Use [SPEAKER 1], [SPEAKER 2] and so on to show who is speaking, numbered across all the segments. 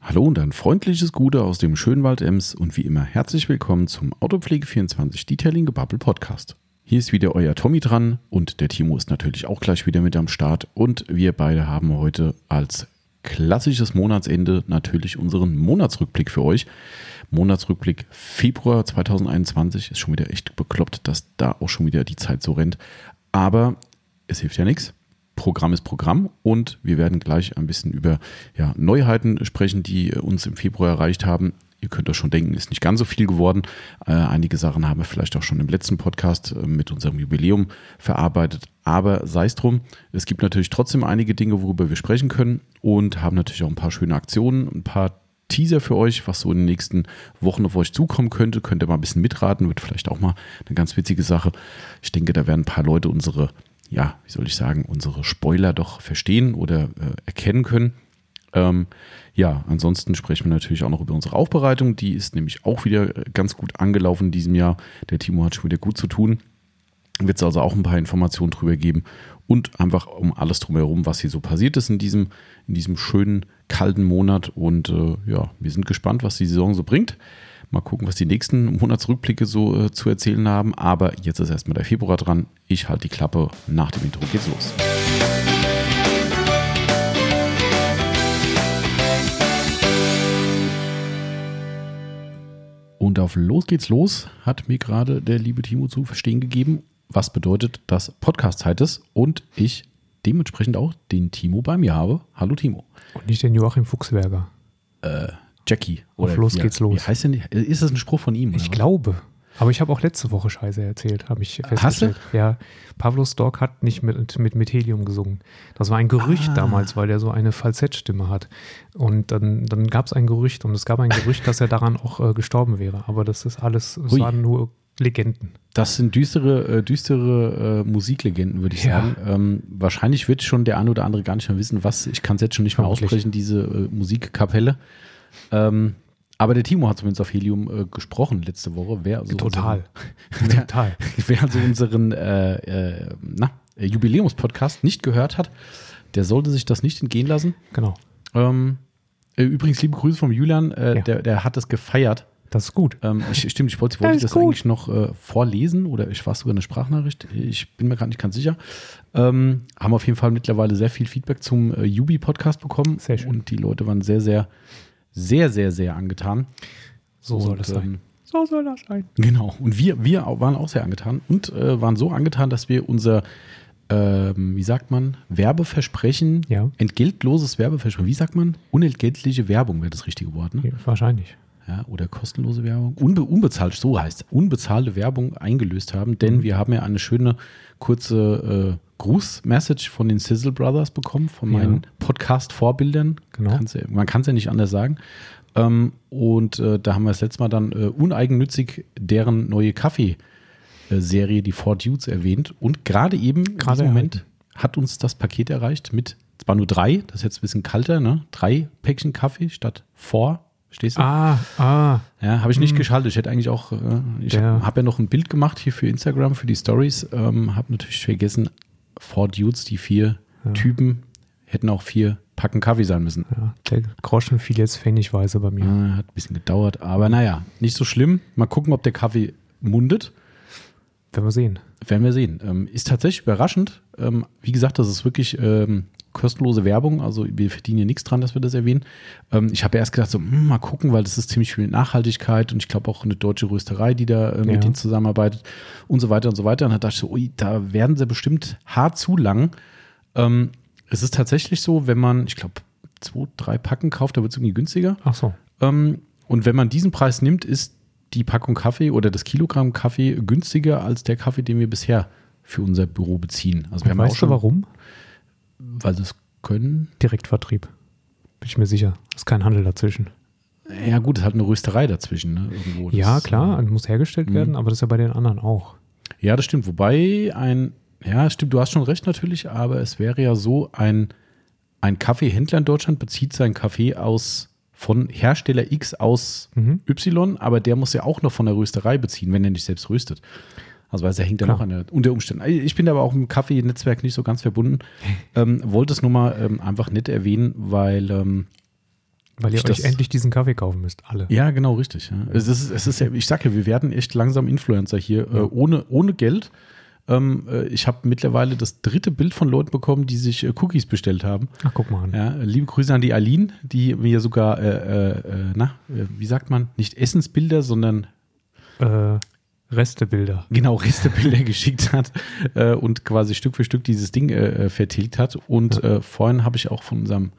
[SPEAKER 1] Hallo und ein freundliches Gute aus dem Schönwald Ems und wie immer herzlich willkommen zum Autopflege24 Detailing Gebubble Podcast. Hier ist wieder euer Tommy dran und der Timo ist natürlich auch gleich wieder mit am Start und wir beide haben heute als klassisches Monatsende natürlich unseren Monatsrückblick für euch. Monatsrückblick Februar 2021 ist schon wieder echt bekloppt, dass da auch schon wieder die Zeit so rennt. Aber es hilft ja nichts. Programm ist Programm und wir werden gleich ein bisschen über ja, Neuheiten sprechen, die uns im Februar erreicht haben. Ihr könnt euch schon denken, ist nicht ganz so viel geworden. Äh, einige Sachen haben wir vielleicht auch schon im letzten Podcast äh, mit unserem Jubiläum verarbeitet. Aber sei es drum, es gibt natürlich trotzdem einige Dinge, worüber wir sprechen können und haben natürlich auch ein paar schöne Aktionen, ein paar Teaser für euch, was so in den nächsten Wochen auf euch zukommen könnte. Könnt ihr mal ein bisschen mitraten, wird vielleicht auch mal eine ganz witzige Sache. Ich denke, da werden ein paar Leute unsere ja, wie soll ich sagen, unsere Spoiler doch verstehen oder äh, erkennen können. Ähm, ja, ansonsten sprechen wir natürlich auch noch über unsere Aufbereitung. Die ist nämlich auch wieder äh, ganz gut angelaufen in diesem Jahr. Der Timo hat schon wieder gut zu tun. Wird es also auch ein paar Informationen drüber geben und einfach um alles drumherum, was hier so passiert ist in diesem, in diesem schönen, kalten Monat. Und äh, ja, wir sind gespannt, was die Saison so bringt. Mal gucken, was die nächsten Monatsrückblicke so äh, zu erzählen haben. Aber jetzt ist erstmal der Februar dran. Ich halte die Klappe. Nach dem Intro geht's los. Und auf Los geht's los hat mir gerade der liebe Timo zu verstehen gegeben, was bedeutet, dass Podcast-Zeit ist und ich dementsprechend auch den Timo bei mir habe. Hallo Timo.
[SPEAKER 2] Und nicht den Joachim Fuchsberger.
[SPEAKER 1] Äh, Jackie.
[SPEAKER 2] Auf Los
[SPEAKER 1] wie,
[SPEAKER 2] geht's los.
[SPEAKER 1] Wie heißt denn, ist das ein Spruch von ihm?
[SPEAKER 2] Ich
[SPEAKER 1] oder
[SPEAKER 2] glaube. Aber ich habe auch letzte Woche Scheiße erzählt, habe ich
[SPEAKER 1] Hast du?
[SPEAKER 2] festgestellt. Ja, Pavlos Dog hat nicht mit, mit, mit Helium gesungen. Das war ein Gerücht
[SPEAKER 1] Ah.
[SPEAKER 2] damals, weil er so eine Falsettstimme hat. Und dann, dann gab es ein Gerücht und es gab ein Gerücht, dass er daran auch äh, gestorben wäre. Aber das ist alles, es
[SPEAKER 1] Ui.
[SPEAKER 2] waren nur Legenden.
[SPEAKER 1] Das sind düstere, äh, düstere äh, Musiklegenden, würde ich
[SPEAKER 2] Ja.
[SPEAKER 1] sagen. Ähm, wahrscheinlich wird schon der eine oder andere gar nicht mehr wissen, was, ich kann es jetzt schon nicht mehr aussprechen, diese äh, Musikkapelle. Ähm, aber der Timo hat zumindest auf Helium äh, gesprochen letzte Woche. Wer also
[SPEAKER 2] Total.
[SPEAKER 1] Wer,
[SPEAKER 2] Total.
[SPEAKER 1] wer also unseren äh, äh, na, äh, Jubiläumspodcast nicht gehört hat, der sollte sich das nicht entgehen lassen.
[SPEAKER 2] Genau.
[SPEAKER 1] Ähm, äh, übrigens, liebe Grüße vom Julian, äh,
[SPEAKER 2] Ja.
[SPEAKER 1] der, der hat es gefeiert.
[SPEAKER 2] Das ist gut.
[SPEAKER 1] Ähm, ich, stimmt, ich wollte, wollte das
[SPEAKER 2] gut.
[SPEAKER 1] eigentlich noch äh, vorlesen oder ich war sogar eine Sprachnachricht. Ich bin mir gerade nicht ganz sicher. Ähm, haben auf jeden Fall mittlerweile sehr viel Feedback zum äh, Yubi-Podcast bekommen.
[SPEAKER 2] Sehr schön.
[SPEAKER 1] Und die Leute waren sehr, sehr, sehr, sehr, sehr angetan.
[SPEAKER 2] So soll
[SPEAKER 1] Und,
[SPEAKER 2] das sein.
[SPEAKER 1] ähm,
[SPEAKER 2] So soll das sein.
[SPEAKER 1] Genau. Und wir, wir waren auch sehr angetan und äh, waren so angetan, dass wir unser, ähm, wie sagt man, Werbeversprechen,
[SPEAKER 2] Ja.
[SPEAKER 1] entgeltloses Werbeversprechen, wie sagt man? Unentgeltliche Werbung wäre das richtige Wort, ne?
[SPEAKER 2] Ja, wahrscheinlich.
[SPEAKER 1] ja, oder kostenlose Werbung, unbe unbezahlt, so heißt es, unbezahlte Werbung eingelöst haben,
[SPEAKER 2] Mhm.
[SPEAKER 1] denn wir haben ja eine schöne kurze äh, Grußmessage von den Sizzle Brothers bekommen, von
[SPEAKER 2] Ja.
[SPEAKER 1] meinen Podcast-Vorbildern.
[SPEAKER 2] Genau.
[SPEAKER 1] Kann's ja, man kann es ja nicht anders sagen. Ähm, und äh, da haben wir das letzte Mal dann äh, uneigennützig deren neue Kaffee-Serie, die Four Dudes, erwähnt. Und gerade eben,
[SPEAKER 2] Gerade
[SPEAKER 1] diesem Moment, hat uns das Paket erreicht mit, zwar nur drei, das ist jetzt ein bisschen kalter, ne? Drei Päckchen Kaffee statt Four. Stehst du?
[SPEAKER 2] Ah, ah.
[SPEAKER 1] Ja, habe ich nicht geschaltet. Ich hätte eigentlich auch, äh, ich
[SPEAKER 2] Der-
[SPEAKER 1] habe ja noch ein Bild gemacht hier für Instagram, für die Stories. Ähm, habe natürlich vergessen, Four Dudes, die vier Typen, hätten auch vier Packen Kaffee sein müssen.
[SPEAKER 2] Ja, der Groschen fiel jetzt pfennigweise bei mir.
[SPEAKER 1] Äh, hat ein bisschen gedauert, aber naja, nicht so schlimm. Mal gucken, ob der Kaffee mundet.
[SPEAKER 2] Werden wir sehen.
[SPEAKER 1] Werden wir sehen. Ähm, ist tatsächlich überraschend. Ähm, wie gesagt, das ist wirklich ähm, kostenlose Werbung. Also wir verdienen hier nichts dran, dass wir das erwähnen. Ähm, ich habe erst gedacht, so, hm, mal gucken, weil das ist ziemlich viel Nachhaltigkeit und ich glaube auch eine deutsche Rösterei, die da äh, mit
[SPEAKER 2] Ja.
[SPEAKER 1] denen zusammenarbeitet und so weiter und so weiter. Und dann dachte ich so, ui, da werden sie bestimmt hart zu lang. Ähm, es ist tatsächlich so, wenn man, ich glaube, zwei, drei Packen kauft, da wird es irgendwie günstiger.
[SPEAKER 2] Ach so.
[SPEAKER 1] Ähm, und wenn man diesen Preis nimmt, ist die Packung Kaffee oder das Kilogramm Kaffee günstiger als der Kaffee, den wir bisher für unser Büro beziehen. Also wir haben
[SPEAKER 2] weißt
[SPEAKER 1] auch schon,
[SPEAKER 2] du warum?
[SPEAKER 1] Weil sie es können.
[SPEAKER 2] Direktvertrieb. Bin ich mir sicher. Ist kein Handel dazwischen.
[SPEAKER 1] Ja gut, es hat eine Rösterei dazwischen. Ne, irgendwo.
[SPEAKER 2] Ja, klar,
[SPEAKER 1] äh,
[SPEAKER 2] muss hergestellt werden, aber das ist ja bei den anderen auch.
[SPEAKER 1] Ja, das stimmt. Wobei ein, ja, stimmt, du hast schon recht natürlich, aber es wäre ja so, ein, ein Kaffeehändler in Deutschland bezieht seinen Kaffee aus von Hersteller X aus
[SPEAKER 2] Mhm.
[SPEAKER 1] Y, aber der muss ja auch noch von der Rösterei beziehen, wenn er nicht selbst röstet. Also weil er hängt ja noch an der, unter Umständen. Ich bin aber auch im Kaffee-Netzwerk nicht so ganz verbunden. ähm, wollte es nur mal ähm, einfach nett erwähnen, weil ähm,
[SPEAKER 2] Weil ihr euch
[SPEAKER 1] das-
[SPEAKER 2] endlich diesen Kaffee kaufen müsst, alle.
[SPEAKER 1] Ja, genau, richtig. Ja. Es ist, es ist ja, ich sag ja, wir werden echt langsam Influencer hier, äh, ohne, ohne Geld. Ähm, äh, ich habe mittlerweile das dritte Bild von Leuten bekommen, die sich äh, Cookies bestellt haben.
[SPEAKER 2] Ach, guck mal an.
[SPEAKER 1] Ja, liebe Grüße an die Aline, die mir sogar, äh, äh, äh, na, äh, wie sagt man, nicht Essensbilder, sondern
[SPEAKER 2] Äh, Restebilder.
[SPEAKER 1] genau Restebilder geschickt hat äh, und quasi Stück für Stück dieses Ding äh, äh, vertilgt hat. Und äh, vorhin habe ich auch von unserem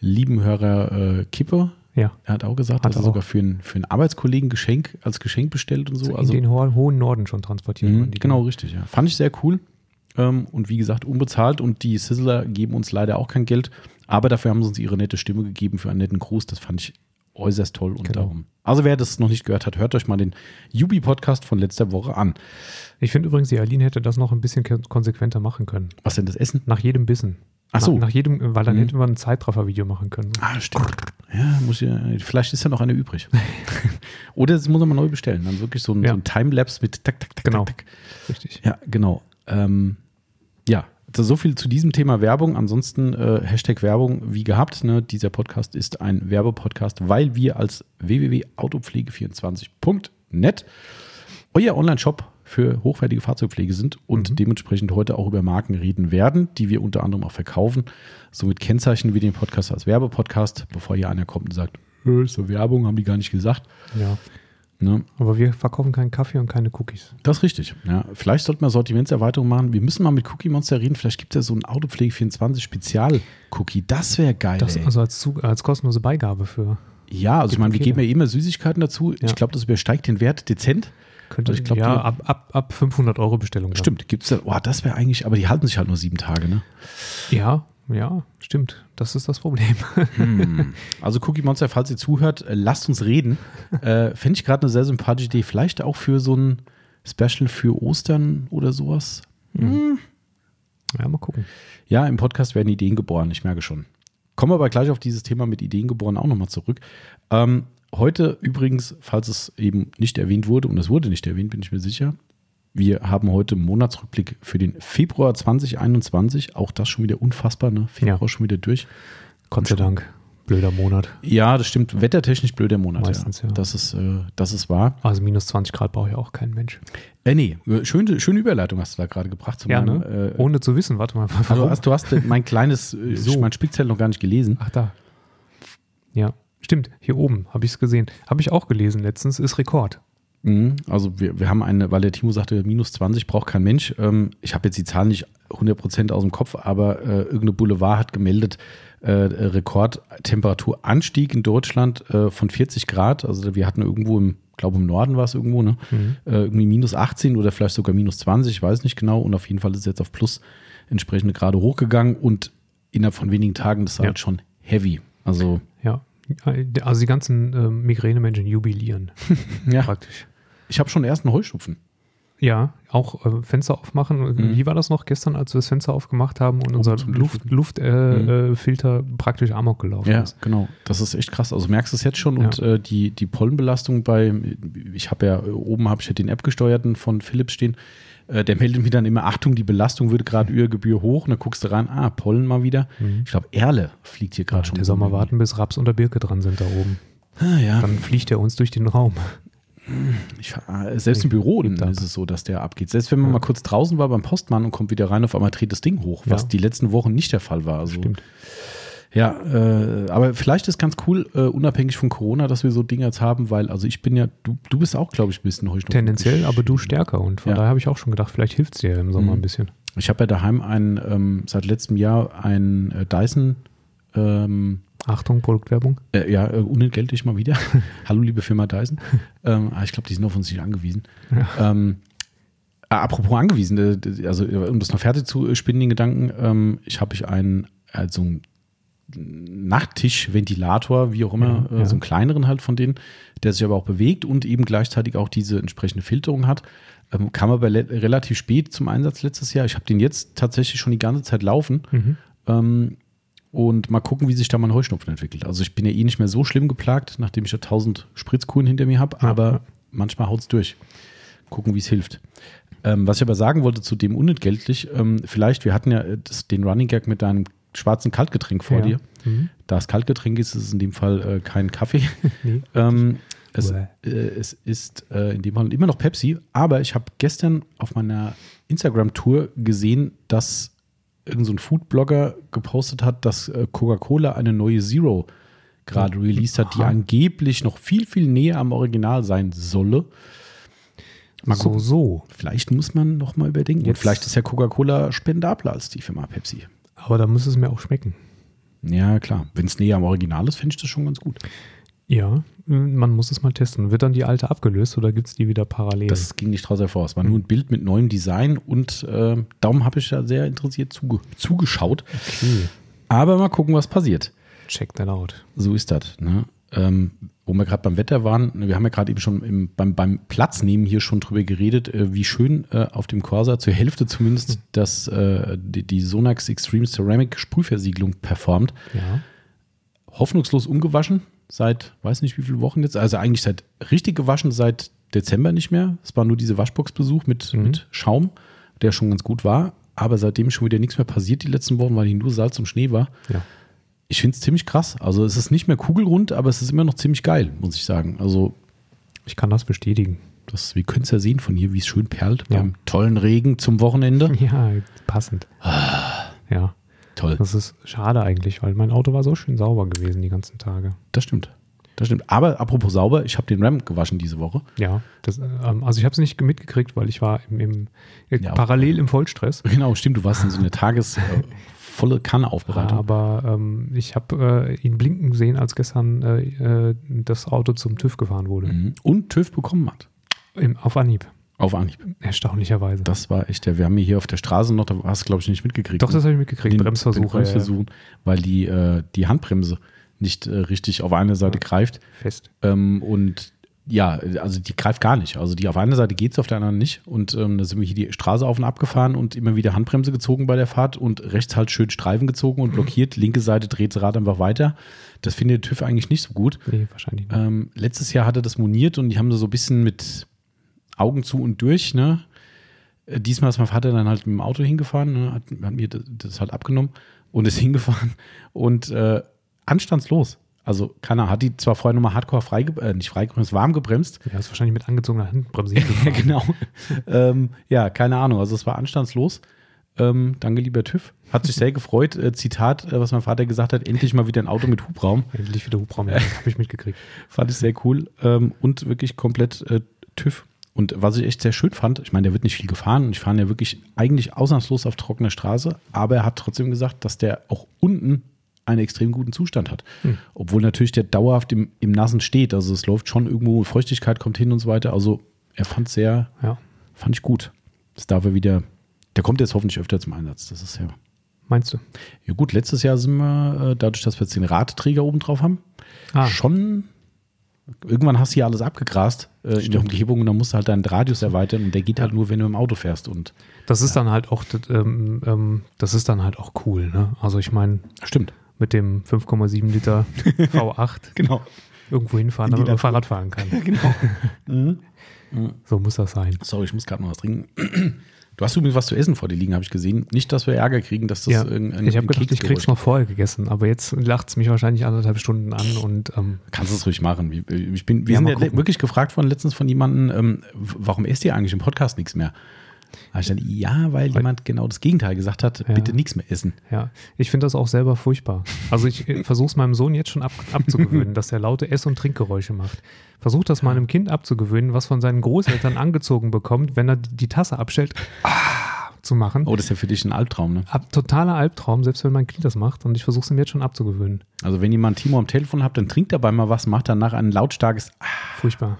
[SPEAKER 1] lieben Hörer äh, Kippe,
[SPEAKER 2] Ja.
[SPEAKER 1] er hat auch gesagt,
[SPEAKER 2] Hat
[SPEAKER 1] dass er sogar für einen, für einen Arbeitskollegen Geschenk als Geschenk bestellt und so.
[SPEAKER 2] in
[SPEAKER 1] also
[SPEAKER 2] den ho hohen Norden schon transportiert. Die
[SPEAKER 1] genau,
[SPEAKER 2] Dinger.
[SPEAKER 1] richtig, ja. Fand ich sehr cool. Ähm, und wie gesagt, unbezahlt. Und die Sizzler geben uns leider auch kein Geld. Aber dafür haben sie uns ihre nette Stimme gegeben für einen netten Gruß. Das fand ich äußerst toll. Und
[SPEAKER 2] Genau.
[SPEAKER 1] darum. Also, wer das noch nicht gehört hat, hört euch mal den Jubi-Podcast von letzter Woche an.
[SPEAKER 2] Ich finde übrigens, die Aline hätte das noch ein bisschen konsequenter machen können.
[SPEAKER 1] Was denn das Essen?
[SPEAKER 2] Nach jedem Bissen.
[SPEAKER 1] Ach so.
[SPEAKER 2] Nach, nach jedem, weil dann
[SPEAKER 1] Mhm.
[SPEAKER 2] hätten wir ein Zeitraffer-Video machen können.
[SPEAKER 1] Ah, stimmt. Ja, muss ich, vielleicht ist ja noch eine übrig. Oder es muss man neu bestellen. Dann wirklich so ein,
[SPEAKER 2] Ja.
[SPEAKER 1] so ein Timelapse mit tak, tak, tak,
[SPEAKER 2] Genau.
[SPEAKER 1] tak, tak.
[SPEAKER 2] Richtig.
[SPEAKER 1] Ja, genau. Ähm, ja, so viel zu diesem Thema Werbung. Ansonsten äh, Hashtag Werbung wie gehabt. Ne? Dieser Podcast ist ein Werbepodcast, weil wir als www.autopflege24.net euer Online-Shop für hochwertige Fahrzeugpflege sind und
[SPEAKER 2] Mhm.
[SPEAKER 1] dementsprechend heute auch über Marken reden werden, die wir unter anderem auch verkaufen. Somit kennzeichnen wir den Podcast als Werbepodcast, bevor hier einer kommt und sagt, "Äh, ist so Werbung, haben die gar nicht gesagt.
[SPEAKER 2] Ja.
[SPEAKER 1] Ne?
[SPEAKER 2] Aber wir verkaufen keinen Kaffee und keine Cookies.
[SPEAKER 1] Das ist richtig. Ja, vielleicht sollten wir Sortimentserweiterung machen. Wir müssen mal mit Cookie Monster reden. Vielleicht gibt es ja so einen Autopflege 24 Spezial-Cookie. Das wäre geil.
[SPEAKER 2] Das also als, als kostenlose Beigabe für.
[SPEAKER 1] ja, also ich meine, wir geben ja immer Süßigkeiten dazu.
[SPEAKER 2] Ja.
[SPEAKER 1] Ich glaube, das übersteigt den Wert dezent.
[SPEAKER 2] Könnte,
[SPEAKER 1] Also ich glaub,
[SPEAKER 2] ja,
[SPEAKER 1] die-
[SPEAKER 2] ab, ab, ab 500 Euro Bestellung.
[SPEAKER 1] Stimmt, gibt es da. Oh, das wäre eigentlich, aber die halten sich halt nur sieben Tage, ne?
[SPEAKER 2] Ja, ja, stimmt. Das ist das Problem.
[SPEAKER 1] Hm. Also Cookie Monster, falls ihr zuhört, äh, lasst uns reden. äh, Fände ich gerade eine sehr sympathische Idee. Vielleicht auch für so ein Special für Ostern oder sowas.
[SPEAKER 2] Ja, mal gucken.
[SPEAKER 1] Ja, im Podcast werden Ideen geboren, ich merke schon. Kommen wir aber gleich auf dieses Thema mit Ideen geboren auch nochmal zurück. Ähm, heute übrigens, falls es eben nicht erwähnt wurde, und es wurde nicht erwähnt, bin ich mir sicher, wir haben heute einen Monatsrückblick für den Februar 2021. Auch das schon wieder unfassbar, ne? Februar
[SPEAKER 2] Ja.
[SPEAKER 1] schon wieder durch.
[SPEAKER 2] Gott sei Dank. Blöder Monat.
[SPEAKER 1] Ja, das stimmt. Wettertechnisch blöder Monat.
[SPEAKER 2] Meistens, ja.
[SPEAKER 1] Das ist, äh, das ist wahr.
[SPEAKER 2] Also minus 20 Grad braucht ja auch kein Mensch.
[SPEAKER 1] Äh, nee, schöne, schöne Überleitung hast du da gerade gebracht zu
[SPEAKER 2] Ja,
[SPEAKER 1] meinem,
[SPEAKER 2] ne?
[SPEAKER 1] äh,
[SPEAKER 2] Ohne zu wissen, warte mal.
[SPEAKER 1] also
[SPEAKER 2] warum?
[SPEAKER 1] hast, du hast mein kleines, äh,
[SPEAKER 2] Wieso?
[SPEAKER 1] mein Spickzettel noch gar nicht gelesen.
[SPEAKER 2] Ach, da. Ja, stimmt. Hier oben habe ich es gesehen. Habe ich auch gelesen letztens. Ist Rekord.
[SPEAKER 1] Mhm. Also wir, wir haben eine, weil der Timo sagte, minus 20 braucht kein Mensch. Ähm, ich habe jetzt die Zahlen nicht 100% aus dem Kopf, aber äh, irgendeine Boulevard hat gemeldet, äh, Rekordtemperaturanstieg in Deutschland äh, von 40 Grad. Also wir hatten irgendwo im, glaube im Norden war es irgendwo, ne?
[SPEAKER 2] Mhm.
[SPEAKER 1] Äh, irgendwie minus 18 oder vielleicht sogar minus 20, ich weiß nicht genau. Und auf jeden Fall ist es jetzt auf plus entsprechende Grade hochgegangen und innerhalb von wenigen Tagen, das ist
[SPEAKER 2] Ja.
[SPEAKER 1] halt schon heavy. Also
[SPEAKER 2] Ja. Also die ganzen ähm, Migräne-Menschen jubilieren.
[SPEAKER 1] ja,
[SPEAKER 2] Praktisch.
[SPEAKER 1] Ich habe schon erst einen Heuschnupfen.
[SPEAKER 2] Ja, auch äh, Fenster aufmachen.
[SPEAKER 1] Mhm.
[SPEAKER 2] Wie war das noch gestern, als wir das Fenster aufgemacht haben und unser
[SPEAKER 1] zum
[SPEAKER 2] Luft. Luftfilter
[SPEAKER 1] Mhm.
[SPEAKER 2] äh, praktisch amok gelaufen
[SPEAKER 1] Ja,
[SPEAKER 2] ist?
[SPEAKER 1] genau. Das ist echt krass. Also merkst du es jetzt schon
[SPEAKER 2] Ja.
[SPEAKER 1] und äh, die, die Pollenbelastung bei, ich habe ja, oben habe ich ja den App-gesteuerten von Philips stehen, äh, der meldet mir dann immer, Achtung, die Belastung wird gerade über Gebühr hoch und dann guckst du rein, ah, Pollen mal wieder.
[SPEAKER 2] Mhm.
[SPEAKER 1] Ich glaube, Erle fliegt hier gerade
[SPEAKER 2] Ja,
[SPEAKER 1] schon.
[SPEAKER 2] der soll mal warten, bis Raps und der Birke dran sind da oben.
[SPEAKER 1] Ah, ja.
[SPEAKER 2] Dann fliegt er uns durch den Raum.
[SPEAKER 1] Ich, selbst im Büro ist es so, dass der abgeht. Selbst wenn man
[SPEAKER 2] Ja.
[SPEAKER 1] mal kurz draußen war beim Postmann und kommt wieder rein, auf einmal dreht das Ding hoch, was
[SPEAKER 2] Ja.
[SPEAKER 1] die letzten Wochen nicht der Fall war. Also,
[SPEAKER 2] Stimmt.
[SPEAKER 1] Ja, äh, aber vielleicht ist ganz cool, äh, unabhängig von Corona, dass wir so Dinge jetzt haben, weil, also ich bin ja, du, du bist auch, glaube ich, ein bisschen Heuschnupfen.
[SPEAKER 2] Tendenziell, aber du stärker. Und von
[SPEAKER 1] Ja.
[SPEAKER 2] daher habe ich auch schon gedacht, vielleicht hilft es dir im Sommer
[SPEAKER 1] Mhm.
[SPEAKER 2] ein bisschen.
[SPEAKER 1] Ich habe ja daheim ein, ähm, seit letztem Jahr ein äh, Dyson, ähm,
[SPEAKER 2] Achtung, Produktwerbung.
[SPEAKER 1] äh, ja, äh, unentgeltlich mal wieder. Hallo, liebe Firma Dyson. ähm, ah, ich glaube, die sind auf uns nicht angewiesen. Ähm, äh, apropos angewiesen, äh, also um das noch fertig zu spinnen, den Gedanken, ähm, ich habe ich einen, also einen Nachttischventilator, wie auch immer,
[SPEAKER 2] Ja, ja.
[SPEAKER 1] so einen kleineren halt von denen, der sich aber auch bewegt und eben gleichzeitig auch diese entsprechende Filterung hat. Ähm, kam aber relativ spät zum Einsatz letztes Jahr. Ich habe den jetzt tatsächlich schon die ganze Zeit laufen.
[SPEAKER 2] Mhm.
[SPEAKER 1] Ähm, und mal gucken, wie sich da mein Heuschnupfen entwickelt. Also ich bin ja eh nicht mehr so schlimm geplagt, nachdem ich ja 1000 Spritzkuren hinter mir habe, aber
[SPEAKER 2] ja.
[SPEAKER 1] manchmal haut es durch. Gucken, wie es hilft. Ähm, was ich aber sagen wollte zu dem unentgeltlich, ähm, vielleicht, wir hatten ja äh, das, den Running Gag mit deinem schwarzen Kaltgetränk vor
[SPEAKER 2] Ja.
[SPEAKER 1] dir.
[SPEAKER 2] Mhm.
[SPEAKER 1] Da es Kaltgetränk ist, ist es in dem Fall äh, kein Kaffee.
[SPEAKER 2] Nee.
[SPEAKER 1] ähm, es, äh, es ist äh, in dem Fall immer noch Pepsi, aber ich habe gestern auf meiner Instagram-Tour gesehen, dass irgendein so ein Foodblogger gepostet hat, dass äh, Coca-Cola eine neue Zero gerade released hat, die angeblich noch viel, viel näher am Original sein solle. Mal
[SPEAKER 2] so,
[SPEAKER 1] gucken.
[SPEAKER 2] so.
[SPEAKER 1] Vielleicht muss man noch mal überdenken. Und
[SPEAKER 2] Jetzt-
[SPEAKER 1] vielleicht ist ja Coca-Cola spendabler als die Firma Pepsi.
[SPEAKER 2] Aber da muss es mir auch schmecken.
[SPEAKER 1] Ja, klar. Wenn es näher am Original ist, finde ich das schon ganz gut.
[SPEAKER 2] Ja, man muss es mal testen. Wird dann die alte abgelöst oder gibt es die wieder parallel?
[SPEAKER 1] Das ging nicht draus hervor. Es war nur ein Bild mit neuem Design und äh, darum habe ich da sehr interessiert zuge zugeschaut.
[SPEAKER 2] okay.
[SPEAKER 1] Aber mal gucken, was passiert.
[SPEAKER 2] Check that out.
[SPEAKER 1] So ist das. Ne? Ähm, wo wir gerade beim Wetter waren, wir haben ja gerade eben schon im, beim, beim Platz neben hier schon drüber geredet, äh, wie schön äh, auf dem Corsa zur Hälfte zumindest das, äh, die, die Sonax Extreme Ceramic Sprühversiegelung performt.
[SPEAKER 2] Ja.
[SPEAKER 1] hoffnungslos ungewaschen seit weiß nicht wie viele Wochen jetzt. Also eigentlich seit richtig gewaschen seit Dezember nicht mehr. Es war nur diese Waschbox-Besuch mit,
[SPEAKER 2] Mhm.
[SPEAKER 1] mit Schaum, der schon ganz gut war. Aber seitdem schon wieder nichts mehr passiert die letzten Wochen, weil hier nur Salz und Schnee war.
[SPEAKER 2] Ja.
[SPEAKER 1] Ich finde es ziemlich krass. Also es ist nicht mehr kugelrund, aber es ist immer noch ziemlich geil, muss ich sagen. Also
[SPEAKER 2] Ich kann das bestätigen.
[SPEAKER 1] das, wir können es ja sehen von hier, wie es schön perlt
[SPEAKER 2] Ja.
[SPEAKER 1] beim tollen Regen zum Wochenende.
[SPEAKER 2] Ja, passend. Ja,
[SPEAKER 1] Toll,
[SPEAKER 2] das ist schade eigentlich, weil mein Auto war so schön sauber gewesen die ganzen Tage.
[SPEAKER 1] das stimmt. Das stimmt. Aber apropos sauber, ich habe den Ram gewaschen diese Woche.
[SPEAKER 2] Ja, das, ähm, also ich habe es nicht mitgekriegt, weil ich war im, im äh,
[SPEAKER 1] Ja,
[SPEAKER 2] parallel im Vollstress.
[SPEAKER 1] Genau, stimmt. Du warst in so eine Tages äh, volle Kanne Aufbereitung.
[SPEAKER 2] Aber ähm, ich habe äh, ihn blinken sehen, als gestern äh, äh, das Auto zum TÜV gefahren wurde.
[SPEAKER 1] Mhm. Und TÜV bekommen hat.
[SPEAKER 2] Im, auf Anhieb.
[SPEAKER 1] Auf Anhieb.
[SPEAKER 2] Erstaunlicherweise.
[SPEAKER 1] Das war echt der. Wir haben hier auf der Straße noch, da hast du, glaube ich, nicht mitgekriegt.
[SPEAKER 2] Doch,
[SPEAKER 1] ne?
[SPEAKER 2] das habe ich mitgekriegt.
[SPEAKER 1] Den-
[SPEAKER 2] Bremsversuche.
[SPEAKER 1] den Bremsversuchen, weil die, äh, die Handbremse nicht äh, richtig auf eine Seite greift.
[SPEAKER 2] Ja, fest.
[SPEAKER 1] Ähm, und ja, also die greift gar nicht. Also die auf einer Seite geht es, auf der anderen nicht. Und ähm, da sind wir hier die Straße auf und ab gefahren und immer wieder Handbremse gezogen bei der Fahrt und rechts halt schön Streifen gezogen und blockiert. Linke Seite dreht das Rad einfach weiter. Das findet der TÜV eigentlich nicht so gut.
[SPEAKER 2] Nee, wahrscheinlich nicht.
[SPEAKER 1] Ähm, letztes Jahr hat er das moniert und die haben da so ein bisschen mit Augen zu und durch, ne? Äh, Diesmal ist mein Vater dann halt mit dem Auto hingefahren, ne? hat, hat mir das, das halt abgenommen und ist hingefahren und äh, anstandslos. Also, keiner hat die zwar vorher nochmal hardcore frei, äh, nicht freigebremst, warm gebremst.
[SPEAKER 2] Ja, ist wahrscheinlich mit angezogener Handbremse
[SPEAKER 1] Ja, genau. ähm, ja, keine Ahnung. Also, es war anstandslos. Ähm, danke, lieber TÜV. Hat sich sehr gefreut. Äh, Zitat, äh, was mein Vater gesagt hat: endlich mal wieder ein Auto mit Hubraum.
[SPEAKER 2] Endlich wieder Hubraum. Ja, habe ich mitgekriegt.
[SPEAKER 1] Fand ich sehr cool ähm, und wirklich komplett äh, TÜV. Und was ich echt sehr schön fand, ich meine, der wird nicht viel gefahren und ich fahre ja wirklich eigentlich ausnahmslos auf trockener Straße, aber er hat trotzdem gesagt, dass der auch unten einen extrem guten Zustand hat.
[SPEAKER 2] Hm.
[SPEAKER 1] Obwohl natürlich der dauerhaft im, im Nassen steht. Also es läuft schon irgendwo, Feuchtigkeit kommt hin und so weiter. Also er fand es sehr,
[SPEAKER 2] Ja.
[SPEAKER 1] fand ich gut. Das darf er wieder, der kommt jetzt hoffentlich öfter zum Einsatz. Das ist ja.
[SPEAKER 2] Meinst du?
[SPEAKER 1] Ja gut, letztes Jahr sind wir, äh, dadurch, dass wir jetzt den Radträger oben drauf haben,
[SPEAKER 2] Ah,
[SPEAKER 1] schon. Irgendwann hast du hier alles abgegrast äh, in der. Umgebung und dann musst du halt deinen Radius erweitern und der geht halt nur, wenn du im Auto fährst. Und
[SPEAKER 2] das ist dann halt auch, das, ähm, ähm, das ist dann halt auch cool. Ne? Also ich meine,
[SPEAKER 1] stimmt.
[SPEAKER 2] mit dem 5,7 Liter V8
[SPEAKER 1] Genau.
[SPEAKER 2] irgendwo hinfahren, damit man. Fahrrad fahren kann.
[SPEAKER 1] genau.
[SPEAKER 2] So muss das sein.
[SPEAKER 1] Sorry, ich muss gerade noch was trinken. Du hast übrigens was zu essen vor dir liegen, habe ich gesehen. Nicht, dass wir Ärger kriegen, dass das
[SPEAKER 2] Ja,
[SPEAKER 1] irgendein
[SPEAKER 2] ich habe gedacht, ich krieg's noch vorher gegessen, aber jetzt lacht es mich wahrscheinlich anderthalb Stunden an und ähm,
[SPEAKER 1] Kannst du es ruhig machen. Wir, ich bin, wir
[SPEAKER 2] Ja,
[SPEAKER 1] sind ja wirklich gefragt worden letztens von jemandem, ähm, warum esst ihr eigentlich im Podcast nichts mehr? Da ich dann, ja, weil jemand genau das Gegenteil gesagt hat,
[SPEAKER 2] Ja.
[SPEAKER 1] bitte nichts mehr essen.
[SPEAKER 2] ja, ich finde das auch selber furchtbar. Also ich versuche es meinem Sohn jetzt schon ab, abzugewöhnen, dass er laute Ess- und Trinkgeräusche macht. Versuch das mal einem Kind abzugewöhnen, was von seinen Großeltern angezogen bekommt, wenn er die Tasse abstellt, ah, zu machen.
[SPEAKER 1] Oh, das ist ja für dich ein Albtraum, ne?
[SPEAKER 2] Ab, totaler Albtraum, selbst wenn mein Kind das macht und ich versuche es ihm jetzt schon abzugewöhnen.
[SPEAKER 1] Also wenn jemand Timo am Telefon habt, dann trinkt dabei mal was, macht danach ein lautstarkes
[SPEAKER 2] Furchtbar.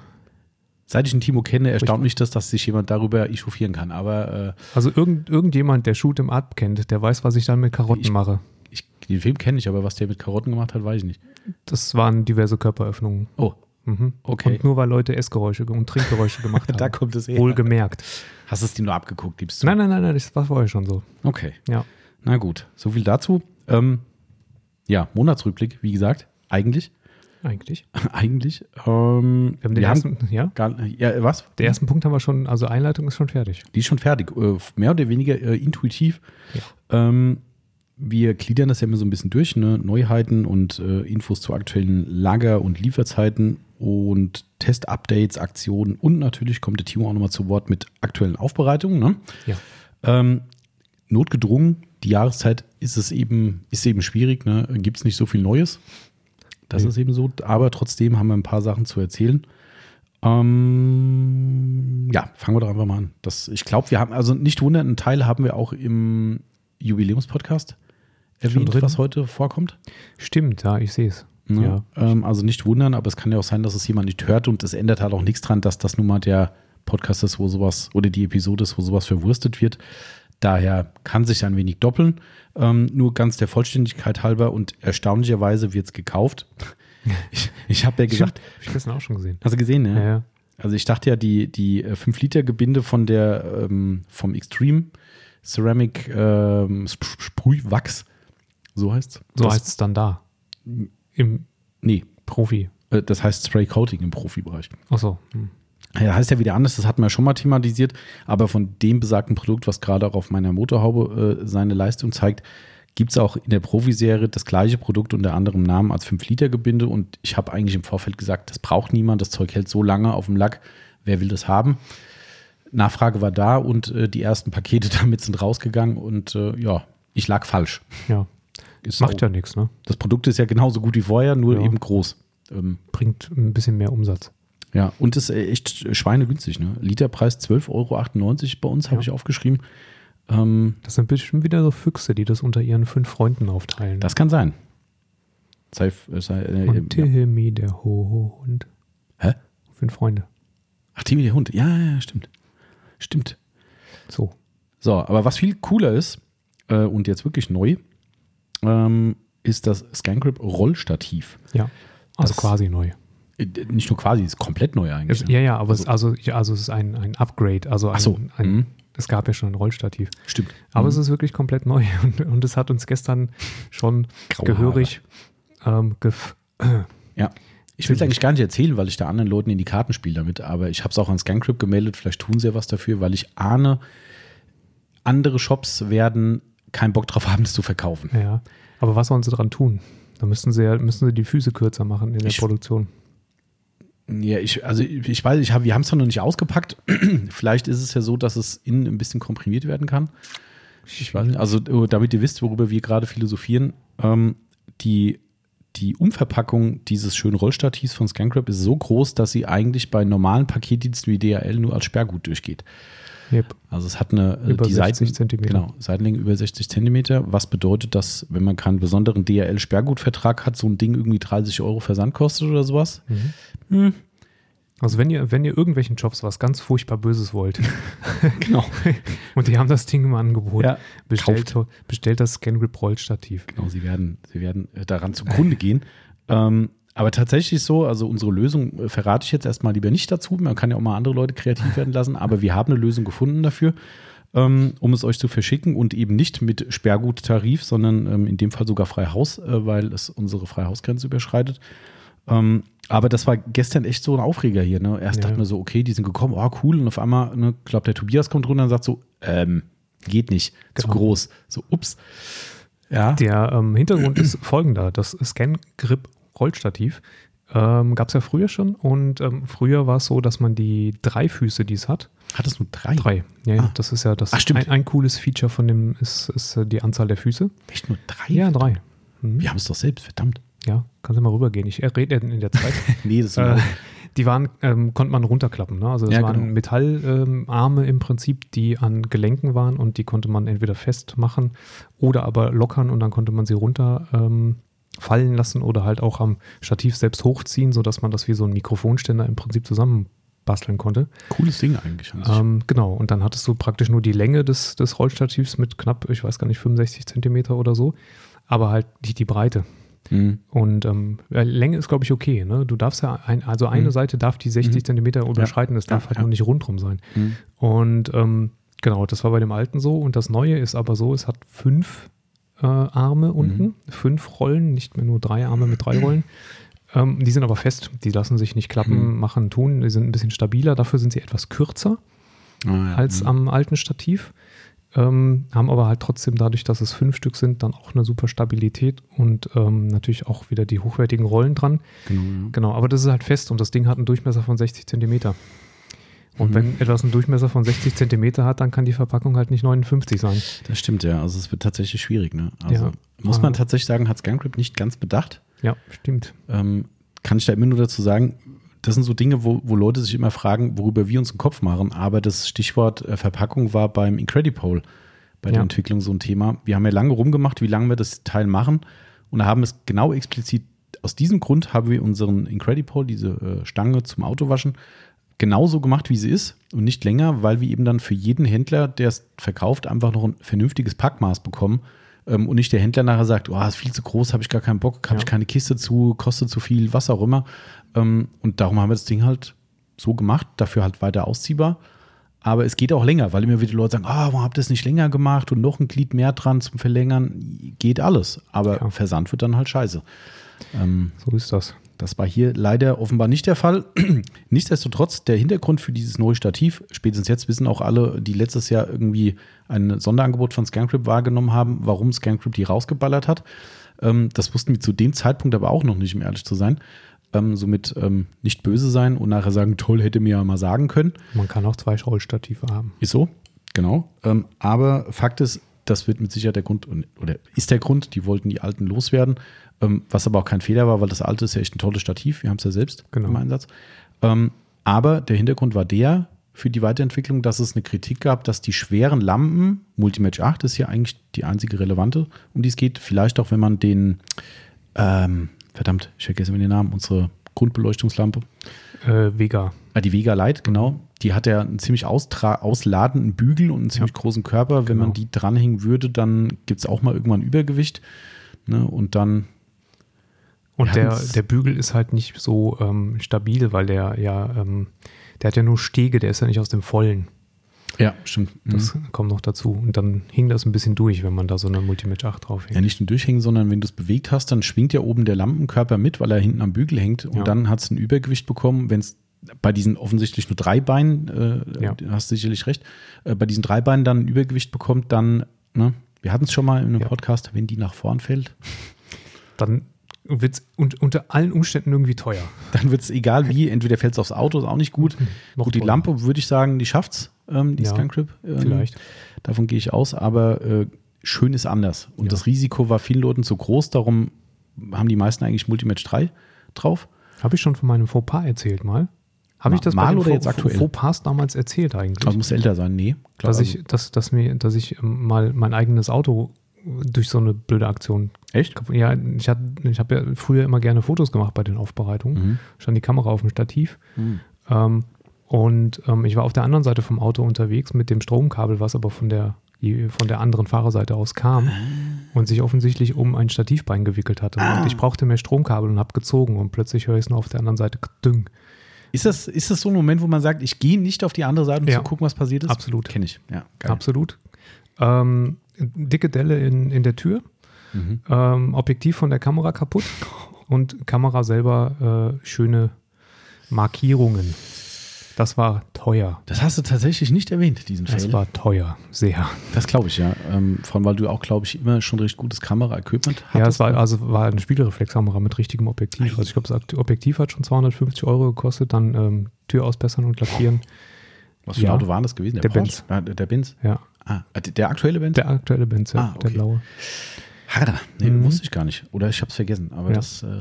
[SPEAKER 1] Seit ich einen Timo kenne, erstaunt mich das, dass sich jemand darüber echauffieren kann. Aber äh,
[SPEAKER 2] Also irgend, irgendjemand, der Shoot im Art kennt, der weiß, was ich dann mit Karotten
[SPEAKER 1] Ich-
[SPEAKER 2] mache.
[SPEAKER 1] ich, den Film kenne ich, aber was der mit Karotten gemacht hat, weiß ich nicht.
[SPEAKER 2] Das waren diverse Körperöffnungen.
[SPEAKER 1] Oh,
[SPEAKER 2] Mhm.
[SPEAKER 1] Okay.
[SPEAKER 2] Und nur weil Leute Essgeräusche und Trinkgeräusche gemacht haben.
[SPEAKER 1] da kommt es her.
[SPEAKER 2] Wohlgemerkt.
[SPEAKER 1] Hast du es dir nur abgeguckt, gibst du?
[SPEAKER 2] Nein, nein, nein, nein, das war vorher schon so.
[SPEAKER 1] Okay,
[SPEAKER 2] Ja.
[SPEAKER 1] na gut. So viel dazu. Ähm, ja, Monatsrückblick, wie gesagt, eigentlich.
[SPEAKER 2] Eigentlich.
[SPEAKER 1] eigentlich. Ähm,
[SPEAKER 2] Wir haben den ersten, ja.
[SPEAKER 1] gar, ja, was?
[SPEAKER 2] Den ersten Punkt haben wir schon, also Einleitung ist schon fertig.
[SPEAKER 1] Die ist schon fertig. Äh, mehr oder weniger äh, intuitiv.
[SPEAKER 2] Ja.
[SPEAKER 1] Ähm, wir gliedern das ja immer so ein bisschen durch, ne? Neuheiten und äh, Infos zu aktuellen Lager- und Lieferzeiten und Test-Updates, Aktionen und natürlich kommt der Timo auch nochmal zu Wort mit aktuellen Aufbereitungen. Ne?
[SPEAKER 2] Ja.
[SPEAKER 1] Ähm, notgedrungen, die Jahreszeit ist es eben, ist eben schwierig, ne? gibt es nicht so viel Neues. Das
[SPEAKER 2] Nee.
[SPEAKER 1] ist eben so, aber trotzdem haben wir ein paar Sachen zu erzählen. Ähm, ja, fangen wir doch einfach mal an. Das, ich glaube, wir haben, also nicht wundern, einen Teil haben wir auch im Jubiläumspodcast erwähnt, was heute vorkommt.
[SPEAKER 2] Stimmt, ja, ich sehe es.
[SPEAKER 1] Ne?
[SPEAKER 2] Ja.
[SPEAKER 1] Ähm, also nicht wundern, aber es kann ja auch sein, dass es jemand nicht hört und es ändert halt auch nichts dran, dass das nun mal der Podcast ist, wo sowas oder die Episode ist, wo sowas verwurstet wird. Daher kann sich ein wenig doppeln. Ähm, nur ganz der Vollständigkeit halber und erstaunlicherweise wird es gekauft. Ich, ich habe ja gesagt,
[SPEAKER 2] hab ich gestern auch schon gesehen.
[SPEAKER 1] hast du gesehen, ne?
[SPEAKER 2] Ja, ja.
[SPEAKER 1] Also ich dachte ja, die, die 5-Liter-Gebinde von der ähm, vom Extreme Ceramic ähm, Sp- Sprühwachs, so heißt
[SPEAKER 2] So heißt es dann da. Im
[SPEAKER 1] Nee,
[SPEAKER 2] Profi.
[SPEAKER 1] äh, das heißt Spray Coating im Profibereich.
[SPEAKER 2] Achso. Hm.
[SPEAKER 1] Ja, heißt ja wieder anders, das hatten wir schon mal thematisiert, aber von dem besagten Produkt, was gerade auch auf meiner Motorhaube äh, seine Leistung zeigt, gibt es auch in der Profiserie das gleiche Produkt unter anderem Namen als 5-Liter-Gebinde und ich habe eigentlich im Vorfeld gesagt, das braucht niemand, das Zeug hält so lange auf dem Lack, wer will das haben? Nachfrage war da und äh, die ersten Pakete damit sind rausgegangen und äh, ja, ich lag falsch.
[SPEAKER 2] Ja.
[SPEAKER 1] Ist
[SPEAKER 2] Macht
[SPEAKER 1] auch-
[SPEAKER 2] ja nichts, ne?
[SPEAKER 1] Das Produkt ist ja genauso gut wie vorher, nur
[SPEAKER 2] Ja.
[SPEAKER 1] eben groß. Ähm,
[SPEAKER 2] Bringt ein bisschen mehr Umsatz.
[SPEAKER 1] Ja, und ist äh, echt schweinegünstig. Ne? Literpreis 12,98 Euro bei uns, habe
[SPEAKER 2] Ja.
[SPEAKER 1] ich aufgeschrieben. Ähm,
[SPEAKER 2] Das sind bestimmt wieder so Füchse, die das unter ihren fünf Freunden aufteilen.
[SPEAKER 1] das kann sein. Sei, äh, sei, äh,
[SPEAKER 2] Und
[SPEAKER 1] ja.
[SPEAKER 2] Timmy, der Hund.
[SPEAKER 1] Hä?
[SPEAKER 2] Fünf Freunde.
[SPEAKER 1] Ach, Timmy der Hund. Ja, ja, ja, stimmt. Stimmt.
[SPEAKER 2] So.
[SPEAKER 1] So, aber was viel cooler ist äh, und jetzt wirklich neu, ähm, ist das ScanGrip Rollstativ.
[SPEAKER 2] Ja. Also
[SPEAKER 1] Das-
[SPEAKER 2] quasi neu.
[SPEAKER 1] Äh, Nicht nur quasi, ist komplett neu eigentlich.
[SPEAKER 2] Es, ja, ja, aber es, also, ja, also es ist ein, ein Upgrade. Also ein,
[SPEAKER 1] so,
[SPEAKER 2] ein,
[SPEAKER 1] mhm.
[SPEAKER 2] es gab ja schon ein Rollstativ.
[SPEAKER 1] Stimmt.
[SPEAKER 2] Aber
[SPEAKER 1] Mhm.
[SPEAKER 2] es ist wirklich komplett neu und, und es hat uns gestern schon
[SPEAKER 1] Graue
[SPEAKER 2] gehörig ähm, gef
[SPEAKER 1] Ja. Ich will es eigentlich gar nicht erzählen, weil ich da anderen Leuten in die Karten spiele damit, aber ich habe es auch an ScanCrypt gemeldet, vielleicht tun sie ja was dafür, weil ich ahne, andere Shops werden keinen Bock drauf haben, das zu verkaufen.
[SPEAKER 2] Ja. Aber was sollen sie dran tun? Da müssen sie ja, müssen sie die Füße kürzer machen in der
[SPEAKER 1] Ich-
[SPEAKER 2] Produktion.
[SPEAKER 1] Ja, ich, also ich weiß, ich hab, wir haben es noch nicht ausgepackt. vielleicht ist es ja so, dass es innen ein bisschen komprimiert werden kann. Ich weiß nicht, also damit ihr wisst, worüber wir gerade philosophieren, ähm, die, die Umverpackung dieses schönen Rollstativs von ScanCrab ist so groß, dass sie eigentlich bei normalen Paketdiensten wie DHL nur als Sperrgut durchgeht.
[SPEAKER 2] Yep.
[SPEAKER 1] Also es hat eine äh,
[SPEAKER 2] Über
[SPEAKER 1] die
[SPEAKER 2] 60
[SPEAKER 1] Seiten,
[SPEAKER 2] Zentimeter.
[SPEAKER 1] Genau, Seitenlänge über 60 Zentimeter, was bedeutet, dass wenn man keinen besonderen DHL-Sperrgutvertrag hat, so ein Ding irgendwie 30 Euro Versand kostet oder sowas. Hm.
[SPEAKER 2] Also wenn ihr, wenn ihr irgendwelchen Jobs was ganz furchtbar Böses wollt
[SPEAKER 1] Genau.
[SPEAKER 2] und die haben das Ding im Angebot,
[SPEAKER 1] Ja,
[SPEAKER 2] bestellt, bestellt das ScanGrip Rollstativ.
[SPEAKER 1] Genau, sie werden, sie werden äh, daran zugrunde gehen. Ähm, aber tatsächlich so, also unsere Lösung äh, verrate ich jetzt erstmal lieber nicht dazu. Man kann ja auch mal andere Leute kreativ werden lassen, aber wir haben eine Lösung gefunden dafür, ähm, um es euch zu verschicken und eben nicht mit Sperrguttarif, sondern ähm, in dem Fall sogar frei Haus, äh, weil es unsere Freihausgrenze überschreitet. Aber das war gestern echt so ein Aufreger hier. Ne? Erst
[SPEAKER 2] Ja.
[SPEAKER 1] dachten wir so, okay, die sind gekommen, oh cool. Und auf einmal, ne, glaube der Tobias kommt runter und sagt so, ähm, geht nicht, zu
[SPEAKER 2] Genau.
[SPEAKER 1] groß. So, ups. Ja.
[SPEAKER 2] Der ähm, Hintergrund ist folgender: Das ScanGrip Rollstativ ähm, gab es ja früher schon und ähm, früher war es so, dass man die drei Füße, die es hat,
[SPEAKER 1] Hat es nur drei?
[SPEAKER 2] drei, ja, ja,
[SPEAKER 1] Ah.
[SPEAKER 2] das ist ja das
[SPEAKER 1] Ach, stimmt.
[SPEAKER 2] ein, ein cooles Feature von dem ist, ist äh, die Anzahl der Füße.
[SPEAKER 1] Echt nur drei?
[SPEAKER 2] Ja, drei. Mhm.
[SPEAKER 1] Wir haben es doch selbst, verdammt.
[SPEAKER 2] Ja, kannst du mal rübergehen. Ich rede in der Zeit.
[SPEAKER 1] Nee, das ist
[SPEAKER 2] äh,
[SPEAKER 1] äh,
[SPEAKER 2] die waren, ähm, konnte man runterklappen. Ne? Also das
[SPEAKER 1] Ja,
[SPEAKER 2] waren
[SPEAKER 1] genau.
[SPEAKER 2] Metallarme ähm, im Prinzip, die an Gelenken waren und die konnte man entweder festmachen oder aber lockern und dann konnte man sie runter ähm, fallen lassen oder halt auch am Stativ selbst hochziehen, sodass man das wie so ein Mikrofonständer im Prinzip zusammenbasteln konnte.
[SPEAKER 1] cooles Ding eigentlich.
[SPEAKER 2] Ähm, genau, und dann hattest du praktisch nur die Länge des, des Rollstativs mit knapp, ich weiß gar nicht, 65 Zentimeter oder so, aber halt nicht die Breite.
[SPEAKER 1] Mhm.
[SPEAKER 2] Und ähm, ja, Länge ist, glaube ich, okay. Ne? Du darfst ja, ein, also eine
[SPEAKER 1] Mhm.
[SPEAKER 2] Seite darf die 60
[SPEAKER 1] Mhm.
[SPEAKER 2] Zentimeter überschreiten, das
[SPEAKER 1] Ja,
[SPEAKER 2] darf halt
[SPEAKER 1] ja.
[SPEAKER 2] noch nicht rundrum sein.
[SPEAKER 1] Mhm.
[SPEAKER 2] Und ähm, genau, das war bei dem alten so. Und das neue ist aber so, es hat fünf äh, Arme unten,
[SPEAKER 1] Mhm.
[SPEAKER 2] fünf Rollen, nicht mehr nur drei Arme mit drei Rollen. Ähm, die sind aber fest, die lassen sich nicht klappen,
[SPEAKER 1] Mhm.
[SPEAKER 2] machen, tun. Die sind ein bisschen stabiler, dafür sind sie etwas kürzer
[SPEAKER 1] Ah, ja.
[SPEAKER 2] als am alten Stativ. Ähm, haben aber halt trotzdem dadurch, dass es fünf Stück sind, dann auch eine super Stabilität und ähm, natürlich auch wieder die hochwertigen Rollen dran.
[SPEAKER 1] Genau, ja.
[SPEAKER 2] Genau, aber das ist halt fest und das Ding hat einen Durchmesser von 60 Zentimeter. Und
[SPEAKER 1] Mhm.
[SPEAKER 2] wenn etwas einen Durchmesser von 60 Zentimeter hat, dann kann die Verpackung halt nicht 59 sein.
[SPEAKER 1] Das stimmt, ja. Also es wird tatsächlich schwierig, ne? Also
[SPEAKER 2] Ja.
[SPEAKER 1] muss man tatsächlich sagen, hat Scangrip nicht ganz bedacht.
[SPEAKER 2] Ja, stimmt.
[SPEAKER 1] Ähm, kann ich da immer nur dazu sagen, das sind so Dinge, wo, wo Leute sich immer fragen, worüber wir uns einen Kopf machen. Aber das Stichwort äh, Verpackung war beim Incredipole bei der
[SPEAKER 2] Ja.
[SPEAKER 1] Entwicklung so ein Thema. Wir haben ja lange rumgemacht, wie lange wir das Teil machen und haben es genau explizit aus diesem Grund haben wir unseren Incredipole, diese äh, Stange zum Autowaschen, genauso gemacht, wie sie ist und nicht länger, weil wir eben dann für jeden Händler, der es verkauft, einfach noch ein vernünftiges Packmaß bekommen ähm, und nicht der Händler nachher sagt, oh, ist viel zu groß, habe ich gar keinen Bock, habe
[SPEAKER 2] Ja.
[SPEAKER 1] ich keine Kiste zu, kostet zu viel, was auch immer. Ähm, und darum haben wir das Ding halt so gemacht, dafür halt weiter ausziehbar. Aber es geht auch länger, weil immer wieder Leute sagen, ah, warum habt ihr das nicht länger gemacht und noch ein Glied mehr dran zum Verlängern? Geht alles. Aber
[SPEAKER 2] Ja.
[SPEAKER 1] Versand wird dann halt scheiße. Ähm,
[SPEAKER 2] So ist das.
[SPEAKER 1] Das war hier leider offenbar nicht der Fall. Nichtsdestotrotz, der Hintergrund für dieses neue Stativ, spätestens jetzt wissen auch alle, die letztes Jahr irgendwie ein Sonderangebot von Scancrip wahrgenommen haben, warum Scancrip die rausgeballert hat. Ähm, das wussten wir zu dem Zeitpunkt aber auch noch nicht, um ehrlich zu sein. Ähm, somit ähm, nicht böse sein und nachher sagen, toll, hätte mir ja mal sagen können.
[SPEAKER 2] Man kann auch zwei Rollstative haben.
[SPEAKER 1] Ist so, genau. Ähm, aber Fakt ist, das wird mit Sicherheit der Grund, und- oder ist der Grund, die wollten die alten loswerden, ähm, was aber auch kein Fehler war, weil das alte ist ja echt ein tolles Stativ, wir haben es ja selbst
[SPEAKER 2] Genau.
[SPEAKER 1] im Einsatz. Ähm, aber der Hintergrund war der für die Weiterentwicklung, dass es eine Kritik gab, dass die schweren Lampen, Multimatch 8 ist hier eigentlich die einzige relevante, um die es geht, vielleicht auch wenn man den, ähm, verdammt, ich vergesse immer den Namen, unsere Grundbeleuchtungslampe,
[SPEAKER 2] Äh, Vega.
[SPEAKER 1] Ah, die Vega Light, genau. Die hat ja einen ziemlich ausladenden Bügel und einen ziemlich großen Körper. Wenn
[SPEAKER 2] Genau.
[SPEAKER 1] man die dranhängen würde, dann gibt es auch mal irgendwann Übergewicht. Ne? Und dann,
[SPEAKER 2] Und der, der Bügel ist halt nicht so ähm, stabil, weil der ja, ähm, der hat ja nur Stege, der ist ja nicht aus dem Vollen.
[SPEAKER 1] ja, stimmt.
[SPEAKER 2] Das
[SPEAKER 1] Mhm.
[SPEAKER 2] kommt noch dazu. Und dann hing das ein bisschen durch, wenn man da so eine Multimatch 8 draufhängt.
[SPEAKER 1] Ja, nicht nur durchhängen, sondern wenn du es bewegt hast, dann schwingt ja oben der Lampenkörper mit, weil er hinten am Bügel hängt. Und
[SPEAKER 2] Ja.
[SPEAKER 1] dann hat es ein Übergewicht bekommen, wenn es bei diesen offensichtlich nur drei Beinen, äh,
[SPEAKER 2] Ja.
[SPEAKER 1] hast du sicherlich recht, äh, bei diesen drei Beinen dann ein Übergewicht bekommt, dann, ne, wir hatten es schon mal in einem
[SPEAKER 2] Ja.
[SPEAKER 1] Podcast, wenn die nach vorn fällt,
[SPEAKER 2] Dann wird es unter allen Umständen irgendwie teuer.
[SPEAKER 1] dann wird es egal wie, entweder fällt es aufs Auto, ist auch nicht gut.
[SPEAKER 2] Noch
[SPEAKER 1] gut, die. Lampe würde ich sagen, die schafft's, ähm, die
[SPEAKER 2] Ja,
[SPEAKER 1] Scancrip. Ähm,
[SPEAKER 2] Vielleicht.
[SPEAKER 1] Davon gehe ich aus, aber äh, schön ist anders. Und
[SPEAKER 2] Ja.
[SPEAKER 1] das Risiko war vielen Leuten zu groß, darum haben die meisten eigentlich Multimatch 3 drauf.
[SPEAKER 2] Habe ich schon von meinem Fauxpas erzählt mal? Habe ich das
[SPEAKER 1] Mal
[SPEAKER 2] bei
[SPEAKER 1] oder jetzt aktuell?
[SPEAKER 2] Fauxpas damals erzählt eigentlich?
[SPEAKER 1] Also muss älter sein, nee. Klar,
[SPEAKER 2] dass,
[SPEAKER 1] also,
[SPEAKER 2] ich, dass, dass, mir, dass ich ähm, mal mein eigenes Auto durch so eine blöde Aktion
[SPEAKER 1] echt?
[SPEAKER 2] Ja, ich, hatte- ich habe ja früher immer gerne Fotos gemacht bei den Aufbereitungen.
[SPEAKER 1] Mhm.
[SPEAKER 2] Stand die Kamera auf dem Stativ.
[SPEAKER 1] Mhm.
[SPEAKER 2] Ähm, und ähm, ich war auf der anderen Seite vom Auto unterwegs mit dem Stromkabel, was aber von der, von der anderen Fahrerseite aus kam
[SPEAKER 1] Ah.
[SPEAKER 2] und sich offensichtlich um ein Stativbein gewickelt hatte. Und ich brauchte mehr Stromkabel und habe gezogen und plötzlich höre ich es nur auf der anderen Seite düng.
[SPEAKER 1] Ist, das, ist das so ein Moment, wo man sagt, ich gehe nicht auf die andere Seite, um
[SPEAKER 2] Ja.
[SPEAKER 1] zu gucken, was passiert ist?
[SPEAKER 2] Absolut.
[SPEAKER 1] Kenne ich. Ja, geil.
[SPEAKER 2] Absolut. Ähm, dicke Delle in, in der Tür,
[SPEAKER 1] Mhm.
[SPEAKER 2] ähm, Objektiv von der Kamera kaputt und Kamera selber äh, schöne Markierungen. Das war teuer.
[SPEAKER 1] Das hast du tatsächlich nicht erwähnt, diesen
[SPEAKER 2] Das
[SPEAKER 1] Fail.
[SPEAKER 2] war teuer, sehr.
[SPEAKER 1] Das glaube ich, ja. Ähm, vor allem, weil du auch, glaube ich, immer schon recht gutes Kamera-Equipment hattest.
[SPEAKER 2] Ja, es war also war eine Spiegelreflexkamera mit richtigem Objektiv. Also ich glaube, das Objektiv hat schon 250 Euro gekostet, dann ähm, Tür ausbessern und lackieren.
[SPEAKER 1] Was für ein
[SPEAKER 2] Ja.
[SPEAKER 1] Auto war das gewesen?
[SPEAKER 2] Der
[SPEAKER 1] Porsche? Ah, der, der Benz.
[SPEAKER 2] Ja,
[SPEAKER 1] Ah, der der aktuelle Benz?
[SPEAKER 2] der aktuelle Benz, ja,
[SPEAKER 1] Ah,
[SPEAKER 2] der
[SPEAKER 1] okay.
[SPEAKER 2] blaue.
[SPEAKER 1] Harder. Nee,
[SPEAKER 2] Mhm.
[SPEAKER 1] wusste ich gar nicht. Oder ich habe es vergessen. Aber
[SPEAKER 2] Ja.
[SPEAKER 1] das. Äh,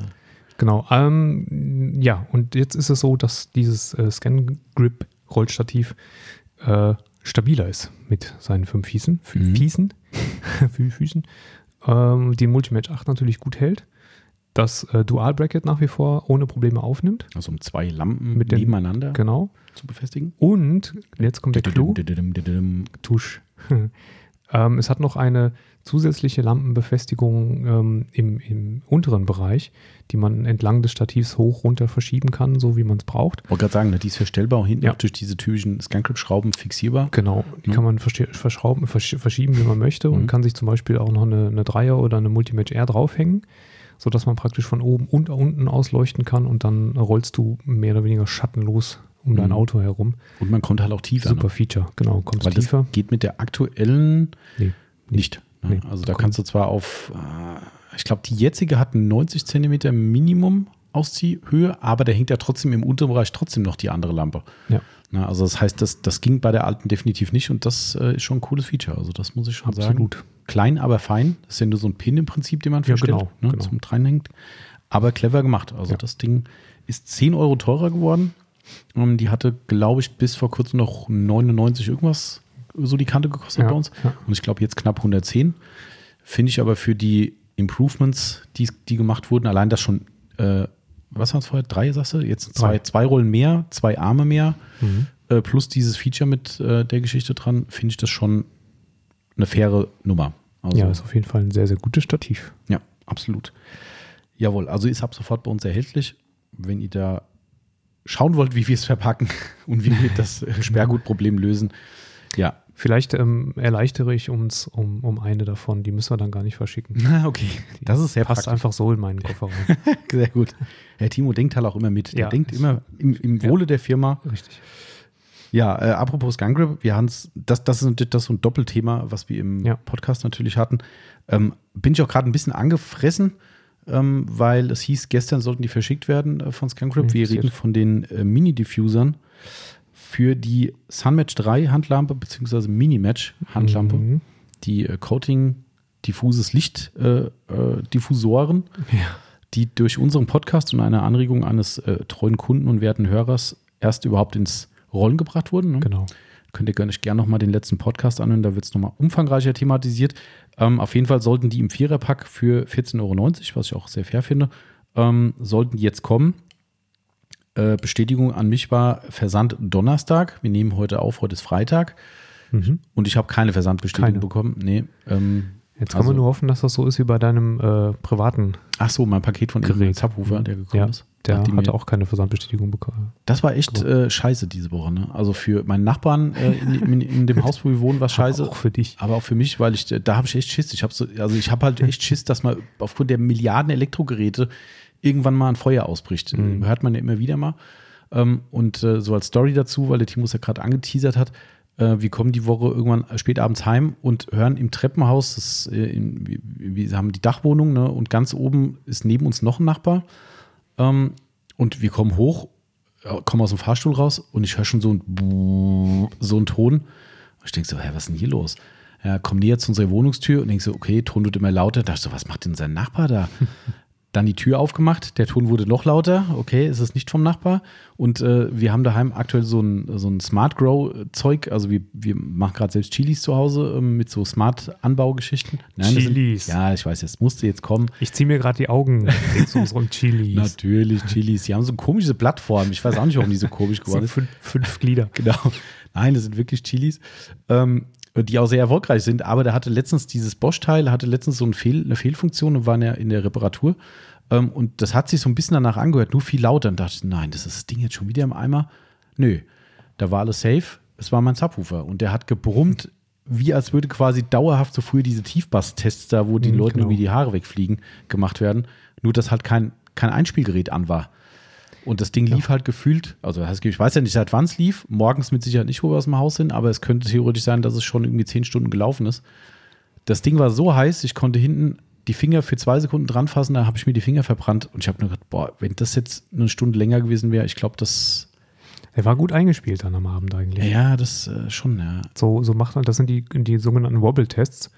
[SPEAKER 2] Genau. Ähm, ja, und jetzt ist es so, dass dieses äh, Scan Grip Rollstativ äh, stabiler ist mit seinen fünf Füßen. Fü
[SPEAKER 1] Mhm.
[SPEAKER 2] Fiesen. fünf Füßen. Ähm, die Multimatch 8 natürlich gut hält. Das äh, Dual Bracket nach wie vor ohne Probleme aufnimmt.
[SPEAKER 1] also um zwei Lampen
[SPEAKER 2] Mit den-
[SPEAKER 1] nebeneinander
[SPEAKER 2] Genau.
[SPEAKER 1] zu befestigen.
[SPEAKER 2] Und jetzt kommt der Clou. Tusch. ähm, es hat noch eine zusätzliche Lampenbefestigung ähm, im, im unteren Bereich, die man entlang des Stativs hoch runter verschieben kann, so wie man es braucht.
[SPEAKER 1] Wollte gerade sagen, ne, die ist verstellbar und hinten
[SPEAKER 2] Ja.
[SPEAKER 1] auch durch diese typischen Scancrip-Schrauben fixierbar.
[SPEAKER 2] Genau, die
[SPEAKER 1] Mhm.
[SPEAKER 2] kann man verschrauben, versch verschieben, wie man möchte und
[SPEAKER 1] Mhm.
[SPEAKER 2] kann sich zum Beispiel auch noch eine, eine Dreier oder eine Multimatch R draufhängen, sodass man praktisch von oben und unten ausleuchten kann und dann rollst du mehr oder weniger schattenlos um dein
[SPEAKER 1] Mhm.
[SPEAKER 2] Auto herum.
[SPEAKER 1] Und man kommt halt auch tiefer.
[SPEAKER 2] Super
[SPEAKER 1] Ne?
[SPEAKER 2] Feature, genau. Kommst
[SPEAKER 1] Weil
[SPEAKER 2] tiefer.
[SPEAKER 1] das geht mit der aktuellen
[SPEAKER 2] Nee,
[SPEAKER 1] nicht. ne?
[SPEAKER 2] Nee.
[SPEAKER 1] Also da kannst du zwar auf, äh, ich glaube, die jetzige hat 90 Zentimeter Minimum Ausziehhöhe, aber der hängt ja trotzdem im Unterbereich trotzdem noch die andere Lampe.
[SPEAKER 2] Ja.
[SPEAKER 1] Na, also das heißt, das, das ging bei der alten definitiv nicht und das äh, ist schon ein cooles Feature. Also das muss ich schon sagen.
[SPEAKER 2] Absolut.
[SPEAKER 1] Klein, aber fein. Das ist ja nur so ein Pin im Prinzip, den man
[SPEAKER 2] Ja,
[SPEAKER 1] verstellt,
[SPEAKER 2] genau,
[SPEAKER 1] ne,
[SPEAKER 2] genau.
[SPEAKER 1] zum Dreinhängt. Aber clever gemacht. Also
[SPEAKER 2] Ja.
[SPEAKER 1] das Ding ist 10 Euro teurer geworden. Ähm, die hatte, glaube ich, bis vor kurzem noch 99 irgendwas so die Kante gekostet
[SPEAKER 2] Ja,
[SPEAKER 1] bei uns.
[SPEAKER 2] ja.
[SPEAKER 1] Und ich glaube jetzt knapp 110. Finde ich aber für die Improvements, die, die gemacht wurden, allein das schon, äh, was waren es vorher? Drei, sagst du? Jetzt zwei, zwei Rollen mehr, zwei Arme mehr,
[SPEAKER 2] Mhm.
[SPEAKER 1] äh, plus dieses Feature mit äh, der Geschichte dran, finde ich das schon eine faire Nummer. Also,
[SPEAKER 2] ja, ist auf jeden Fall ein sehr, sehr gutes Stativ.
[SPEAKER 1] ja, absolut. Jawohl, also ist ab sofort bei uns erhältlich. Wenn ihr da schauen wollt, wie wir es verpacken und wie wir das äh, Sperrgutproblem lösen, ja.
[SPEAKER 2] Vielleicht ähm, erleichtere ich uns um, um eine davon. Die müssen wir dann gar nicht verschicken.
[SPEAKER 1] Na, okay. Das ist sehr
[SPEAKER 2] Passt
[SPEAKER 1] praktisch.
[SPEAKER 2] einfach so in meinen Kofferraum.
[SPEAKER 1] Sehr gut. Herr Timo denkt halt auch immer mit. Der
[SPEAKER 2] Ja,
[SPEAKER 1] denkt immer im, im Wohle der Firma.
[SPEAKER 2] Richtig.
[SPEAKER 1] Ja, äh, apropos Skunk Grip, wir haben's, das, das, ist, das ist so ein Doppelthema, was wir im
[SPEAKER 2] Ja.
[SPEAKER 1] Podcast natürlich hatten. Ähm, bin ich auch gerade ein bisschen angefressen, ähm, weil es hieß, gestern sollten die verschickt werden äh, von Skunk Grip.
[SPEAKER 2] Hm,
[SPEAKER 1] wir reden von den äh, Mini-Diffusern für die Sunmatch 3 Handlampe beziehungsweise Mini-Match Handlampe,
[SPEAKER 2] Mhm.
[SPEAKER 1] die äh, Coating diffuses Licht äh, äh, Diffusoren
[SPEAKER 2] Ja.
[SPEAKER 1] die durch unseren Podcast und eine Anregung eines äh, treuen Kunden und werten Hörers erst überhaupt ins Rollen gebracht wurden. Ne?
[SPEAKER 2] Genau.
[SPEAKER 1] Könnt ihr gerne gerne nochmal den letzten Podcast anhören, da wird es nochmal umfangreicher thematisiert. Ähm, auf jeden Fall sollten die im Viererpack für 14,90 Euro, was ich auch sehr fair finde, ähm, sollten die jetzt kommen. Äh, Bestätigung an mich war Versand Donnerstag. Wir nehmen heute auf, heute ist Freitag.
[SPEAKER 2] Mhm.
[SPEAKER 1] Und ich habe keine Versandbestätigung
[SPEAKER 2] Keine.
[SPEAKER 1] bekommen. Nee. Ähm,
[SPEAKER 2] Jetzt kann
[SPEAKER 1] also-
[SPEAKER 2] man nur hoffen, dass das so ist wie bei deinem äh, privaten
[SPEAKER 1] Ach so, mein Paket von
[SPEAKER 2] Gerät.
[SPEAKER 1] Gerät. Subwoofer, der gekommen
[SPEAKER 2] Ja,
[SPEAKER 1] ist.
[SPEAKER 2] Der
[SPEAKER 1] Nachdem
[SPEAKER 2] hatte auch keine Versandbestätigung bekommen.
[SPEAKER 1] Das war echt äh, scheiße diese Woche. Ne? Also für meinen Nachbarn äh, in, in, in dem Haus, wo wir wohnen, war es scheiße.
[SPEAKER 2] Auch für dich.
[SPEAKER 1] Aber auch für mich, weil ich, da habe ich echt Schiss. Ich habe so, also ich habe halt echt Schiss, dass mal aufgrund der Milliarden Elektrogeräte irgendwann mal ein Feuer ausbricht.
[SPEAKER 2] Mhm.
[SPEAKER 1] Hört man ja immer wieder mal. Ähm, und äh, so als Story dazu, weil der Timo es ja gerade angeteasert hat, äh, wir kommen die Woche irgendwann spät abends heim und hören im Treppenhaus, das, äh, in, wir, haben die Dachwohnung ne, und ganz oben ist neben uns noch ein Nachbar. Ähm, und wir kommen hoch, kommen aus dem Fahrstuhl raus und ich höre schon so ein so einen Ton. Und ich denke so, hä, was ist denn hier los? Ja, komm näher zu unserer Wohnungstür und denke so, okay, Ton wird immer lauter. Da dachte ich so, was macht denn sein Nachbar da? Dann die Tür aufgemacht, der Ton wurde noch lauter. Okay, ist es nicht vom Nachbar. Und äh, wir haben daheim aktuell so ein, so ein Smart Grow-Zeug. Also wir, wir machen gerade selbst Chilis zu Hause ähm, mit so Smart-Anbaugeschichten.
[SPEAKER 2] Chilis.
[SPEAKER 1] Sind, ja, ich weiß, jetzt musste jetzt kommen.
[SPEAKER 2] Ich ziehe mir gerade die Augen rum Chilis.
[SPEAKER 1] Natürlich, Chilis. Die haben so eine komische Plattform. Ich weiß auch nicht, warum die so komisch geworden
[SPEAKER 2] sind fünf, fünf Glieder.
[SPEAKER 1] Genau. Nein, das sind wirklich Chilis, ähm, die auch sehr erfolgreich sind. Aber der hatte letztens dieses Bosch-Teil, hatte letztens so ein Fehl, eine Fehlfunktion und war in der, in der Reparatur. Ähm, und das hat sich so ein bisschen danach angehört, nur viel lauter. Und dachte ich, nein, das ist das Ding jetzt schon wieder im Eimer. Nö, da war alles safe. Es war mein Subwoofer. Und der hat gebrummt, wie als würde quasi dauerhaft so früher diese Tiefbass-Tests da, wo die
[SPEAKER 2] Mhm,
[SPEAKER 1] Leuten
[SPEAKER 2] genau.
[SPEAKER 1] irgendwie die Haare wegfliegen, gemacht werden. Nur, dass halt kein, kein Einspielgerät an war. Und das Ding lief halt gefühlt, also ich weiß ja nicht, seit wann es lief. Morgens mit Sicherheit nicht, wo wir aus dem Haus sind, aber es könnte theoretisch sein, dass es schon irgendwie zehn Stunden gelaufen ist. Das Ding war so heiß, ich konnte hinten die Finger für zwei Sekunden dran fassen, da habe ich mir die Finger verbrannt und ich habe nur gedacht, boah, wenn das jetzt eine Stunde länger gewesen wäre, ich glaube, das,
[SPEAKER 2] Er war gut eingespielt dann am Abend eigentlich.
[SPEAKER 1] ja, das äh, schon, ja.
[SPEAKER 2] So, so macht man, das sind die, die sogenannten Wobble-Tests.